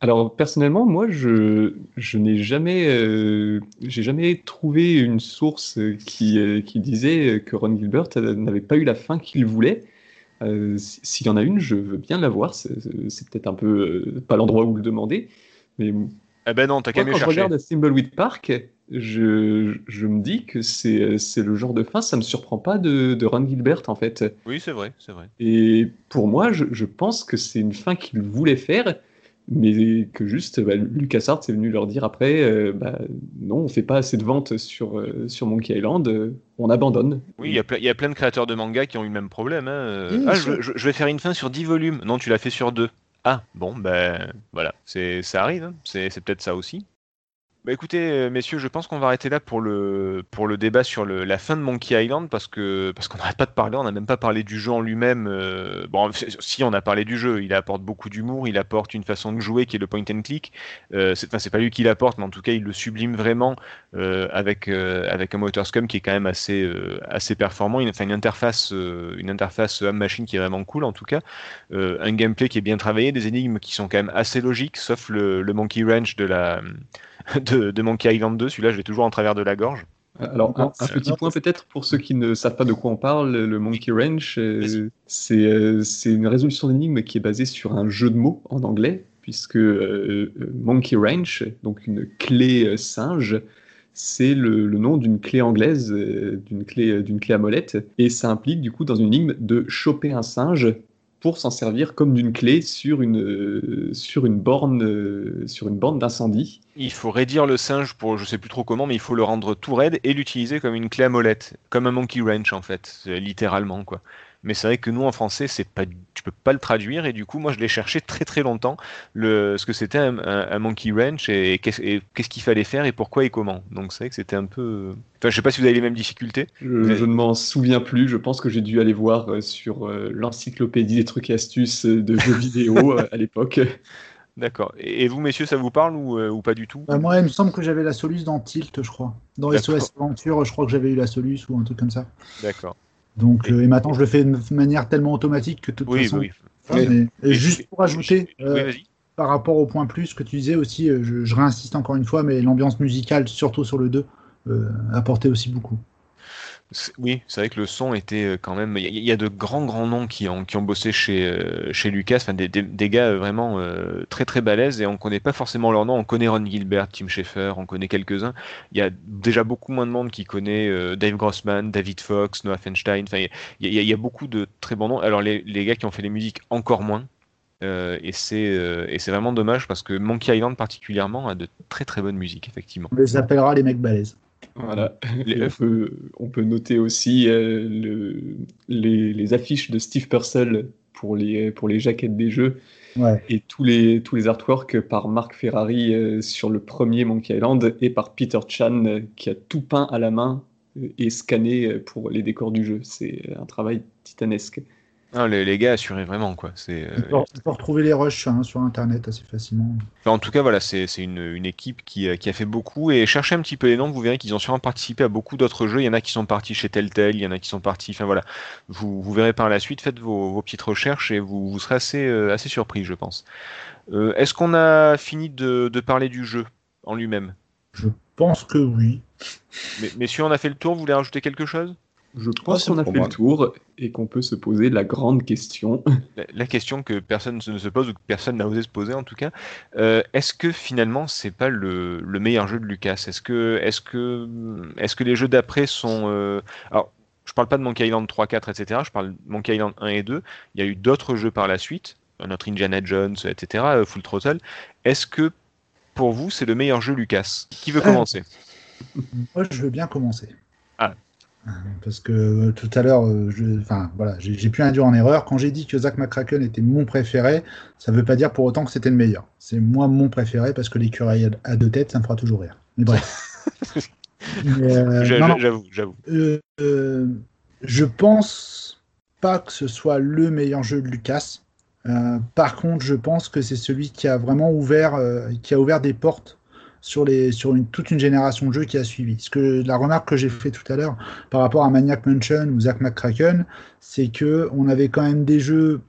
Alors personnellement, moi, je, je n'ai jamais, euh, j'ai jamais trouvé une source qui, euh, qui disait que Ron Gilbert euh, n'avait pas eu la fin qu'il voulait. Euh, si- S'il y en a une, je veux bien la voir. C'est c'est peut-être un peu euh, pas l'endroit où le demander, mais Eh ben non, t'as qu'à mieux quand je regarde Thimbleweed Park, je, je me dis que c'est c'est le genre de fin, ça me surprend pas de, de Ron Gilbert en fait. Oui, c'est vrai, c'est vrai. Et pour moi, je, je pense que c'est une fin qu'il voulait faire, mais que juste bah, LucasArts est venu leur dire après, euh, bah, non, on fait pas assez de ventes sur, euh, sur Monkey Island, euh, on abandonne. Oui, il y, a ple- il y a plein de créateurs de manga qui ont eu le même problème. hein. Euh, Oui, ah, je, sûr. je- je vais faire une fin sur 10 volumes. Non, tu l'as fait sur 2. Ah, bon, ben voilà, c'est ça arrive. hein. C'est c'est peut-être ça aussi. Bah écoutez, euh, messieurs, je pense qu'on va arrêter là pour le, pour le débat sur le, la fin de Monkey Island parce que parce qu'on n'arrête pas de parler, on n'a même pas parlé du jeu en lui-même. euh, bon, si on a parlé du jeu, il apporte beaucoup d'humour, il apporte une façon de jouer qui est le point and click. Euh, c'est, enfin, c'est pas lui qui l'apporte, mais en tout cas, il le sublime vraiment euh, avec avec un motor scum qui est quand même assez assez performant. Enfin, une interface une interface homme-machine qui est vraiment cool en tout cas. Un gameplay qui est bien travaillé, des énigmes qui sont quand même assez logiques, sauf le, le Monkey Ranch de la de, de Monkey Island 2. Celui-là, je l'ai toujours en travers de la gorge. Alors, un, petit point peut-être pour ceux qui ne savent pas de quoi on parle, le Monkey Wrench, euh, c'est euh, c'est une résolution d'énigme qui est basée sur un jeu de mots en anglais, puisque euh, euh, Monkey Wrench, donc une clé euh, singe, c'est le, le nom d'une clé anglaise, euh, d'une clé, euh, d'une clé à molette, et ça implique du coup dans une énigme de choper un singe pour s'en servir comme d'une clé sur une, euh, sur une borne, euh, sur une borne d'incendie. Il faut raidir le singe pour je sais plus trop comment, mais il faut le rendre tout raide et l'utiliser comme une clé à molette, comme un monkey wrench en fait, littéralement quoi. Mais c'est vrai que nous en français, c'est pas, tu peux pas le traduire et du coup moi je l'ai cherché très très longtemps, le, ce que c'était un, un- un monkey wrench et qu'est-ce et qu'est-ce qu'il fallait faire et pourquoi et comment. Donc c'est vrai que c'était un peu, enfin je sais pas si vous avez les mêmes difficultés. Je, Mais- je ne m'en souviens plus. Je pense que j'ai dû aller voir euh, sur euh, l'encyclopédie des trucs et astuces euh, de jeux vidéo à l'époque. D'accord. Et, vous messieurs, ça vous parle ou, euh, ou pas du tout? Bah, moi, il me semble que j'avais la Solus dans Tilt, je crois. Dans. SOS Aventure, je crois que j'avais eu la Solus ou un truc comme ça. D'accord. Donc, Et- euh, et maintenant, je le fais de manière tellement automatique que de toute Oui, façon. oui. Enfin, mais- et Et- juste pour ajouter, euh, par rapport au point plus que tu disais aussi, euh, je, je réinsiste encore une fois, mais l'ambiance musicale, surtout sur le 2, euh, apportait aussi beaucoup. Oui, c'est vrai que le son était euh, quand même. Il y, a- de grands grands noms qui ont, qui ont bossé chez, euh, chez Lucas, des, des, gars euh, vraiment très très balèzes et on connaît pas forcément leur nom. On connaît Ron Gilbert, Tim Schafer, on connaît quelques-uns. Il y a déjà beaucoup moins de monde qui connaît Dave Grossman, David Fox, Noah Feinstein. Il y, y a- beaucoup de très bons noms. Alors les, les gars qui ont fait les musiques encore moins. Et c'est et c'est vraiment dommage parce que Monkey Island particulièrement a de très très bonnes musiques effectivement. On les appellera les mecs balèzes. Voilà. Les- Et on, peut, on peut noter aussi euh, le- les, les affiches de Steve Purcell pour les, pour les jaquettes des jeux Ouais. et tous les, tous les artworks par Mark Ferrari euh, sur le premier Monkey Island et par Peter Chan euh, qui a tout peint à la main et scanné pour les décors du jeu. C'est un travail titanesque. Les, les gars assuraient vraiment quoi. C'est On peut, on peut retrouver les rushs hein, sur Internet assez facilement. Enfin, en tout cas, voilà, c'est une, une équipe qui, euh, qui a fait beaucoup. Et cherchez un petit peu les noms, vous verrez qu'ils ont sûrement participé à beaucoup d'autres jeux. Il y en a qui sont partis chez Telltale, il y en a qui sont partis. Enfin voilà, vous, vous verrez par la suite. Faites vos, vos petites recherches et vous, vous serez assez, euh, assez surpris, je pense. Euh, Est-ce qu'on a fini de, de parler du jeu en lui-même? Je pense que oui. Mais, Messieurs, on a fait le tour. Vous voulez rajouter quelque chose? Je Ah, pense c'est qu'on a fait moi. le tour et qu'on peut se poser la grande question. la, la question que personne ne se pose ou que personne n'a osé se poser en tout cas, euh, est-ce que finalement c'est pas le, le meilleur jeu de Lucas? Est-ce que, est-ce que, est-ce que les jeux d'après sont, euh, alors je parle pas de Monkey Island 3, 4, etc. Je parle de Monkey Island 1 et 2. Il y a eu d'autres jeux par la suite, notre Indiana Jones, etc. euh, Full Throttle. Est-ce que pour vous c'est le meilleur jeu Lucas? Qui veut commencer? Moi, je veux bien commencer. Parce que euh, tout à l'heure, euh, enfin voilà, j'ai pu induire en erreur. Quand j'ai dit que Zack McCracken était mon préféré, ça ne veut pas dire pour autant que c'était le meilleur. C'est moi mon préféré parce que l'écureuil à- deux têtes, ça me fera toujours rire. Mais bref. Euh, J'avoue, j'avoue. euh, euh, je pense pas que ce soit le meilleur jeu de Lucas. Par contre, je pense que c'est celui qui a vraiment ouvert, qui a ouvert des portes sur, les, sur une, toute une génération de jeux qui a suivi. Ce que, la remarque que j'ai fait tout à l'heure par rapport à Maniac Mansion ou Zack McCracken, c'est que on avait quand même des jeux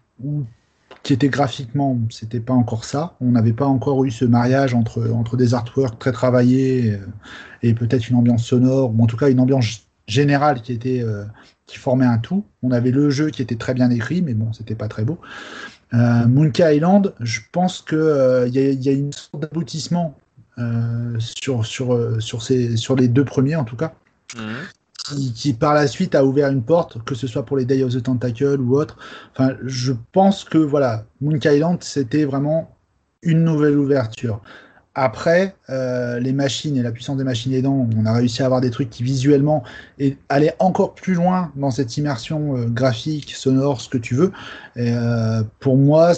qui étaient graphiquement, c'était pas encore ça. On n'avait pas encore eu ce mariage entre, entre des artworks très travaillés euh, et peut-être une ambiance sonore, ou en tout cas une ambiance générale qui était euh, qui formait un tout. On avait le jeu qui était très bien écrit, mais bon, c'était pas très beau. Euh, Monkey Island, je pense que euh, il y, a- une sorte d'aboutissement sur sur euh, sur ces sur les deux premiers en tout cas, qui, par la suite a ouvert une porte, que ce soit pour les Day of the Tentacle ou autre. Enfin, je pense que voilà, Monkey Island, c'était vraiment une nouvelle ouverture. Après, euh, les machines et la puissance des machines aidant, on a réussi à avoir des trucs qui visuellement et allaient encore plus loin dans cette immersion euh, graphique, sonore, ce que tu veux. Euh, pour moi,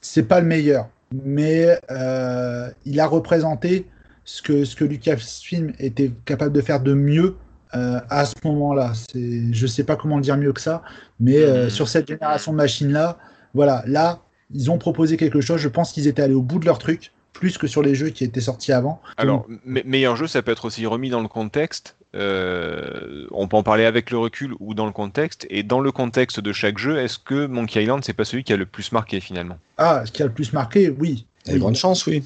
c'est pas le meilleur, mais euh, il a représenté ce que, ce que Lucasfilm était capable de faire de mieux euh, à ce moment-là. Je sais pas comment le dire mieux que ça, mais euh, Mhm. sur cette génération de machines-là, voilà, là, ils ont proposé quelque chose. Je pense qu'ils étaient allés au bout de leur truc, plus que sur les jeux qui étaient sortis avant. Alors, me- meilleur jeu, ça peut être aussi remis dans le contexte. Euh, on peut en parler avec le recul ou dans le contexte. Et dans le contexte de chaque jeu, est-ce que Monkey Island, c'est pas celui qui a le plus marqué finalement? Ah, ce qui a le plus marqué, oui. Il y a de Oui. grandes chances, oui.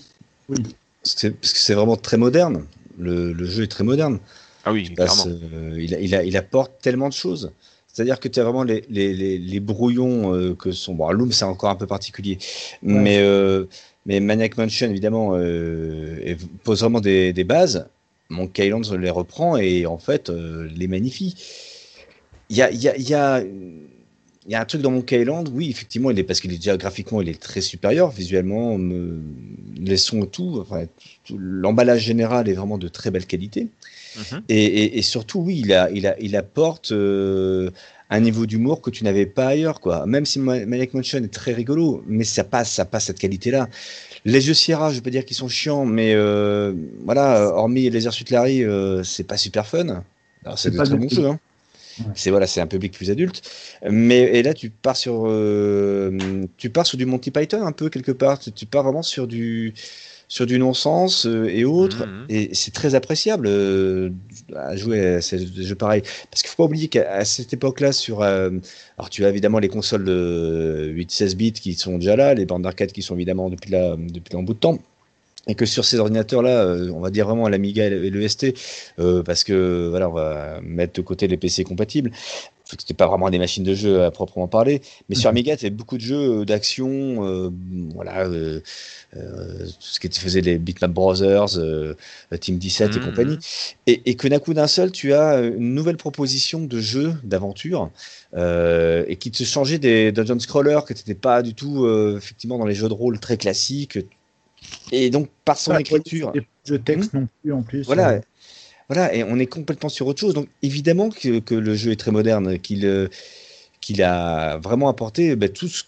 Oui. C'est- Parce que c'est vraiment très moderne. Le, le jeu est très moderne. Ah oui, Il, passe, clairement. euh, il, a- il, a- il apporte tellement de choses. C'est-à-dire que tu as vraiment les, les, les, les brouillons euh, que sont. Bon, Loom, c'est encore un peu particulier. Mais, euh, mais Maniac Mansion, évidemment, euh, et pose vraiment des, des bases. Monkey Island les reprend et en fait euh, les magnifie. Il y a, y, a, y, a, il y a un truc dans Monkey Island, oui, effectivement, il est, parce qu'il est déjà graphiquement, il est très supérieur. Visuellement, me- les sons, tout, enfin, tout- l'emballage général est vraiment de très belle qualité. Mhm. Et, et- et surtout, oui, il, a, il, a, il apporte euh, un niveau d'humour que tu n'avais pas ailleurs. Quoi. Même si Ma- Maniac Mansion est très rigolo, mais ça passe, ça passe cette qualité-là. Les yeux Sierra, je peux dire qu'ils sont chiants, mais euh, voilà, hormis les Suite Larry, euh, c'est pas super fun. C'est de pas très bons jeux. Hein. Ouais. C'est voilà, c'est un public plus adulte. Mais et là, tu pars sur, euh, tu pars sur du Monty Python un peu quelque part. Tu, tu pars vraiment sur du, sur du non-sens euh, et autres. Mhm. Et c'est très appréciable euh, à jouer à ces jeux pareils. Parce qu'il faut pas oublier qu'à cette époque-là, sur, euh, alors tu as évidemment les consoles de 8-16 bits qui sont déjà là, les bandes d'arcade qui sont évidemment depuis là, depuis un bout de temps. Et que sur ces ordinateurs-là, on va dire vraiment l'Amiga et le ST, euh, parce que voilà, on va mettre de côté les PC compatibles. C'était pas vraiment des machines de jeu à proprement parler, mais sur Mhm. Amiga, tu avais beaucoup de jeux euh, d'action, euh, voilà, euh, euh, tout ce qui faisait les Bitmap Brothers, Team 17 et Mhm. compagnie, et, et que d'un coup d'un seul, tu as une nouvelle proposition de jeu, d'aventure, et qui te changeait des dungeon scrollers que tu n'étais pas du tout effectivement dans les jeux de rôle très classiques. Et donc par son Ouais, écriture, jeux texte non plus en plus. voilà, voilà, et on est complètement sur autre chose. Donc évidemment que, le jeu est très moderne, qu'il euh, a vraiment apporté ben, tout ce-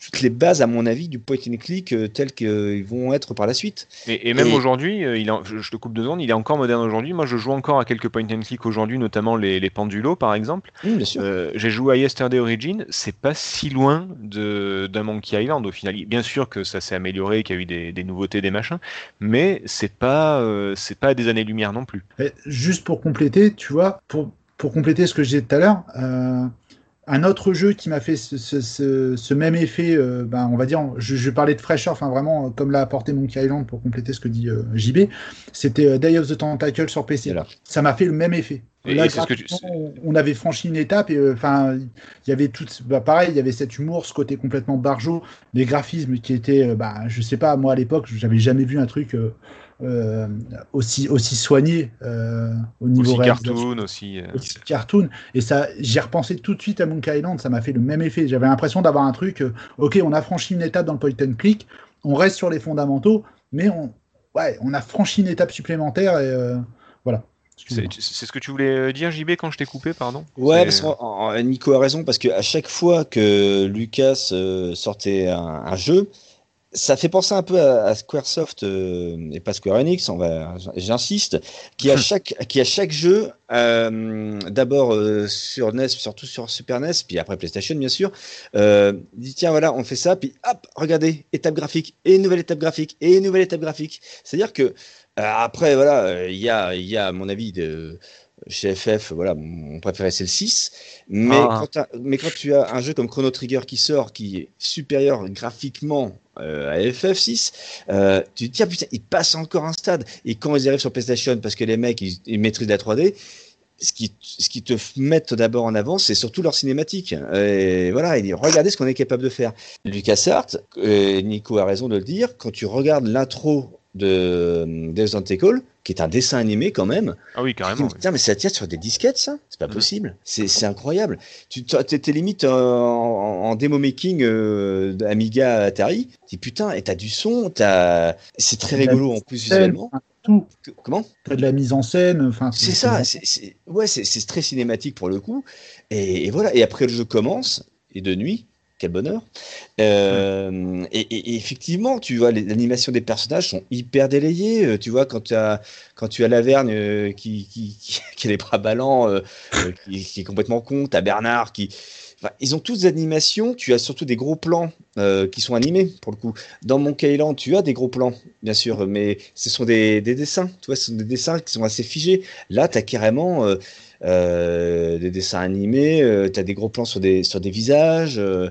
toutes les bases, à mon avis, du point and click euh, tels qu'ils vont être par la suite. Et, et même Et- aujourd'hui, euh, je, je te coupe deux secondes, il est encore moderne aujourd'hui. Moi, je joue encore à quelques point and click aujourd'hui, notamment les, les pendulos, par exemple. Bien sûr. Euh, J'ai joué à Yesterday Origin, c'est pas si loin de d'un Monkey Island au final. Bien sûr que ça s'est amélioré, qu'il y a eu des, des nouveautés, des machins, mais c'est pas euh, c'est pas à des années-lumière non plus. Et juste pour compléter, tu vois, pour, pour compléter ce que je disais tout à l'heure, euh, un autre jeu qui m'a fait ce, ce- ce- ce même effet, euh, ben, on va dire, je, je parlais de fraîcheur, enfin vraiment, euh, comme l'a apporté Monkey Island pour compléter ce que dit euh, JB, c'était euh, Day of the Tentacle sur PC. Voilà. Ça m'a fait le même effet. Et- Là, et c'est ce que tu- on- avait franchi une étape et enfin, il y avait tout, bah, pareil, il y avait cet humour, ce côté complètement barjot, des graphismes qui étaient, bah, je sais pas, moi à l'époque, j'avais jamais vu un truc euh, aussi aussi soigné euh, au niveau Aussi cartoon, aussi. euh, aussi cartoon. Et ça, j'ai repensé tout de suite à Monkey Island, ça m'a fait le même effet. J'avais l'impression d'avoir un truc, euh, ok, on a franchi une étape dans le point and click, on reste sur les fondamentaux, mais on, ouais, on a franchi une étape supplémentaire et euh, voilà. C'est ce que tu voulais dire, JB, quand je t'ai coupé, pardon? Ouais, parce que Nico a raison, parce qu'à chaque fois que Lucas sortait un, un jeu, ça fait penser un peu à, à Squaresoft euh, et pas Square Enix, on va, j'insiste, qui a chaque, qui chaque jeu, euh, d'abord euh, sur NES, surtout sur Super NES, puis après PlayStation bien sûr, dit tiens voilà, on fait ça, puis hop, regardez, étape graphique, et une nouvelle étape graphique, et une nouvelle étape graphique. C'est-à-dire que euh, après voilà, il y a, il y a à mon avis de chez FF, voilà, mon préféré c'est le 6. Mais, Ah. quand mais quand tu as un jeu comme Chrono Trigger qui sort, qui est supérieur graphiquement euh, à FF6, euh, tu te dis, ah, putain, il passe encore un stade. Et quand ils arrivent sur PlayStation, parce que les mecs, ils, ils maîtrisent la 3D, ce qui, ce qui te mettent d'abord en avant, c'est surtout leur cinématique. Et voilà, il dit, regardez ce qu'on est capable de faire. LucasArts, euh, Nico a raison de le dire, quand tu regardes l'intro de Death Tentacle, qui est un dessin animé quand même, Ah oui, carrément. dis, Putain, mais ça tient sur des disquettes, ça? C'est pas Mhm. possible. C'est incroyable. Tu t'es limite en, en- en démo making euh, Amiga Atari. Tu dis putain, et t'as du son, t'as. C'est très rigolo en plus visuellement. tout. Comment? T'as de la mise en scène, enfin. C'est ça. ouais, c'est c'est très cinématique pour le coup. Et, et voilà. Et après le jeu commence et de nuit. Quel bonheur. Euh, et, effectivement, tu vois, les animations des personnages sont hyper délayées. Euh, Tu vois, quand tu as, quand tu as euh, qui, a les bras ballants, euh, qui, est complètement con, tu as Bernard qui. Ils ont tous des animations. Tu as surtout des gros plans qui sont animés, pour le coup. Dans Monkey Island, tu as des gros plans, bien sûr, mais ce sont des, des dessins. Tu vois, ce sont des dessins qui sont assez figés. Là, tu as carrément. Euh, euh, des dessins animés, tu as des gros plans sur des, sur des visages, euh,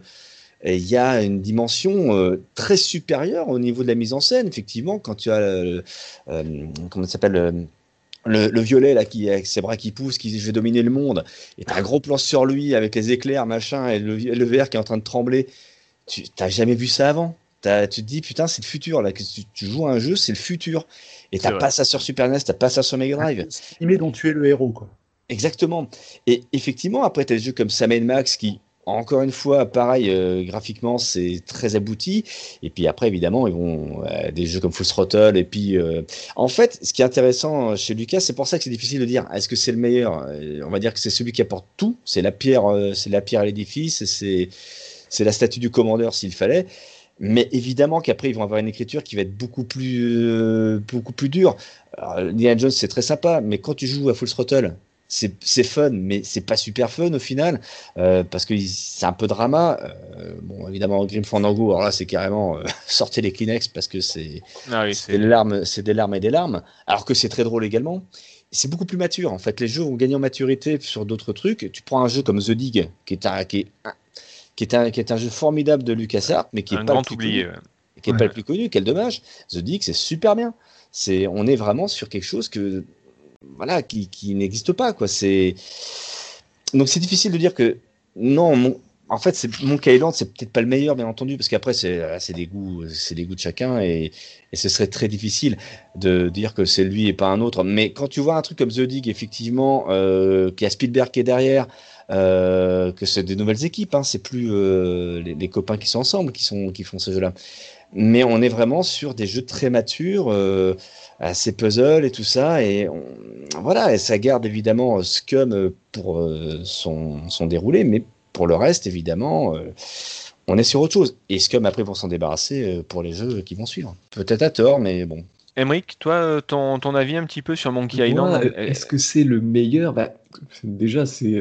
et il y a une dimension euh, très supérieure au niveau de la mise en scène, effectivement, quand tu as, euh, euh, comment ça s'appelle, euh, le, le violet, là, qui, avec ses bras qui poussent, qui dit je vais dominer le monde, et tu as un gros plan sur lui avec les éclairs, machin, et le, le vert qui est en train de trembler. Tu n'as jamais vu ça avant? T'as- tu te dis, putain, c'est le futur, là, que tu, tu joues à un jeu, c'est le futur. Et t'as pas ça sur Super NES, t'as pas ça sur Mega Drive. C'est dont tu es le héros, quoi. Exactement. Et effectivement, après, tu as des jeux comme Sam Max qui, encore une fois, pareil, euh, graphiquement, c'est très abouti. Et puis après, évidemment, ils vont euh, des jeux comme Full Throttle. Et puis, euh, en fait, ce qui est intéressant chez Lucas, c'est pour ça que c'est difficile de dire est-ce que c'est le meilleur? Euh, On va dire que c'est celui qui apporte tout. C'est la pierre, euh, la pierre à l'édifice. C'est la statue du commandeur s'il fallait. Mais évidemment qu'après, ils vont avoir une écriture qui va être beaucoup plus, euh, beaucoup plus dure. Alors, Indiana Jones, c'est très sympa, mais quand tu joues à Full Throttle, c'est c'est fun, mais c'est pas super fun au final, euh, parce que c'est un peu drama. Euh, bon, évidemment, Grim Fandango, alors là, c'est carrément euh, sortez les Kleenex parce que c'est Ah oui, c'est des larmes, c'est des larmes et des larmes. Alors que c'est très drôle également. C'est beaucoup plus mature. En fait, les jeux ont gagné en maturité sur d'autres trucs. Tu prends un jeu comme The Dig, qui est un, qui est un, qui est un, qui est un jeu formidable de LucasArts, mais qui est un pas plus oublié. connu ouais. qui est pas le plus connu, quel dommage. The Dig, c'est super bien. C'est, on est vraiment sur quelque chose que, voilà, qui, qui n'existe pas, quoi. Donc c'est difficile de dire que, non, mon- en fait, c'est, Monkey Island, c'est peut-être pas le meilleur, bien entendu, parce qu'après, c'est, des goûts, des goûts de chacun, et, et ce serait très difficile de dire que c'est lui et pas un autre. Mais quand tu vois un truc comme The Dig, effectivement, euh, qui a Spielberg qui est derrière, euh, que c'est des nouvelles équipes, hein, c'est plus euh, les, les copains qui sont ensemble qui, sont, qui font ce jeu-là. Mais on est vraiment sur des jeux très matures, euh, assez puzzle et tout ça. Et on- voilà, et ça garde évidemment Scum euh, pour euh, son, son déroulé, mais pour le reste, évidemment, euh, on est sur autre chose. Et Scum, après, vont s'en débarrasser euh, pour les jeux qui vont suivre. Peut-être à tort, mais bon. Emric, toi, euh, ton, ton avis un petit peu sur Monkey Moi, Island euh, euh, Est-ce que c'est le meilleur? Bah, Déjà, c'est.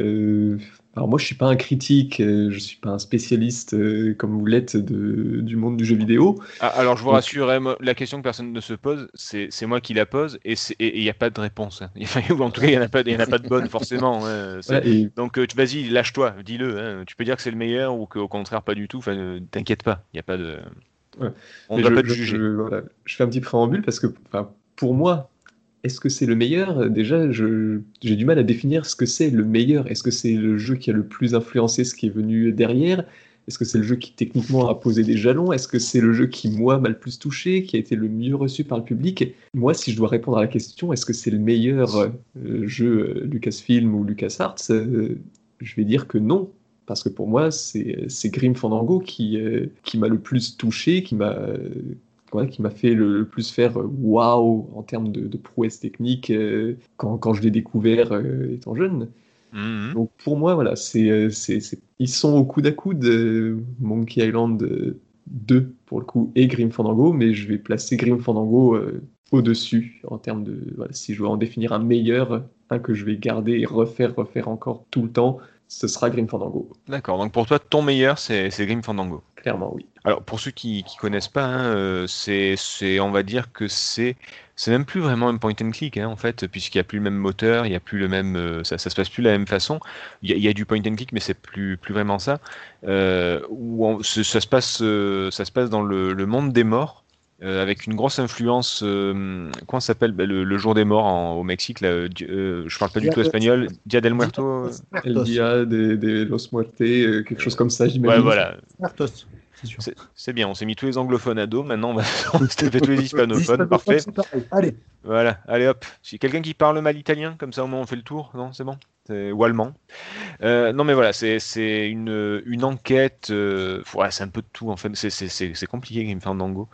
Alors, moi, je suis pas un critique, euh, je suis pas un spécialiste euh, comme vous l'êtes de- du monde du jeu vidéo. Ah, alors je vous Donc- rassure, la question que personne ne se pose, c'est c'est moi qui la pose et il n'y a pas de réponse. hein. En tout cas, il n'y en, a pas de- il y en a pas de bonne forcément. hein. C'est- Voilà, et Donc euh, vas-y, lâche-toi, dis-le. hein. Tu peux dire que c'est le meilleur ou qu'au contraire pas du tout. Enfin, euh, t'inquiète pas, il n'y a pas de. Ouais. On ne je, pas te juger. je- voilà, je fais un petit préambule parce que, pour moi, est-ce que c'est le meilleur? Déjà, je- j'ai du mal à définir ce que c'est le meilleur. Est-ce que c'est le jeu qui a le plus influencé ce qui est venu derrière? Est-ce que c'est le jeu qui techniquement a posé des jalons? Est-ce que c'est le jeu qui, moi, m'a le plus touché, qui a été le mieux reçu par le public? Moi, si je dois répondre à la question, est-ce que c'est le meilleur euh, jeu euh, Lucasfilm ou LucasArts euh, Je vais dire que non. Parce que pour moi, c'est Grim Fandango qui, euh, qui m'a le plus touché, qui m'a euh, qui m'a fait le, le plus faire euh, waouh en termes de, de prouesse technique euh, quand, quand je l'ai découvert euh, étant jeune. Mhm. Donc pour moi, voilà, c'est, ils sont au coude à coude, euh, Monkey Island euh, 2 pour le coup et Grim Fandango, mais je vais placer Grim Fandango au-dessus en termes de. Voilà, si je dois en définir un meilleur, un que je vais garder et refaire, refaire encore tout le temps, ce sera Grim Fandango. D'accord. Donc pour toi, ton meilleur, c'est Grim Fandango. Alors pour ceux qui qui connaissent pas, hein, euh, c'est on va dire que c'est c'est même plus vraiment un point and click hein, en fait, puisqu'il n'y a plus le même moteur, il y a plus le même euh, ça ça se passe plus de la même façon. Il y a, du point and click, mais c'est plus plus vraiment ça. Euh, ça se passe euh, ça se passe dans le monde des morts. Euh, avec une grosse influence, euh, comment ça s'appelle? Bah, le, le jour des morts en- au Mexique, là, euh, je parle pas du tout espagnol, Dia del Muerto. euh, El. Dia de, de Los Muertes, euh, quelque chose comme ça, j'imagine. Ouais, voilà, Muertos, c'est bien, on s'est mis tous les anglophones à dos, maintenant on va fait tous les hispanophones, Hispanophone, parfait. Allez, Voilà, allez hop. Si quelqu'un qui parle mal italien, comme ça au moins on fait le tour, non, c'est bon? Ou allemand. Euh, non mais voilà, c'est une, une enquête, euh, ouais, c'est un peu de tout en fait, c'est- compliqué Grim Fandango.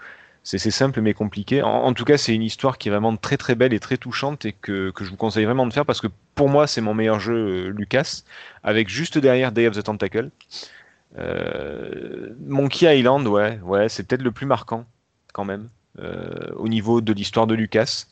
C'est simple mais compliqué. En, tout cas, c'est une histoire qui est vraiment très très belle et très touchante et que, je vous conseille vraiment de faire parce que pour moi, c'est mon meilleur jeu euh, Lucas, avec juste derrière Day of the Tentacle. Euh, Monkey Island, ouais, ouais, c'est peut-être le plus marquant quand même euh, au niveau de l'histoire de Lucas.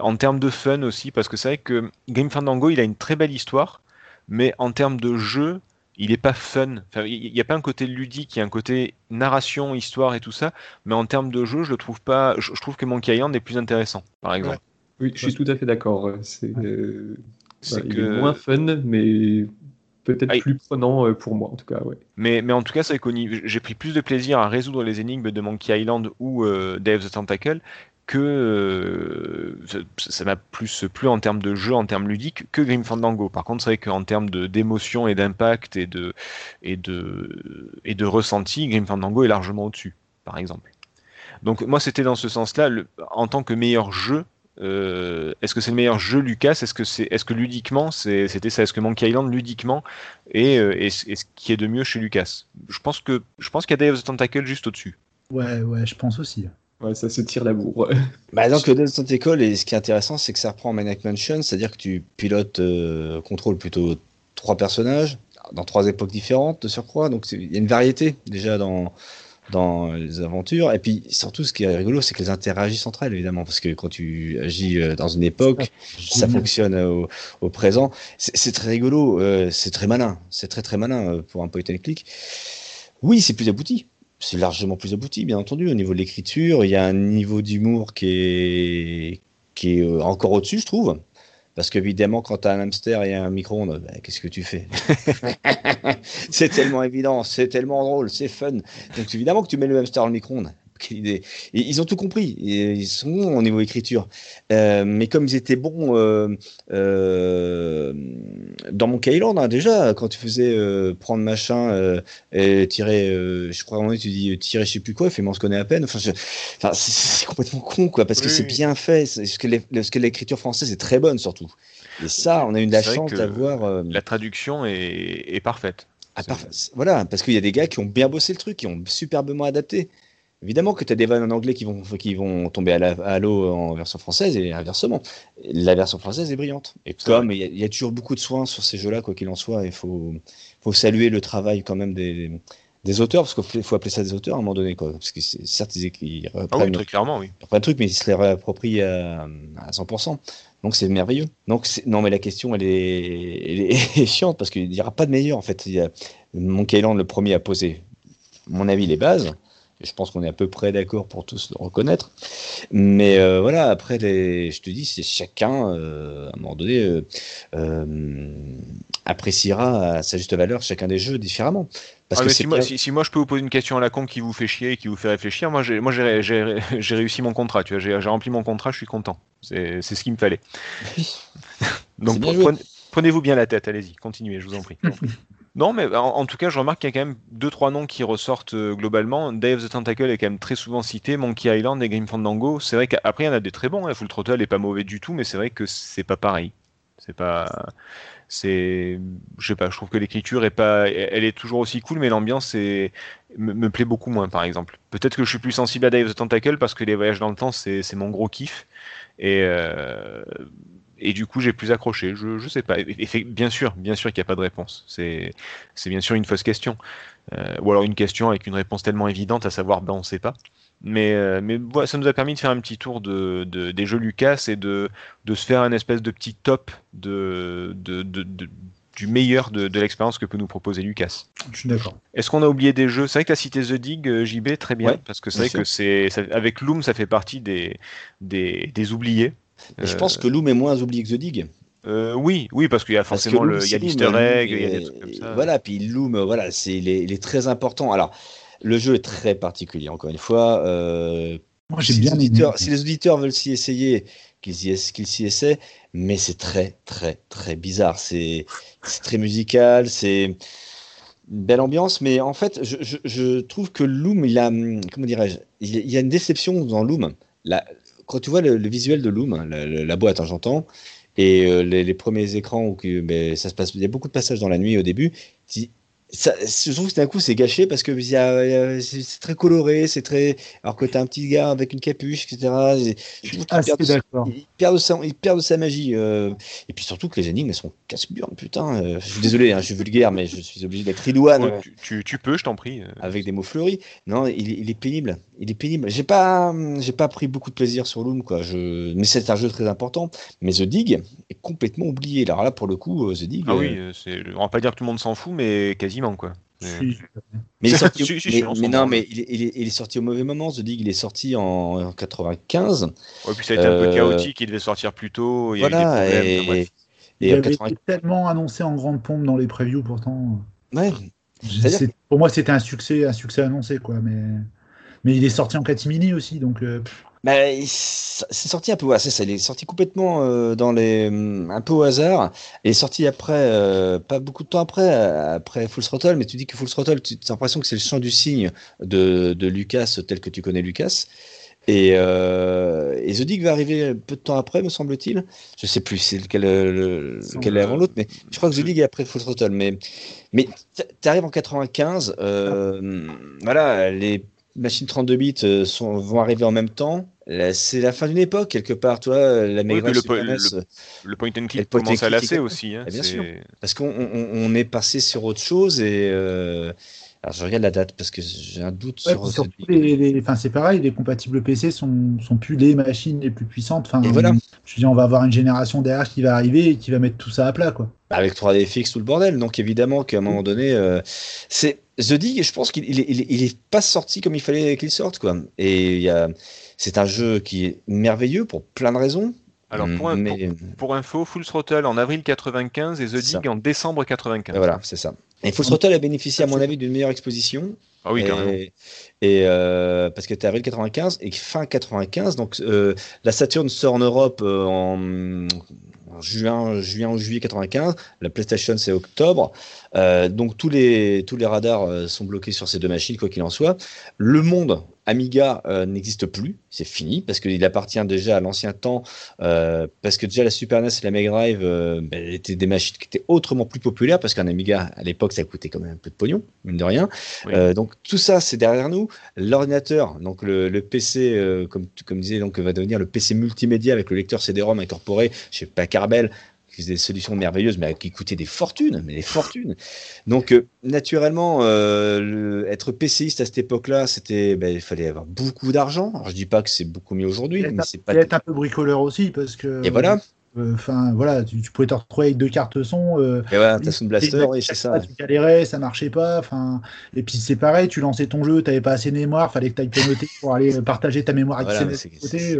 En termes de fun aussi, parce que c'est vrai que Game Fandango, il a une très belle histoire, mais en termes de jeu, il n'est pas fun. Enfin, il n'y a pas un côté ludique, il y a un côté narration, histoire et tout ça, mais en termes de jeu, je le trouve pas. Je, je trouve que Monkey Island est plus intéressant, par exemple. Oui, je suis tout à fait d'accord. C'est euh, que- est moins fun, mais peut-être Ah, plus prenant euh, pour moi, en tout cas. Ouais. Mais, mais en tout cas, c'est niveau- j'ai pris plus de plaisir à résoudre les énigmes de Monkey Island ou euh, of the Tentacle que euh, ça- m'a plus plu en termes de jeu, en termes ludiques, que Grim Fandango. Par contre, c'est vrai qu'en termes d'émotion et d'impact et de, et, de, et de ressenti, Grim Fandango est largement au-dessus, par exemple. Donc moi, c'était dans ce sens-là, en tant que meilleur jeu, euh, est-ce que c'est le meilleur jeu Lucas? Est-ce que c'est, est-ce que ludiquement, c'était ça? Est-ce que Monkey Island ludiquement est, euh, est, est ce qui est de mieux chez Lucas? Je pense que je pense qu'il y a Day of the Tentacle juste au-dessus. Ouais, ouais, je pense aussi. Ouais, ça se tire la bourre. Bah, donc, le Delta École, et ce qui est intéressant, c'est que ça reprend Maniac Mansion, c'est-à-dire que tu pilotes, euh, contrôles plutôt trois personnages, dans trois époques différentes de surcroît. Donc, il y a une variété déjà dans, dans les aventures. Et puis, surtout, ce qui est rigolo, c'est qu'elles interagissent entre elles, évidemment, parce que quand tu agis euh, dans une époque, ça fonctionne au, au présent. C'est très rigolo, euh, c'est très malin, c'est très très malin pour un point and click. Oui, c'est plus abouti. C'est largement plus abouti, bien entendu, au niveau de l'écriture. Il y a un niveau d'humour qui est, qui est euh, encore au-dessus, je trouve. Parce qu'évidemment, quand tu as un hamster et un micro-ondes, bah, qu'est-ce que tu fais? C'est tellement évident, c'est tellement drôle, c'est fun. Donc évidemment que tu mets le hamster dans le micro-ondes. Quelle idée. Et ils ont tout compris. Et ils sont bons au niveau écriture. Euh, mais comme ils étaient bons euh, euh, dans mon Island, hein, déjà, quand tu faisais prendre machin et tirer, je crois moment tu dis tirer je sais plus quoi, fais-moi on se connaît à peine. Enfin, c'est complètement con, quoi, parce que c'est bien fait. Ce que l'écriture française est très bonne, surtout. Et ça, on a eu de la chance d'avoir. La traduction est, est parfaite. ah. Voilà, parce qu'il y a des gars qui ont bien bossé le truc, qui ont superbement adapté. Évidemment que tu as des vannes en anglais qui vont, qui vont tomber à l'eau en version française et inversement. La version française est brillante. Et comme il y, a- il y a toujours beaucoup de soins sur ces jeux-là, quoi qu'il en soit, il faut, faut saluer le travail quand même des, des auteurs, parce qu'il faut appeler ça des auteurs à un moment donné. Quoi, parce que certes, ils, ils Ah oui, reprennent, très clairement, oui. ils reprennent le truc, mais ils se les réapproprient à, à 100%. Donc c'est merveilleux. Donc non, mais la question, elle est, elle est, elle est chiante, parce qu'il n'y aura pas de meilleur. En fait, il y a Monkey Island, le premier à poser, à mon avis, les bases. Je pense qu'on est à peu près d'accord pour tous le reconnaître. Mais euh, voilà, après, les, je te dis, c'est chacun, euh, à un moment donné, euh, appréciera à sa juste valeur chacun des jeux différemment. Parce Ah, que si, moi, si, si moi je peux vous poser une question à la con qui vous fait chier et qui vous fait réfléchir, moi j'ai réussi mon contrat, tu vois, j'ai rempli mon contrat, je suis content. C'est ce qu'il me fallait. Donc prenez-vous bien la tête, allez-y, continuez, je vous en prie. non, mais en, tout cas, je remarque qu'il y a quand même deux trois noms qui ressortent euh, globalement. Of the Tentacle est quand même très souvent cité, Monkey Island et Grim Fandango. C'est vrai qu'après il y en a des très bons. Hein. Full Throttle est pas mauvais du tout, mais c'est vrai que c'est pas pareil. C'est pas c'est je sais pas je trouve que l'écriture est pas elle est toujours aussi cool mais l'ambiance me, plaît beaucoup moins par exemple peut-être que je suis plus sensible à of the Tentacle parce que les voyages dans le temps c'est c'est mon gros kiff et euh, et du coup j'ai plus accroché. Je je sais pas. Et- bien sûr bien sûr qu'il n'y a pas de réponse. C'est c'est bien sûr une fausse question. Euh, ou alors une question avec une réponse tellement évidente à savoir ben on sait pas. Mais, euh, mais voilà, ça nous a permis de faire un petit tour de, de- des jeux Lucas et de, de se faire un espèce de petit top de, de, de- du meilleur de, de l'expérience que peut nous proposer Lucas. Je suis d'accord. Est-ce qu'on a oublié des jeux? C'est vrai que la cité The Dig, euh, JB, très bien, Ouais, parce que c'est vrai que c'est avec Loom, ça fait partie des, des, des oubliés. Et je pense que Loom est moins oublié que The Dig. euh, oui, oui, parce qu'il y a forcément Loom, le, il y a l'Easter Loom, egg, Loom il y a des est- trucs comme ça. Voilà, puis Loom, voilà, c'est il est, il est très important. Alors, le jeu est très particulier, encore une fois. euh, Moi, j'ai si, bien les aimé. si les auditeurs veulent s'y essayer, qu'ils y qu'ils s'y essaient, mais c'est très, très, très bizarre. C'est c'est très musical, c'est une belle ambiance, mais en fait, je, je- je trouve que Loom, il a, hum, comment dirais-je, il y a- il y a une déception dans Loom. La- quand tu vois le, visuel de Loom, la, la- boîte, hein, j'entends, et euh, les, premiers écrans où ben, ça se passe, il y a beaucoup de passages dans la nuit au début, tu ça, je trouve que d'un coup c'est gâché parce que c'est très coloré, c'est très. Alors que t'as un petit gars avec une capuche, etc. et Je trouve qu'il Assez perd, de sa- d'accord. il perd de sa, magie. euh, et puis surtout que les énigmes elles sont casse-burnes, putain. euh, je suis désolé, hein, je suis vulgaire, mais je suis obligé d'être idoine Ouais, tu, tu- tu peux, je t'en prie. euh. avec des mots fleuris. Non, il, est- il est pénible. Il est pénible. J'ai pas, j'ai pas pris beaucoup de plaisir sur Loom, quoi. Je, mais c'est un jeu très important. Mais The Dig est complètement oublié. Alors là, pour le coup, The Dig. Ah oui, euh, on va pas dire que tout le monde s'en fout, mais quasiment quoi. Mais- Si. Mais il est sorti. Si, si, mais, si, on s'en mais non, mais il est, il est- il est sorti au mauvais moment. The Dig, il est sorti en, en 95. Ouais, puis ça a été un peu Euh, chaotique, il devait sortir plus tôt, il y a eu des Voilà. problèmes. Et, enfin, bref. et il avait 80 été tellement annoncé en grande pompe dans les previews, pourtant. Ouais. C'est-à-dire C'est- Pour moi, c'était un succès, un succès annoncé, quoi. Mais, mais il est sorti en catimini aussi, donc. euh, il- c'est sorti un peu, ouais, c'est ça, il est sorti complètement euh, dans les, hum, un peu au hasard. Il est sorti après, euh, pas beaucoup de temps après, euh, après Full Throttle, mais tu dis que Full Throttle, tu as l'impression que c'est le chant du cygne de, de Lucas tel que tu connais Lucas. Et, euh, et The Dig va arriver peu de temps après, me semble-t-il. Je sais plus c'est lequel, le- Semble- lequel est avant l'autre, mais je crois que The Dig est après Full Throttle. Mais, mais tu arrives en 95, euh, voilà, les machines 32 bits euh, sont, vont arriver en même temps. C'est la fin d'une époque, quelque part, toi, la Mega le po- le- Le point and click commence à lasser aussi. hein, Ah, bien sûr. parce qu'on on, on est passé sur autre chose et euh, alors je regarde la date parce que j'ai un doute ouais, sur surtout, les, les- enfin, c'est pareil, les compatibles PC sont, sont plus les machines les plus puissantes. Enfin, Et voilà. Je dire, on va avoir une génération derrière qui va arriver et qui va mettre tout ça à plat, quoi. avec 3D FX tout le bordel. Donc évidemment qu'à un moment donné, euh, c'est The Dig. Je pense qu'il il est, il est- il est pas sorti comme il fallait qu'il sorte quoi. Et il y a, c'est un jeu qui est merveilleux pour plein de raisons. Alors pour, un- mais pour, pour info, Full Throttle en avril 95 et The. Dig en décembre 95. et voilà, c'est ça. Et Full Throttle a bénéficié à mon avis d'une meilleure exposition. Ah oui, et, carrément. et, euh, parce que tu avril 95 et fin 95, donc euh, la Saturn sort en Europe euh, en, en juin, juin ou juillet 95. La PlayStation c'est octobre. Donc tous les tous les radars sont bloqués sur ces deux machines quoi qu'il en soit. Le monde Amiga euh, n'existe plus, c'est fini parce qu'il appartient déjà à l'ancien temps. euh, parce que déjà la Super NES et la Mega Drive euh, ben, étaient des machines qui étaient autrement plus populaires parce qu'un Amiga à l'époque ça coûtait quand même un peu de pognon mine de rien. Oui. Donc tout ça c'est derrière nous. L'ordinateur, donc le, le PC, comme comme disais, donc va devenir le PC multimédia avec le lecteur CD-ROM incorporé chez Packard-Bell, qui faisait des solutions merveilleuses, mais qui coûtaient des fortunes, mais des fortunes. Donc euh, naturellement, euh, le- être PCiste à cette époque-là, c'était, ben, il fallait avoir beaucoup d'argent. Alors je dis pas que c'est beaucoup mieux aujourd'hui, mais c'est pas. Être un peu bricoleur aussi, parce que. Et voilà. euh, Enfin, voilà, tu, tu pouvais te retrouver avec deux cartes son. euh, Et voilà, t'as Sound Blaster, et c'est ça. Tu galérais, ça marchait pas. Enfin, et puis c'est pareil, tu lançais ton jeu, t'avais pas assez de mémoire, fallait que tu ailles noter pour aller partager ta mémoire Voilà, mais de c'est côté.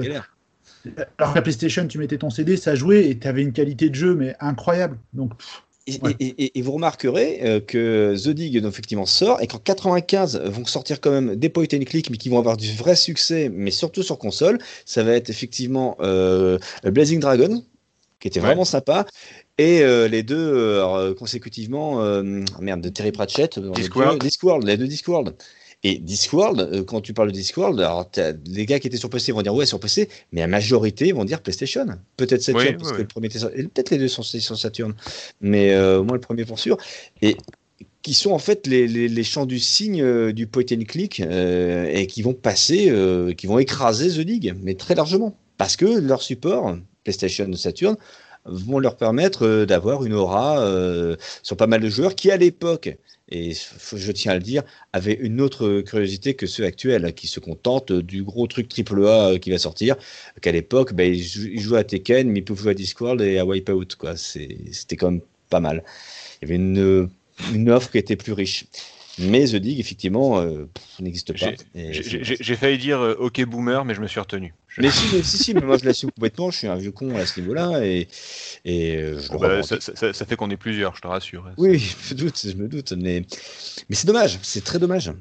Alors que la PlayStation, tu mettais ton CD, ça jouait et tu avais une qualité de jeu mais incroyable. Donc pff, Et, Ouais. et- et- et vous remarquerez euh, que The Dig donc, effectivement sort et qu'en 95 vont sortir quand même des point and click mais qui vont avoir du vrai succès mais surtout sur console ça va être effectivement euh, Blazing Dragon qui était Ouais. vraiment sympa et euh, les deux euh, alors, euh, consécutivement euh, merde de Terry Pratchett Discworld. deux- Discworld les deux Discworld et Discworld, euh, quand tu parles de Discworld, alors les gars qui étaient sur PC vont dire ouais sur PC, mais la majorité vont dire PlayStation. Peut-être Saturn, Oui, parce oui, que le premier était sur- Peut-être les deux sont sur Saturn, mais euh, au moins le premier pour sûr. Et qui sont en fait les, les, les champs du signe euh, du point and click euh, et qui vont passer, qui vont écraser The Dig, mais très largement. Parce que leur support, PlayStation Saturn, vont leur permettre euh, d'avoir une aura euh, sur pas mal de joueurs qui, à l'époque, et je tiens à le dire, avaient une autre curiosité que ceux actuels, qui se contentent du gros truc AAA euh, qui va sortir, qu'à l'époque, ben, ils, jou- ils jouaient à Tekken, mais ils pouvaient jouer à Discworld et à Wipeout. C'était quand même pas mal. Il y avait une, une offre qui était plus riche. Mais The Dig, effectivement, euh, n'existe pas. J'ai- failli dire euh, OK boomer, mais je me suis retenu. Je- mais si, mais si, si, mais moi je l'assume complètement, je suis un vieux con à ce niveau-là et, et euh, je bah, ça, ça- ça fait qu'on est plusieurs, je te rassure. Oui, je me doute, je me doute, mais, mais c'est dommage, c'est très dommage.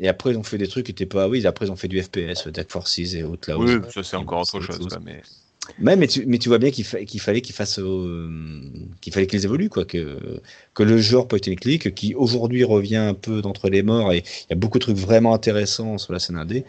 Et après, ils ont fait des trucs qui étaient pas. Oui, après, ils ont fait du FPS, Dark Forces et Outlaws. Oui, ça c'est encore autre chose. mais... Ouais, mais tu, mais tu vois bien qu'il fa- qu'il fallait qu'ils fassent, euh, qu'il fallait qu'ils évoluent, quoi, que, que le genre point and click, qui aujourd'hui revient un peu d'entre les morts, et il y a beaucoup de trucs vraiment intéressants sur la scène indé.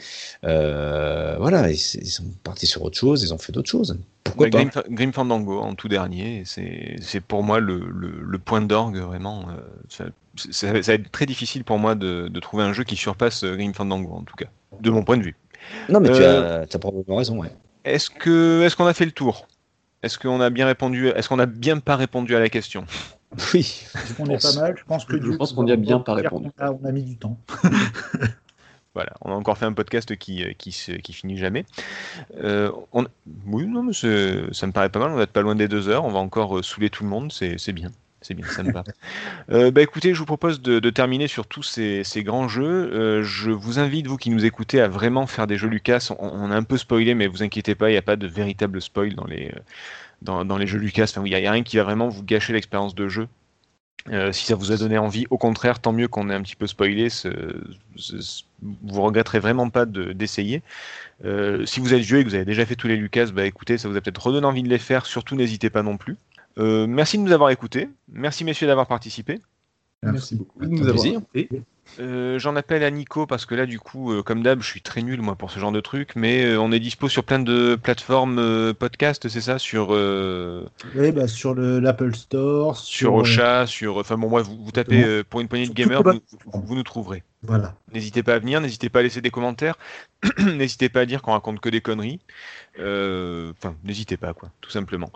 Euh, voilà, ils, ils sont partis sur autre chose, ils ont fait d'autres choses. Pourquoi Bah, pas? Grim, Fa- Grim Fandango en tout dernier, c'est c'est pour moi le, le- le point d'orgue vraiment. euh, ça, ça- ça va être très difficile pour moi de, de trouver un jeu qui surpasse euh, Grim Fandango en tout cas, de mon point de vue. Non, mais tu Euh, as, as probablement raison, ouais. Est-ce que est-ce qu'on a fait le tour? Est-ce qu'on a bien répondu Est-ce qu'on a bien pas répondu à la question? Oui. On est pas mal. Je pense que Je pense qu'on y a bien pas répondu. a- on a mis du temps. Voilà, on a encore fait un podcast qui, euh, qui, se- qui finit jamais. Euh, on- Oui, non, mais ça me paraît pas mal. On va être pas loin des deux heures. On va encore euh, saouler tout le monde. C'est c'est bien. C'est bien, ça me va. Euh, bah écoutez, je vous propose de, terminer sur tous ces, grands jeux. Euh, je vous invite, vous qui nous écoutez, à vraiment faire des jeux Lucas. On, on a un peu spoilé, mais vous inquiétez pas, il n'y a pas de véritable spoil dans les, dans, les jeux Lucas. Enfin, il n'y a, rien qui va vraiment vous gâcher l'expérience de jeu. Euh, si ça vous a donné envie, au contraire, tant mieux qu'on ait un petit peu spoilé. ce- ce- vous regretterez vraiment pas de- d'essayer. Si vous êtes vieux et que vous avez déjà fait tous les Lucas, bah écoutez, ça vous a peut-être redonné envie de les faire. Surtout, n'hésitez pas non plus. Euh, merci de nous avoir écoutés. Merci messieurs d'avoir participé. Merci beaucoup de nous avoir. Euh, J'en appelle à Nico parce que là, du coup, euh, comme d'hab, je suis très nul moi pour ce genre de truc, mais euh, on est dispo sur plein de plateformes euh, podcast, c'est ça, sur euh, Oui, bah, sur le- l'Apple Store, sur euh, Ocha, sur, enfin bon, moi, vous, vous tapez euh, pour une poignée de Sur gamers, vous nous trouverez. Voilà. N'hésitez pas à venir, n'hésitez pas à laisser des commentaires, n'hésitez pas à dire qu'on raconte que des conneries. Euh, Enfin, n'hésitez pas, quoi, tout simplement.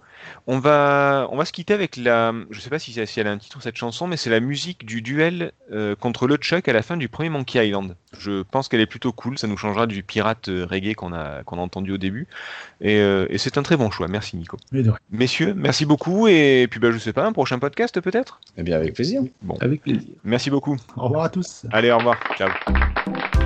On va, on va se quitter avec la. Je sais pas si, si elle a un titre cette chanson, mais c'est la musique du duel euh, contre le Chuck à la fin du premier Monkey Island. Je pense qu'elle est plutôt cool, ça nous changera du pirate euh, reggae qu'on a, qu'on a entendu au début. Et, euh, et c'est un très bon choix. Merci Nico. Messieurs, merci beaucoup et puis bah, je sais pas, un prochain podcast peut-être? Eh bien, avec plaisir. Bon, Avec plaisir. merci beaucoup. Au revoir à tous. Allez, au revoir. Ciao. Thank you.